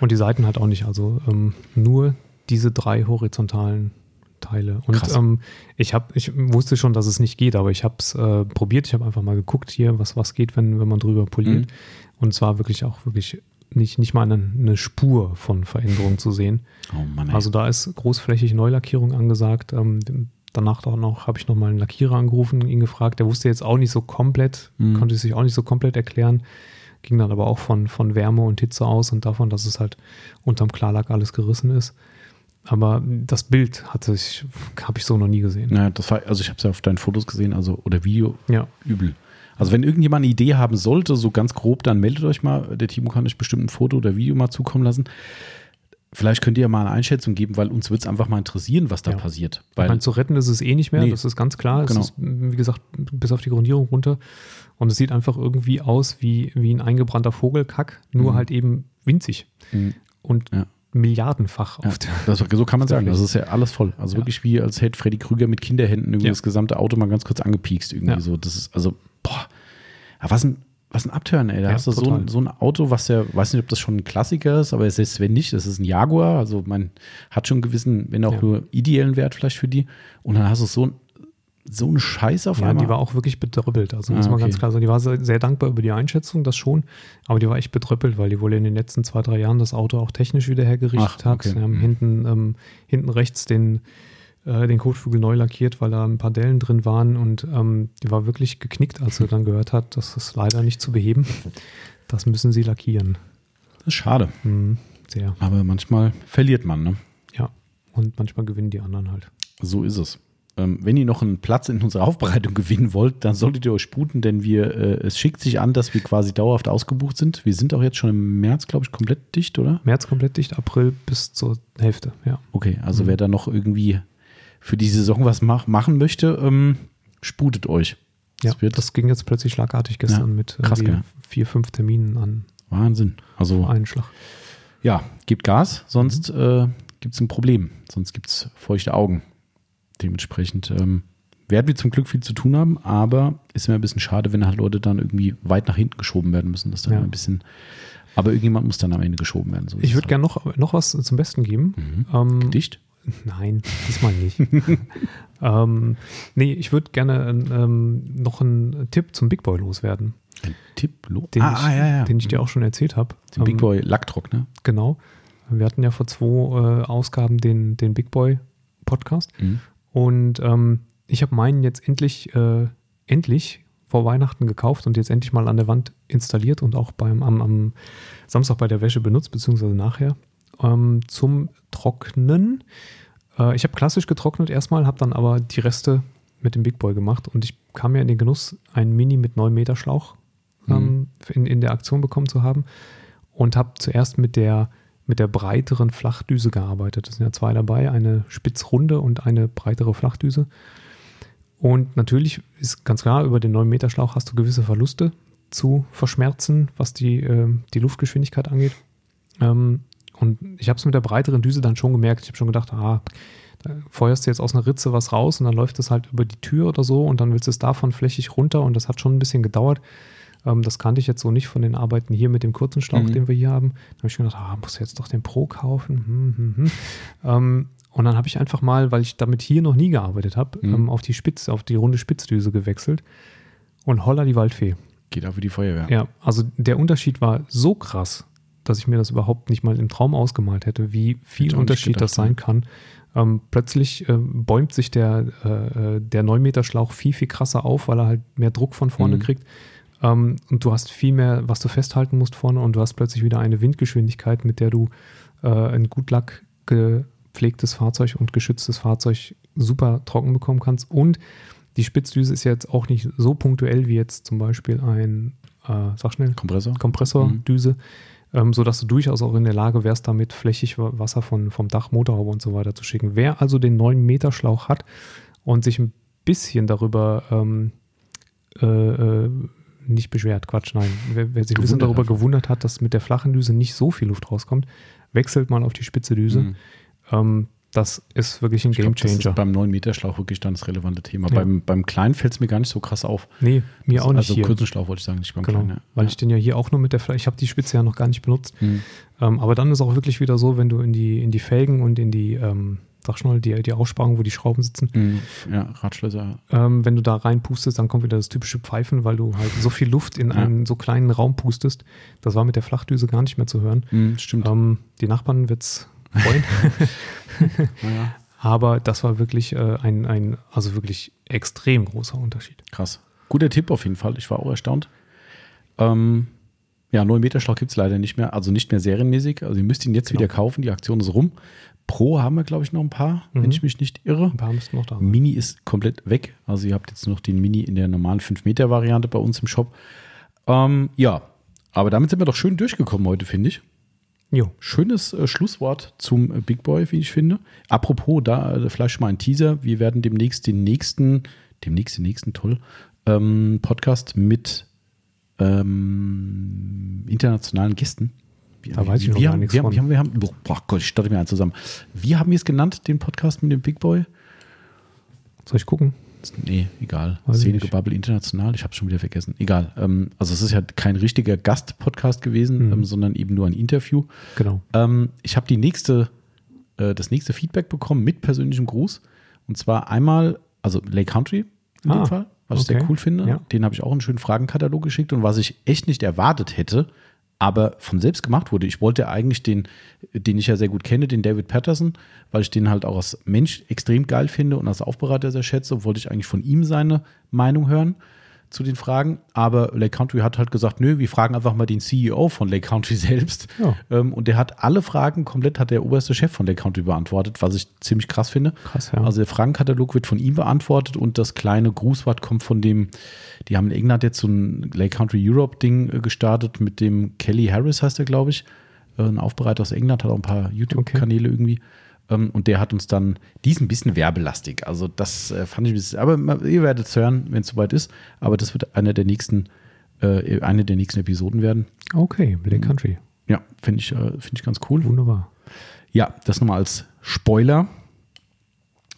[SPEAKER 2] Und die Seiten halt auch nicht. Also ähm, nur diese drei horizontalen Teile. Und
[SPEAKER 1] Krass.
[SPEAKER 2] ähm, ich habe, ich wusste schon, dass es nicht geht, aber ich habe es äh, probiert. Ich habe einfach mal geguckt hier, was, was geht, wenn, wenn man drüber poliert.
[SPEAKER 1] Mhm.
[SPEAKER 2] Und es war wirklich auch wirklich nicht, nicht mal eine, eine Spur von Veränderung zu sehen.
[SPEAKER 1] Oh Mann.
[SPEAKER 2] Also da ist großflächig Neulackierung angesagt. Ähm, danach auch noch habe ich noch mal einen Lackierer angerufen, ihn gefragt. Der wusste jetzt auch nicht so komplett,
[SPEAKER 1] Mhm.
[SPEAKER 2] konnte sich auch nicht so komplett erklären. Ging dann aber auch von, von Wärme und Hitze aus und davon, dass es halt unterm Klarlack alles gerissen ist. Aber das Bild hatte ich, habe ich so noch nie gesehen.
[SPEAKER 1] Ja, das war, also ich habe es ja auf deinen Fotos gesehen, also oder Video,
[SPEAKER 2] Ja,
[SPEAKER 1] übel. Also wenn irgendjemand eine Idee haben sollte, so ganz grob, dann meldet euch mal. Der Timo kann euch bestimmt ein Foto oder Video mal zukommen lassen. Vielleicht könnt ihr ja mal eine Einschätzung geben, weil uns wird es einfach mal interessieren, was da
[SPEAKER 2] Ja.
[SPEAKER 1] passiert.
[SPEAKER 2] ich
[SPEAKER 1] Weil,
[SPEAKER 2] meine, zu retten ist es eh nicht mehr,
[SPEAKER 1] Nee.
[SPEAKER 2] das ist ganz klar.
[SPEAKER 1] Genau.
[SPEAKER 2] Es ist, wie gesagt, bis auf die Grundierung runter. Und es sieht einfach irgendwie aus wie, wie ein eingebrannter Vogelkack, nur
[SPEAKER 1] Mhm.
[SPEAKER 2] halt eben winzig.
[SPEAKER 1] Mhm.
[SPEAKER 2] Und
[SPEAKER 1] Ja.
[SPEAKER 2] milliardenfach
[SPEAKER 1] ja,
[SPEAKER 2] auf der.
[SPEAKER 1] das, so kann man sagen. Das ist ja alles voll. Also
[SPEAKER 2] Ja.
[SPEAKER 1] wirklich wie, als hätte Freddy Krüger mit Kinderhänden irgendwie
[SPEAKER 2] Ja.
[SPEAKER 1] das gesamte Auto mal ganz kurz angepiekst. Irgendwie
[SPEAKER 2] Ja.
[SPEAKER 1] so. Das ist, also, boah. Was ein, was ein Abturn, ey. Da
[SPEAKER 2] Ja,
[SPEAKER 1] hast du so ein, so ein Auto, was ja, weiß nicht, ob das schon ein Klassiker ist, aber selbst wenn nicht, das ist ein Jaguar. Also man hat schon einen gewissen, wenn auch
[SPEAKER 2] Ja.
[SPEAKER 1] nur ideellen Wert vielleicht für die. Und dann hast du so ein, so einen Scheiß auf
[SPEAKER 2] Ja,
[SPEAKER 1] einmal.
[SPEAKER 2] die war auch wirklich bedröppelt. Also muss
[SPEAKER 1] Ah,
[SPEAKER 2] man
[SPEAKER 1] okay.
[SPEAKER 2] ganz klar sagen, die war sehr, sehr dankbar über die Einschätzung, das schon. Aber die war echt bedröppelt, weil die wohl in den letzten zwei, drei Jahren das Auto auch technisch wieder hergerichtet
[SPEAKER 1] Ach,
[SPEAKER 2] hat.
[SPEAKER 1] okay.
[SPEAKER 2] Sie haben
[SPEAKER 1] Mhm.
[SPEAKER 2] hinten, ähm, hinten rechts den, äh, den Kotflügel neu lackiert, weil da ein paar Dellen drin waren und ähm, die war wirklich geknickt, als sie dann gehört hat, das ist leider nicht zu beheben. Das müssen sie lackieren.
[SPEAKER 1] das ist schade.
[SPEAKER 2] Mhm, sehr.
[SPEAKER 1] Aber manchmal verliert man, ne?
[SPEAKER 2] Ja. Und manchmal gewinnen die anderen halt.
[SPEAKER 1] So ist es. Ähm, wenn ihr noch einen Platz in unserer Aufbereitung gewinnen wollt, dann solltet ihr euch sputen, denn wir, äh, es schickt sich an, dass wir quasi dauerhaft ausgebucht sind. Wir sind auch jetzt schon im März, glaube ich, komplett dicht, oder?
[SPEAKER 2] März komplett dicht, April bis zur Hälfte, ja.
[SPEAKER 1] Okay, also
[SPEAKER 2] Mhm.
[SPEAKER 1] wer da noch irgendwie für die Saison was mach, machen möchte, ähm, sputet euch.
[SPEAKER 2] Ja,
[SPEAKER 1] Das wird
[SPEAKER 2] das ging jetzt plötzlich schlagartig gestern
[SPEAKER 1] Ja,
[SPEAKER 2] mit
[SPEAKER 1] krass,
[SPEAKER 2] irgendwie
[SPEAKER 1] gell?
[SPEAKER 2] vier, fünf Terminen an
[SPEAKER 1] Wahnsinn. Also
[SPEAKER 2] einen Schlag.
[SPEAKER 1] ja, gebt Gas, sonst
[SPEAKER 2] Mhm.
[SPEAKER 1] äh, gibt es ein Problem. Sonst gibt es feuchte Augen. Dementsprechend ähm, werden wir zum Glück viel zu tun haben, aber ist immer ein bisschen schade, wenn halt Leute dann irgendwie weit nach hinten geschoben werden müssen. Das ist dann
[SPEAKER 2] Ja.
[SPEAKER 1] ein bisschen. Aber irgendjemand muss dann am Ende geschoben werden. So
[SPEAKER 2] Ich würde
[SPEAKER 1] halt.
[SPEAKER 2] gerne noch, noch was zum Besten geben.
[SPEAKER 1] Mhm.
[SPEAKER 2] Ähm,
[SPEAKER 1] Dicht?
[SPEAKER 2] Nein, diesmal nicht. ähm, nee, ich würde gerne ähm, noch einen Tipp zum Big Boy loswerden,
[SPEAKER 1] Ein Tipp? Lo
[SPEAKER 2] den,
[SPEAKER 1] ah,
[SPEAKER 2] ich,
[SPEAKER 1] ah, ja, ja.
[SPEAKER 2] den ich dir auch schon erzählt habe.
[SPEAKER 1] Den Big Boy Lackdruck, ne?
[SPEAKER 2] Genau. Wir hatten ja vor zwei äh, Ausgaben den, den Big Boy Podcast.
[SPEAKER 1] Mhm.
[SPEAKER 2] Und ähm, ich habe meinen jetzt endlich, äh, endlich vor Weihnachten gekauft und jetzt endlich mal an der Wand installiert und auch beim, am, am Samstag bei der Wäsche benutzt, beziehungsweise nachher ähm, zum Trocknen. Äh, ich habe klassisch getrocknet erstmal, habe dann aber die Reste mit dem Big Boy gemacht und ich kam ja in den Genuss, einen Mini mit 9 Meter Schlauch ähm, in, in der Aktion bekommen zu haben und habe zuerst mit der mit der breiteren Flachdüse gearbeitet. Es sind ja zwei dabei, eine spitzrunde und eine breitere Flachdüse. Und natürlich ist ganz klar, über den 9-Meter-Schlauch hast du gewisse Verluste zu verschmerzen, was die, äh, die Luftgeschwindigkeit angeht. Ähm, und ich habe es mit der breiteren Düse dann schon gemerkt. Ich habe schon gedacht, ah, da feuerst du jetzt aus einer Ritze was raus und dann läuft es halt über die Tür oder so und dann willst du es davon flächig runter und das hat schon ein bisschen gedauert. Ähm, das kannte ich jetzt so nicht von den Arbeiten hier mit dem kurzen Schlauch,
[SPEAKER 1] Mhm.
[SPEAKER 2] den wir hier haben. Da habe ich gedacht, ah, muss jetzt doch den Pro kaufen. Hm, hm, hm. Ähm, und dann habe ich einfach mal, weil ich damit hier noch nie gearbeitet habe,
[SPEAKER 1] Mhm.
[SPEAKER 2] ähm, auf die Spitz, auf die runde Spitzdüse gewechselt und holla die Waldfee.
[SPEAKER 1] Geht auch für die Feuerwehr.
[SPEAKER 2] Ja, also der Unterschied war so krass, dass ich mir das überhaupt nicht mal im Traum ausgemalt hätte, wie viel Unterschied
[SPEAKER 1] gedacht,
[SPEAKER 2] das sein
[SPEAKER 1] ne?
[SPEAKER 2] kann. Ähm, plötzlich äh, bäumt sich der, äh, äh, der 9-Meter-Schlauch viel, viel krasser auf, weil er halt mehr Druck von vorne
[SPEAKER 1] Mhm.
[SPEAKER 2] kriegt. Ähm, und du hast viel mehr, was du festhalten musst vorne und du hast plötzlich wieder eine Windgeschwindigkeit, mit der du äh, ein gut lack gepflegtes Fahrzeug und geschütztes Fahrzeug super trocken bekommen kannst. Und die Spitzdüse ist jetzt auch nicht so punktuell wie jetzt zum Beispiel ein, äh, sag schnell,
[SPEAKER 1] Kompressor?
[SPEAKER 2] Kompressordüse, ähm, sodass du durchaus auch in der Lage wärst, damit flächig Wa- Wasser von, vom Dach, Motorhaube und so weiter zu schicken. Wer also den 9 Meter Schlauch hat und sich ein bisschen darüber ähm, äh, äh, nicht beschwert, Quatsch, nein, wer, wer sich ein bisschen darüber gewundert hat, dass mit der flachen Düse nicht so viel Luft rauskommt, wechselt mal auf die spitze Düse.
[SPEAKER 1] Mhm.
[SPEAKER 2] Ähm, das ist wirklich ein
[SPEAKER 1] glaub, das
[SPEAKER 2] Gamechanger.
[SPEAKER 1] ist beim 9-Meter-Schlauch wirklich dann das relevante Thema.
[SPEAKER 2] Ja.
[SPEAKER 1] Beim, beim Kleinen fällt es mir gar nicht so krass auf.
[SPEAKER 2] Nee, mir auch nicht
[SPEAKER 1] also
[SPEAKER 2] hier.
[SPEAKER 1] kurzen Schlauch wollte ich sagen, nicht beim
[SPEAKER 2] Genau,
[SPEAKER 1] Kleinen. ja.
[SPEAKER 2] weil ich den ja hier auch nur mit der Fläche, ich habe die Spitze ja noch gar nicht benutzt.
[SPEAKER 1] Mhm.
[SPEAKER 2] Ähm, aber dann ist auch wirklich wieder so, wenn du in die, in die Felgen und in die, ähm, sag schnell, die, die Aussparung, wo die Schrauben sitzen,
[SPEAKER 1] Mhm. Ja, Radschlösser.
[SPEAKER 2] ähm, wenn du da reinpustest, dann kommt wieder das typische Pfeifen, weil du halt so viel Luft in
[SPEAKER 1] Ja.
[SPEAKER 2] einen so kleinen Raum pustest. Das war mit der Flachdüse gar nicht mehr zu hören.
[SPEAKER 1] Mhm, stimmt.
[SPEAKER 2] Ähm, die Nachbarn wird's freuen.
[SPEAKER 1] ja,
[SPEAKER 2] aber das war wirklich äh, ein, ein, also wirklich extrem großer Unterschied.
[SPEAKER 1] krass. Guter Tipp auf jeden Fall. Ich war auch erstaunt. Ähm, ja, 9-Meter-Schlauch gibt es leider nicht mehr, also nicht mehr serienmäßig. Also ihr müsst ihn jetzt
[SPEAKER 2] Genau.
[SPEAKER 1] wieder kaufen, die Aktion ist rum. Pro haben wir, glaube ich, noch ein paar, wenn
[SPEAKER 2] Mhm.
[SPEAKER 1] ich mich nicht irre.
[SPEAKER 2] Ein paar müssten noch da sein.
[SPEAKER 1] Mini ist komplett weg. Also ihr habt jetzt noch den Mini in der normalen 5-Meter-Variante bei uns im Shop. Ähm, ja, aber damit sind wir doch schön durchgekommen heute, finde ich.
[SPEAKER 2] Jo.
[SPEAKER 1] Schönes äh, Schlusswort zum äh, Big Boy, wie ich finde. Apropos, da äh, vielleicht schon mal ein Teaser. Wir werden demnächst den nächsten, demnächst den nächsten, toll, ähm, Podcast mit ähm, internationalen Gästen. Wie,
[SPEAKER 2] Da weiß ich noch
[SPEAKER 1] wir
[SPEAKER 2] gar nichts
[SPEAKER 1] wir,
[SPEAKER 2] von.
[SPEAKER 1] wir haben, wir haben, boah, boah Gott, ich starte mir einen zusammen. Wie haben wir es genannt, den Podcast mit dem Big Boy?
[SPEAKER 2] Soll ich gucken?
[SPEAKER 1] Nee, egal.
[SPEAKER 2] Weiß ich
[SPEAKER 1] Szene
[SPEAKER 2] nicht.
[SPEAKER 1] Gebabbel international. Ich habe schon wieder vergessen. Egal. Ähm, also es ist ja kein richtiger Gast-Podcast gewesen,
[SPEAKER 2] Mhm.
[SPEAKER 1] ähm, sondern eben nur ein Interview.
[SPEAKER 2] Genau.
[SPEAKER 1] Ähm, ich habe die nächste, äh, das nächste Feedback bekommen mit persönlichem Gruß. Und zwar einmal, also Lake Country in
[SPEAKER 2] Ah,
[SPEAKER 1] dem Fall, was ich
[SPEAKER 2] okay.
[SPEAKER 1] sehr cool finde.
[SPEAKER 2] Ja.
[SPEAKER 1] Den habe ich auch einen schönen Fragenkatalog geschickt und was ich echt nicht erwartet hätte, aber von selbst gemacht wurde. Ich wollte eigentlich den, den ich ja sehr gut kenne, den David Patterson, weil ich den halt auch als Mensch extrem geil finde und als Aufbereiter sehr schätze, wollte ich eigentlich von ihm seine Meinung hören zu den Fragen. Aber Lake Country hat halt gesagt, nö, wir fragen einfach mal den CEO von Lake Country selbst.
[SPEAKER 2] Ja.
[SPEAKER 1] Ähm, und der hat alle Fragen komplett, hat der oberste Chef von Lake Country beantwortet, was ich ziemlich krass finde.
[SPEAKER 2] Krass, ja.
[SPEAKER 1] Also der Fragenkatalog wird von ihm beantwortet und das kleine Grußwort kommt von dem, die haben in England jetzt so ein Lake Country Europe Ding äh, gestartet mit dem Kelly Harris heißt er, glaube ich. Äh, Ein Aufbereiter aus England, hat auch ein paar YouTube-Kanäle irgendwie. Ähm, Und der hat uns dann, die ist ein bisschen werbelastig. Also das äh, fand ich ein bisschen, aber ihr werdet es hören, wenn es soweit ist. Aber das wird einer der nächsten, äh, eine der nächsten Episoden werden.
[SPEAKER 2] Okay, Black Country.
[SPEAKER 1] Ja, finde ich, äh, finde ich ganz cool.
[SPEAKER 2] Wunderbar.
[SPEAKER 1] Ja, das nochmal als Spoiler.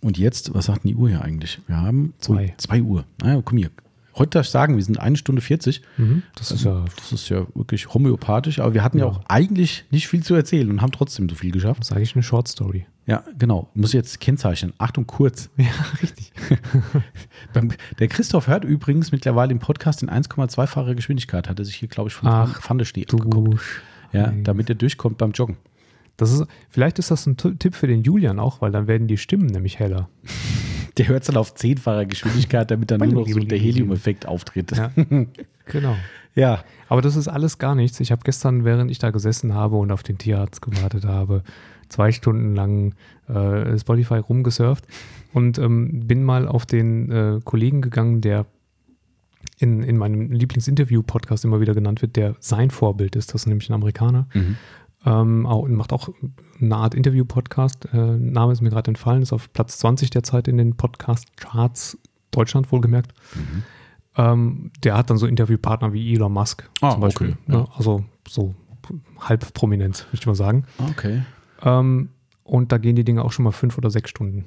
[SPEAKER 1] Und jetzt, was sagt denn die Uhr hier eigentlich? Wir haben
[SPEAKER 2] Zwei.
[SPEAKER 1] Zwei Uhr. Naja, komm hier. Heute darf ich sagen, wir sind eine Stunde 40.
[SPEAKER 2] Mhm. Das ist ja,
[SPEAKER 1] Das ist ja wirklich homöopathisch, aber wir hatten ja,
[SPEAKER 2] Ja.
[SPEAKER 1] auch eigentlich nicht viel zu erzählen und haben trotzdem so viel geschafft.
[SPEAKER 2] das ist eigentlich eine Short Story.
[SPEAKER 1] Ja, genau. Muss ich jetzt kennzeichnen. Achtung, kurz.
[SPEAKER 2] Ja, richtig.
[SPEAKER 1] Der Christoph hört übrigens mittlerweile im Podcast in 1,2-facher Geschwindigkeit. Hat er sich hier, glaube ich, von
[SPEAKER 2] Ach,
[SPEAKER 1] Pfandesteh abgeguckt. Ja,
[SPEAKER 2] Scheiße.
[SPEAKER 1] damit er durchkommt beim Joggen.
[SPEAKER 2] Das ist, vielleicht ist das ein Tipp für den Julian auch, weil dann werden die Stimmen nämlich heller.
[SPEAKER 1] Der hört es dann auf 10-facher Geschwindigkeit, damit dann nur noch so der Helium-Effekt auftritt.
[SPEAKER 2] Ja, genau.
[SPEAKER 1] ja.
[SPEAKER 2] Aber das ist alles gar nichts. Ich habe gestern, während ich da gesessen habe und auf den Tierarzt gewartet habe, zwei Stunden lang äh, Spotify rumgesurft und ähm, bin mal auf den äh, Kollegen gegangen, der in, in meinem Lieblingsinterview-Podcast immer wieder genannt wird, der sein Vorbild ist. Das ist nämlich ein Amerikaner.
[SPEAKER 1] Mhm.
[SPEAKER 2] Ähm, auch, macht auch eine Art Interview-Podcast. Äh, Name ist mir gerade entfallen, ist auf Platz 20 derzeit in den Podcast-Charts Deutschland wohlgemerkt.
[SPEAKER 1] Mhm.
[SPEAKER 2] Ähm, der hat dann so Interviewpartner wie Elon Musk
[SPEAKER 1] Ah,
[SPEAKER 2] zum Beispiel.
[SPEAKER 1] okay,
[SPEAKER 2] ne?
[SPEAKER 1] ja.
[SPEAKER 2] Also so halb prominent, würde ich mal sagen.
[SPEAKER 1] Okay.
[SPEAKER 2] Ähm, und da gehen die Dinge auch schon mal fünf oder sechs Stunden.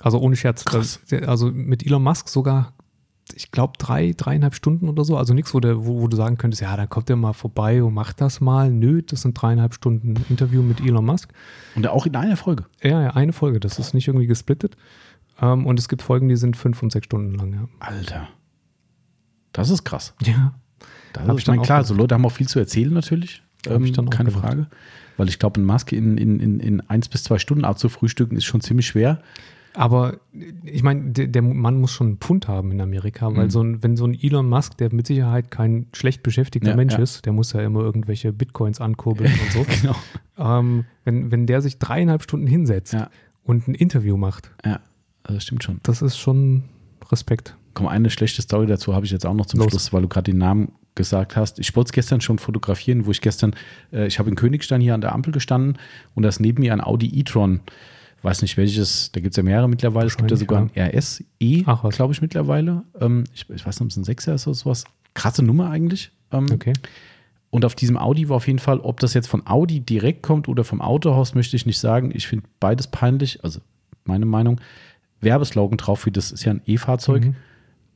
[SPEAKER 2] Also ohne Scherz.
[SPEAKER 1] Krass.
[SPEAKER 2] Also mit Elon Musk sogar, ich glaube, drei, dreieinhalb Stunden oder so. Also nichts, wo, der, wo, wo du sagen könntest, ja, dann kommt der mal vorbei und macht das mal. Nö, das sind dreieinhalb Stunden Interview mit Elon Musk.
[SPEAKER 1] Und auch in einer Folge.
[SPEAKER 2] Ja, ja, eine Folge. Das ist nicht irgendwie gesplittet. Ähm, und es gibt Folgen, die sind fünf und sechs Stunden lang. Ja.
[SPEAKER 1] Alter. Das ist krass.
[SPEAKER 2] ja.
[SPEAKER 1] Das
[SPEAKER 2] Hab
[SPEAKER 1] ist,
[SPEAKER 2] ich dann
[SPEAKER 1] ich meine, klar, so Leute haben auch viel zu erzählen natürlich. Ähm,
[SPEAKER 2] dann auch
[SPEAKER 1] keine. Frage. Weil ich glaube, ein Musk in, in, in, in eins bis zwei Stunden abzufrühstücken ist schon ziemlich schwer.
[SPEAKER 2] Aber ich meine, der, der Mann muss schon einen Pfund haben in Amerika, weil
[SPEAKER 1] Mhm.
[SPEAKER 2] so ein, wenn so ein Elon Musk, der mit Sicherheit kein schlecht beschäftigter
[SPEAKER 1] Ja,
[SPEAKER 2] Mensch
[SPEAKER 1] ja.
[SPEAKER 2] ist, der muss ja immer irgendwelche Bitcoins ankurbeln und so.
[SPEAKER 1] Genau.
[SPEAKER 2] ähm, wenn, wenn der sich dreieinhalb Stunden hinsetzt
[SPEAKER 1] Ja.
[SPEAKER 2] und ein Interview macht,
[SPEAKER 1] Ja, das stimmt schon.
[SPEAKER 2] das ist schon Respekt.
[SPEAKER 1] Komm, eine schlechte Story dazu habe ich jetzt auch noch zum
[SPEAKER 2] Los.
[SPEAKER 1] Schluss, weil du gerade den Namen gesagt hast. Ich wollte es gestern schon fotografieren, wo ich gestern, äh, ich habe in Königstein hier an der Ampel gestanden und da ist neben mir ein Audi e-tron. Weiß nicht welches, da gibt es ja mehrere mittlerweile. Es gibt ja sogar ein RSE,
[SPEAKER 2] Ach, was.
[SPEAKER 1] glaube ich, mittlerweile. Ähm, ich, ich weiß nicht, ob es ein 6er ist oder sowas. Krasse Nummer eigentlich. Ähm,
[SPEAKER 2] Okay.
[SPEAKER 1] Und auf diesem Audi war auf jeden Fall, ob das jetzt von Audi direkt kommt oder vom Autohaus, möchte ich nicht sagen. Ich finde beides peinlich. Also meine Meinung. Werbeslogan drauf, wie das ist ja ein E-Fahrzeug.
[SPEAKER 2] Mhm.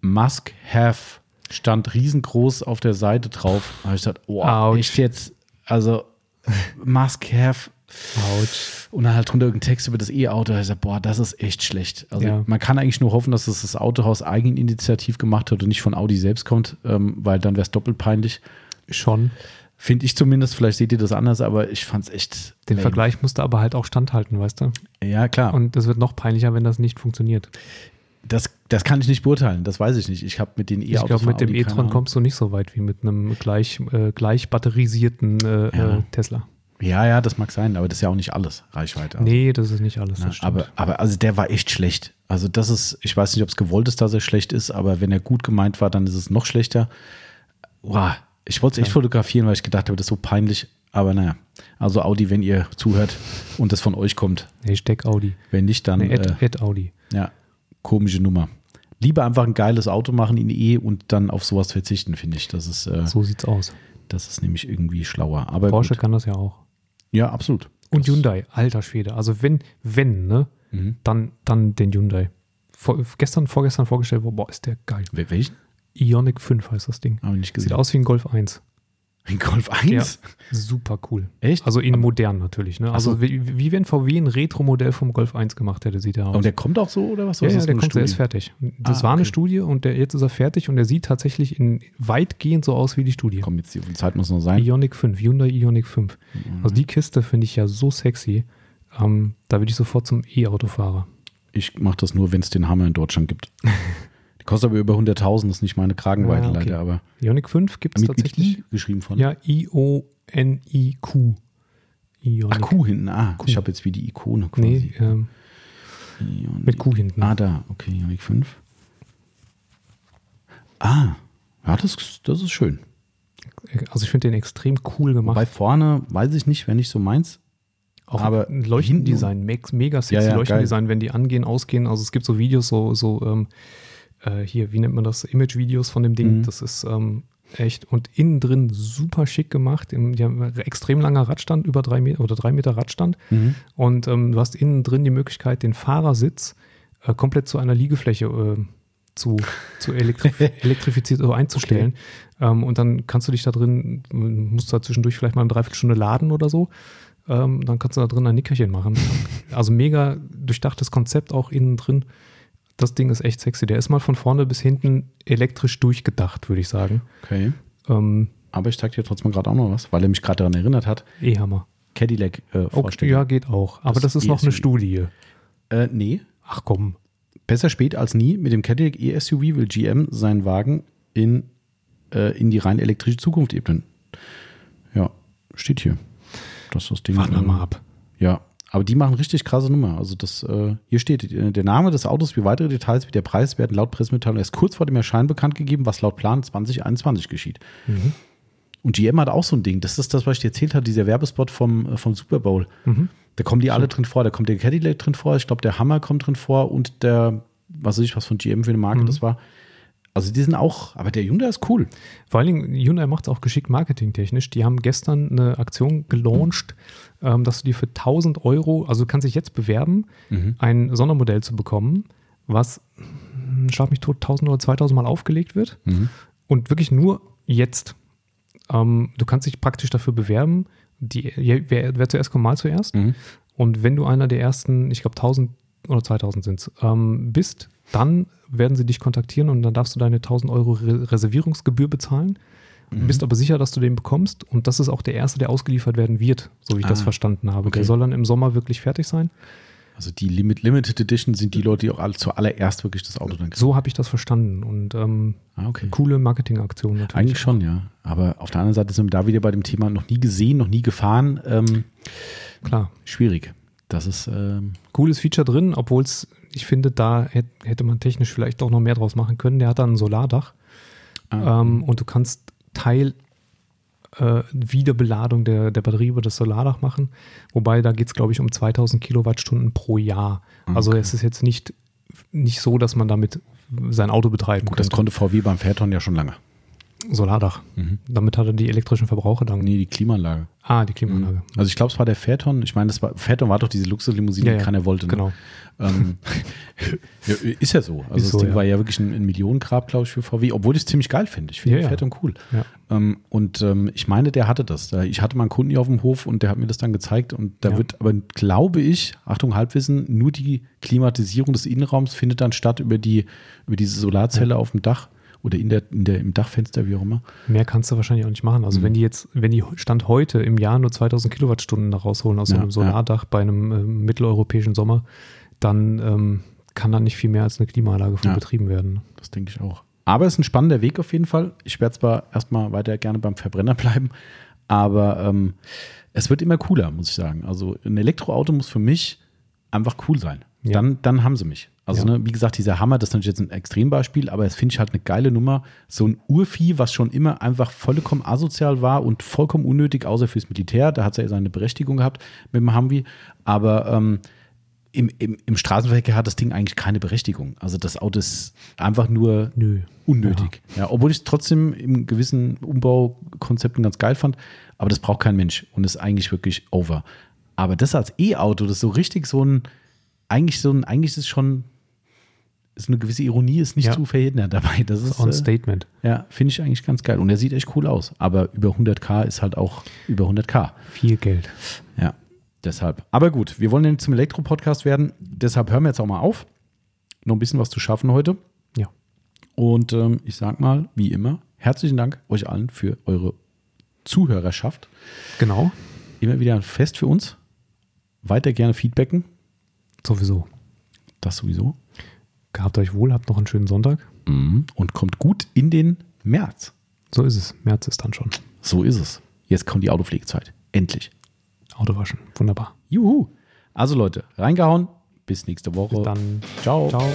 [SPEAKER 1] Must have stand riesengroß auf der Seite drauf. Da habe ich gesagt, oh,
[SPEAKER 2] Autsch.
[SPEAKER 1] echt jetzt, also must have.
[SPEAKER 2] Autsch.
[SPEAKER 1] Und dann halt drunter irgendein Text über das E-Auto. Da habe ich gesagt, boah, das ist echt schlecht. Also
[SPEAKER 2] Ja.
[SPEAKER 1] man kann eigentlich nur hoffen, dass es das Autohaus eigeninitiativ gemacht hat und nicht von Audi selbst kommt, ähm, weil dann wäre es doppelt peinlich.
[SPEAKER 2] Schon.
[SPEAKER 1] Finde ich zumindest, vielleicht seht ihr das anders, aber ich fand es echt.
[SPEAKER 2] Den
[SPEAKER 1] lame.
[SPEAKER 2] Vergleich musst du aber halt auch standhalten, weißt du?
[SPEAKER 1] Ja, klar.
[SPEAKER 2] Und das wird noch peinlicher, wenn das nicht funktioniert.
[SPEAKER 1] Das, das kann ich nicht beurteilen, das weiß ich nicht. Ich habe mit den
[SPEAKER 2] Ich
[SPEAKER 1] E-Autos.
[SPEAKER 2] glaube,
[SPEAKER 1] von
[SPEAKER 2] mit dem e-tron kommst du nicht so weit wie mit einem gleich, äh, gleich batterisierten äh,
[SPEAKER 1] Ja.
[SPEAKER 2] äh, Tesla.
[SPEAKER 1] Ja, ja, das mag sein, aber das ist ja auch nicht alles, Reichweite. Also,
[SPEAKER 2] Nee, das ist nicht alles.
[SPEAKER 1] na, aber, aber also der war echt schlecht. Also das ist, ich weiß nicht, ob es gewollt ist, dass er schlecht ist, aber wenn er gut gemeint war, dann ist es noch schlechter. Wow, ich wollte es echt
[SPEAKER 2] Ja.
[SPEAKER 1] fotografieren, weil ich gedacht habe, das ist so peinlich. Aber naja, also Audi, wenn ihr zuhört und das von euch kommt,
[SPEAKER 2] Hashtag Audi.
[SPEAKER 1] wenn nicht, dann
[SPEAKER 2] Nee,
[SPEAKER 1] äh,
[SPEAKER 2] Ad, Ad Audi.
[SPEAKER 1] Ja, komische Nummer. Lieber einfach ein geiles Auto machen in E und dann auf sowas verzichten, finde ich. Das ist, äh,
[SPEAKER 2] So sieht's aus.
[SPEAKER 1] das ist nämlich irgendwie schlauer. Aber
[SPEAKER 2] Porsche
[SPEAKER 1] gut.
[SPEAKER 2] kann das ja auch.
[SPEAKER 1] Ja, absolut.
[SPEAKER 2] Und
[SPEAKER 1] Das-
[SPEAKER 2] Hyundai, alter Schwede. Also wenn, wenn, ne,
[SPEAKER 1] Mhm.
[SPEAKER 2] dann, dann den Hyundai. Vor, gestern, vorgestern vorgestellt, boah, ist der geil.
[SPEAKER 1] Wel- Welchen?
[SPEAKER 2] Ionic 5 heißt das Ding.
[SPEAKER 1] Habe ich nicht
[SPEAKER 2] Sieht
[SPEAKER 1] gesehen.
[SPEAKER 2] aus wie ein Golf 1.
[SPEAKER 1] Ein Golf 1?
[SPEAKER 2] Super cool.
[SPEAKER 1] Echt?
[SPEAKER 2] Also in modern natürlich. Ne? Also
[SPEAKER 1] so.
[SPEAKER 2] wie, wie wenn VW ein Retro-Modell vom Golf 1 gemacht hätte, sieht er aus.
[SPEAKER 1] Und der kommt auch so oder was?
[SPEAKER 2] ja, ja, der kommt, der ist fertig. Das
[SPEAKER 1] Ah,
[SPEAKER 2] war eine
[SPEAKER 1] okay.
[SPEAKER 2] Studie und der, jetzt ist er fertig und der sieht tatsächlich in weitgehend so aus wie die Studie.
[SPEAKER 1] Komm, jetzt die Zeit muss noch sein.
[SPEAKER 2] Ionic 5, Hyundai Ionic 5.
[SPEAKER 1] Mhm.
[SPEAKER 2] Also die Kiste finde ich ja so sexy. Ähm, da würde ich sofort zum E-Auto-Fahrer.
[SPEAKER 1] Ich mache das nur, wenn es den Hammer in Deutschland gibt. kostet aber über 100.000, das ist nicht meine Kragenweite
[SPEAKER 2] Ah, okay.
[SPEAKER 1] leider, aber
[SPEAKER 2] Ionic 5 gibt es tatsächlich.
[SPEAKER 1] I geschrieben von.
[SPEAKER 2] Ja, I-O-N-I-Q. Ionic.
[SPEAKER 1] Ah, Q hinten. Ah,
[SPEAKER 2] Q.
[SPEAKER 1] ich habe jetzt wie die Ikone quasi.
[SPEAKER 2] Nee, ähm,
[SPEAKER 1] Ioniq.
[SPEAKER 2] mit Q hinten.
[SPEAKER 1] Ah, da, okay, Ioniq 5. Ah, ja, das, das ist schön.
[SPEAKER 2] Also ich finde den extrem cool gemacht.
[SPEAKER 1] Bei vorne weiß ich nicht, wenn nicht so meins.
[SPEAKER 2] Auch
[SPEAKER 1] aber
[SPEAKER 2] ein Leuchtendesign, mega sexy
[SPEAKER 1] Ja, ja,
[SPEAKER 2] Leuchtendesign, wenn die angehen, ausgehen. Also es gibt so Videos, so, so ähm, äh, hier, wie nennt man das, Image-Videos von dem Ding.
[SPEAKER 1] Mhm.
[SPEAKER 2] Das ist ähm, echt und innen drin super schick gemacht. Im- Die haben extrem langer Radstand, über drei Meter oder drei Meter Radstand. Und ähm, du hast innen drin die Möglichkeit, den Fahrersitz äh, komplett zu einer Liegefläche äh, zu, zu elektrif elektrifiziert oder einzustellen. Ähm, und dann kannst du dich da drin, musst du da zwischendurch vielleicht mal eine Dreiviertelstunde laden oder so. Ähm, dann kannst du da drin ein Nickerchen machen. Also mega durchdachtes Konzept auch innen drin. Das Ding ist echt sexy. Der ist mal von vorne bis hinten elektrisch durchgedacht, würde ich sagen.
[SPEAKER 1] Okay.
[SPEAKER 2] Ähm,
[SPEAKER 1] Aber ich zeig dir trotzdem gerade auch noch was, weil er mich gerade daran erinnert hat.
[SPEAKER 2] E-Hammer.
[SPEAKER 1] Cadillac äh,
[SPEAKER 2] Okay, ja, geht auch. Aber
[SPEAKER 1] Das
[SPEAKER 2] das, ist noch eine. Studie.
[SPEAKER 1] Äh, nee.
[SPEAKER 2] Ach komm.
[SPEAKER 1] Besser spät als nie. Mit dem Cadillac E-SUV will GM seinen Wagen in, äh, in die rein elektrische Zukunft ebnen. Ja, steht hier. Das ist das Ding.
[SPEAKER 2] Warten wir
[SPEAKER 1] ähm,
[SPEAKER 2] mal ab.
[SPEAKER 1] Ja, aber die machen richtig krasse Nummer. Also das, äh, hier steht, äh, der Name des Autos wie weitere Details wie der Preis werden laut Pressemitteilung erst kurz vor dem Erscheinen bekannt gegeben, was laut Plan 2021 geschieht.
[SPEAKER 2] Mhm.
[SPEAKER 1] Und GM hat auch so ein Ding. Das ist das, was ich dir erzählt habe, dieser Werbespot vom, äh, vom Super Bowl.
[SPEAKER 2] Mhm.
[SPEAKER 1] Da kommen die alle drin vor. Da kommt der Cadillac drin vor. Ich glaube, der Hammer kommt drin vor und der, was weiß ich, was von GM für eine Marke
[SPEAKER 2] Mhm.
[SPEAKER 1] das war. Also die sind auch, aber der Hyundai ist cool.
[SPEAKER 2] Vor allen Dingen, Hyundai macht es auch geschickt marketingtechnisch. Die haben gestern eine Aktion gelauncht, ähm, dass du dir für 1000 Euro, also du kannst dich jetzt bewerben, ein Sondermodell zu bekommen, was, hm, schlag mich tot, 1000 oder 2000 Mal aufgelegt wird. Und wirklich nur jetzt. Ähm, du kannst dich praktisch dafür bewerben. Die, wer, wer zuerst kommt, mal zuerst. Und wenn du einer der ersten, ich glaube 1000 oder 2000 sind ähm, bist, dann werden sie dich kontaktieren und dann darfst du deine 1000 Euro Re Reservierungsgebühr bezahlen. Bist aber sicher, dass du den bekommst und das ist auch der erste, der ausgeliefert werden wird, so wie ich das
[SPEAKER 1] Ah,
[SPEAKER 2] verstanden habe.
[SPEAKER 1] okay.
[SPEAKER 2] Der soll dann im Sommer wirklich fertig sein.
[SPEAKER 1] Also die Limit, Limited Edition sind die Leute, die auch alle zuallererst wirklich das Auto dann kriegen.
[SPEAKER 2] So habe ich das verstanden und ähm,
[SPEAKER 1] Ah, okay.
[SPEAKER 2] coole Marketingaktion natürlich.
[SPEAKER 1] Eigentlich schon, ja. Aber auf der anderen Seite sind wir da wieder bei dem Thema noch nie gesehen, noch nie gefahren. Ähm,
[SPEAKER 2] Klar.
[SPEAKER 1] schwierig. Das ist, ähm,
[SPEAKER 2] Cooles Feature drin, obwohl es, ich finde, da hätt- hätte man technisch vielleicht auch noch mehr draus machen können. Der hat dann ein Solardach
[SPEAKER 1] ah,
[SPEAKER 2] ähm, und du kannst Teil äh, Wiederbeladung der, der Batterie über das Solardach machen. Wobei da geht es, glaube ich, um 2000 Kilowattstunden pro Jahr. Also es ist jetzt nicht, nicht so, dass man damit sein Auto betreiben
[SPEAKER 1] gut, das konnte VW beim Phaeton ja schon lange.
[SPEAKER 2] Solardach. Damit hat er die elektrischen Verbraucher dann.
[SPEAKER 1] Nee, die Klimaanlage.
[SPEAKER 2] Ah, die Klimaanlage.
[SPEAKER 1] Also ich glaube, es war der Phaeton. Ich meine, das war, Phaeton war doch diese Luxuslimousine,
[SPEAKER 2] Ja,
[SPEAKER 1] die
[SPEAKER 2] ja,
[SPEAKER 1] keiner wollte. Ne?
[SPEAKER 2] Genau.
[SPEAKER 1] Ähm, ja, ist ja so. Also
[SPEAKER 2] Ist
[SPEAKER 1] das
[SPEAKER 2] so,
[SPEAKER 1] Ding war ja wirklich ein, ein Millionengrab, glaube ich, für VW, obwohl ich es ziemlich geil finde. Ich finde
[SPEAKER 2] Ja.
[SPEAKER 1] Phaeton cool. Ähm, und ähm, ich meine, der hatte das. Da- Ich hatte mal einen Kunden hier auf dem Hof und der hat mir das dann gezeigt. Und da wird aber, glaube ich, Achtung, Halbwissen, nur die Klimatisierung des Innenraums findet dann statt über die, über diese Solarzelle auf dem Dach oder in der, in der, im Dachfenster, wie auch immer.
[SPEAKER 2] Mehr kannst du wahrscheinlich auch nicht machen.
[SPEAKER 1] Mhm.
[SPEAKER 2] Also wenn die jetzt, wenn die Stand heute im Jahr nur 2000 Kilowattstunden da rausholen aus so
[SPEAKER 1] Ja,
[SPEAKER 2] einem Solardach bei einem äh, mitteleuropäischen Sommer, dann ähm, kann da nicht viel mehr als eine Klimaanlage von
[SPEAKER 1] Ja.
[SPEAKER 2] betrieben werden.
[SPEAKER 1] Das denke ich auch. Aber es ist ein spannender Weg auf jeden Fall. Ich werde zwar erstmal weiter gerne beim Verbrenner bleiben, aber ähm, es wird immer cooler, muss ich sagen. Also ein Elektroauto muss für mich einfach cool sein.
[SPEAKER 2] Ja.
[SPEAKER 1] Dann, dann haben sie mich. Also,
[SPEAKER 2] Ja.
[SPEAKER 1] ne, wie gesagt, dieser Hammer, das ist natürlich jetzt ein Extrembeispiel, aber es finde ich halt eine geile Nummer. So ein Urvieh, was schon immer einfach vollkommen asozial war und vollkommen unnötig, außer fürs Militär. Da hat es ja seine Berechtigung gehabt mit dem Humvee. Aber ähm, im, im, im Straßenverkehr hat das Ding eigentlich keine Berechtigung. Also das Auto ist einfach nur
[SPEAKER 2] Nö.
[SPEAKER 1] unnötig. Ja. obwohl ich es trotzdem in gewissen Umbaukonzepten ganz geil fand, aber das braucht kein Mensch und ist eigentlich wirklich over. Aber das als E-Auto, das ist so richtig so ein, eigentlich so ein, eigentlich ist es schon, ist eine gewisse Ironie, ist nicht
[SPEAKER 2] Ja.
[SPEAKER 1] zu verhindern dabei. Das ist,
[SPEAKER 2] ein
[SPEAKER 1] äh,
[SPEAKER 2] Statement.
[SPEAKER 1] ja, finde ich eigentlich ganz geil. Und er sieht echt cool aus. Aber über 100k ist halt auch über 100k.
[SPEAKER 2] Viel Geld.
[SPEAKER 1] Ja, deshalb. Aber gut, wir wollen ja zum Elektro-Podcast werden. Deshalb hören wir jetzt auch mal auf. Noch ein bisschen was zu schaffen heute.
[SPEAKER 2] Ja.
[SPEAKER 1] Und ähm, ich sag mal, wie immer, herzlichen Dank euch allen für eure Zuhörerschaft.
[SPEAKER 2] Genau.
[SPEAKER 1] Immer wieder ein Fest für uns. Weiter gerne feedbacken.
[SPEAKER 2] Sowieso.
[SPEAKER 1] Das sowieso.
[SPEAKER 2] Gehabt euch wohl, habt noch einen schönen Sonntag.
[SPEAKER 1] Mhm. Und kommt gut in den März.
[SPEAKER 2] So ist es. März ist dann schon.
[SPEAKER 1] So ist es. Jetzt kommt die Autopflegezeit. Endlich.
[SPEAKER 2] Auto waschen. Wunderbar.
[SPEAKER 1] Juhu. Also Leute, reingehauen. Bis nächste Woche.
[SPEAKER 2] Bis dann.
[SPEAKER 1] Ciao.
[SPEAKER 2] Ciao.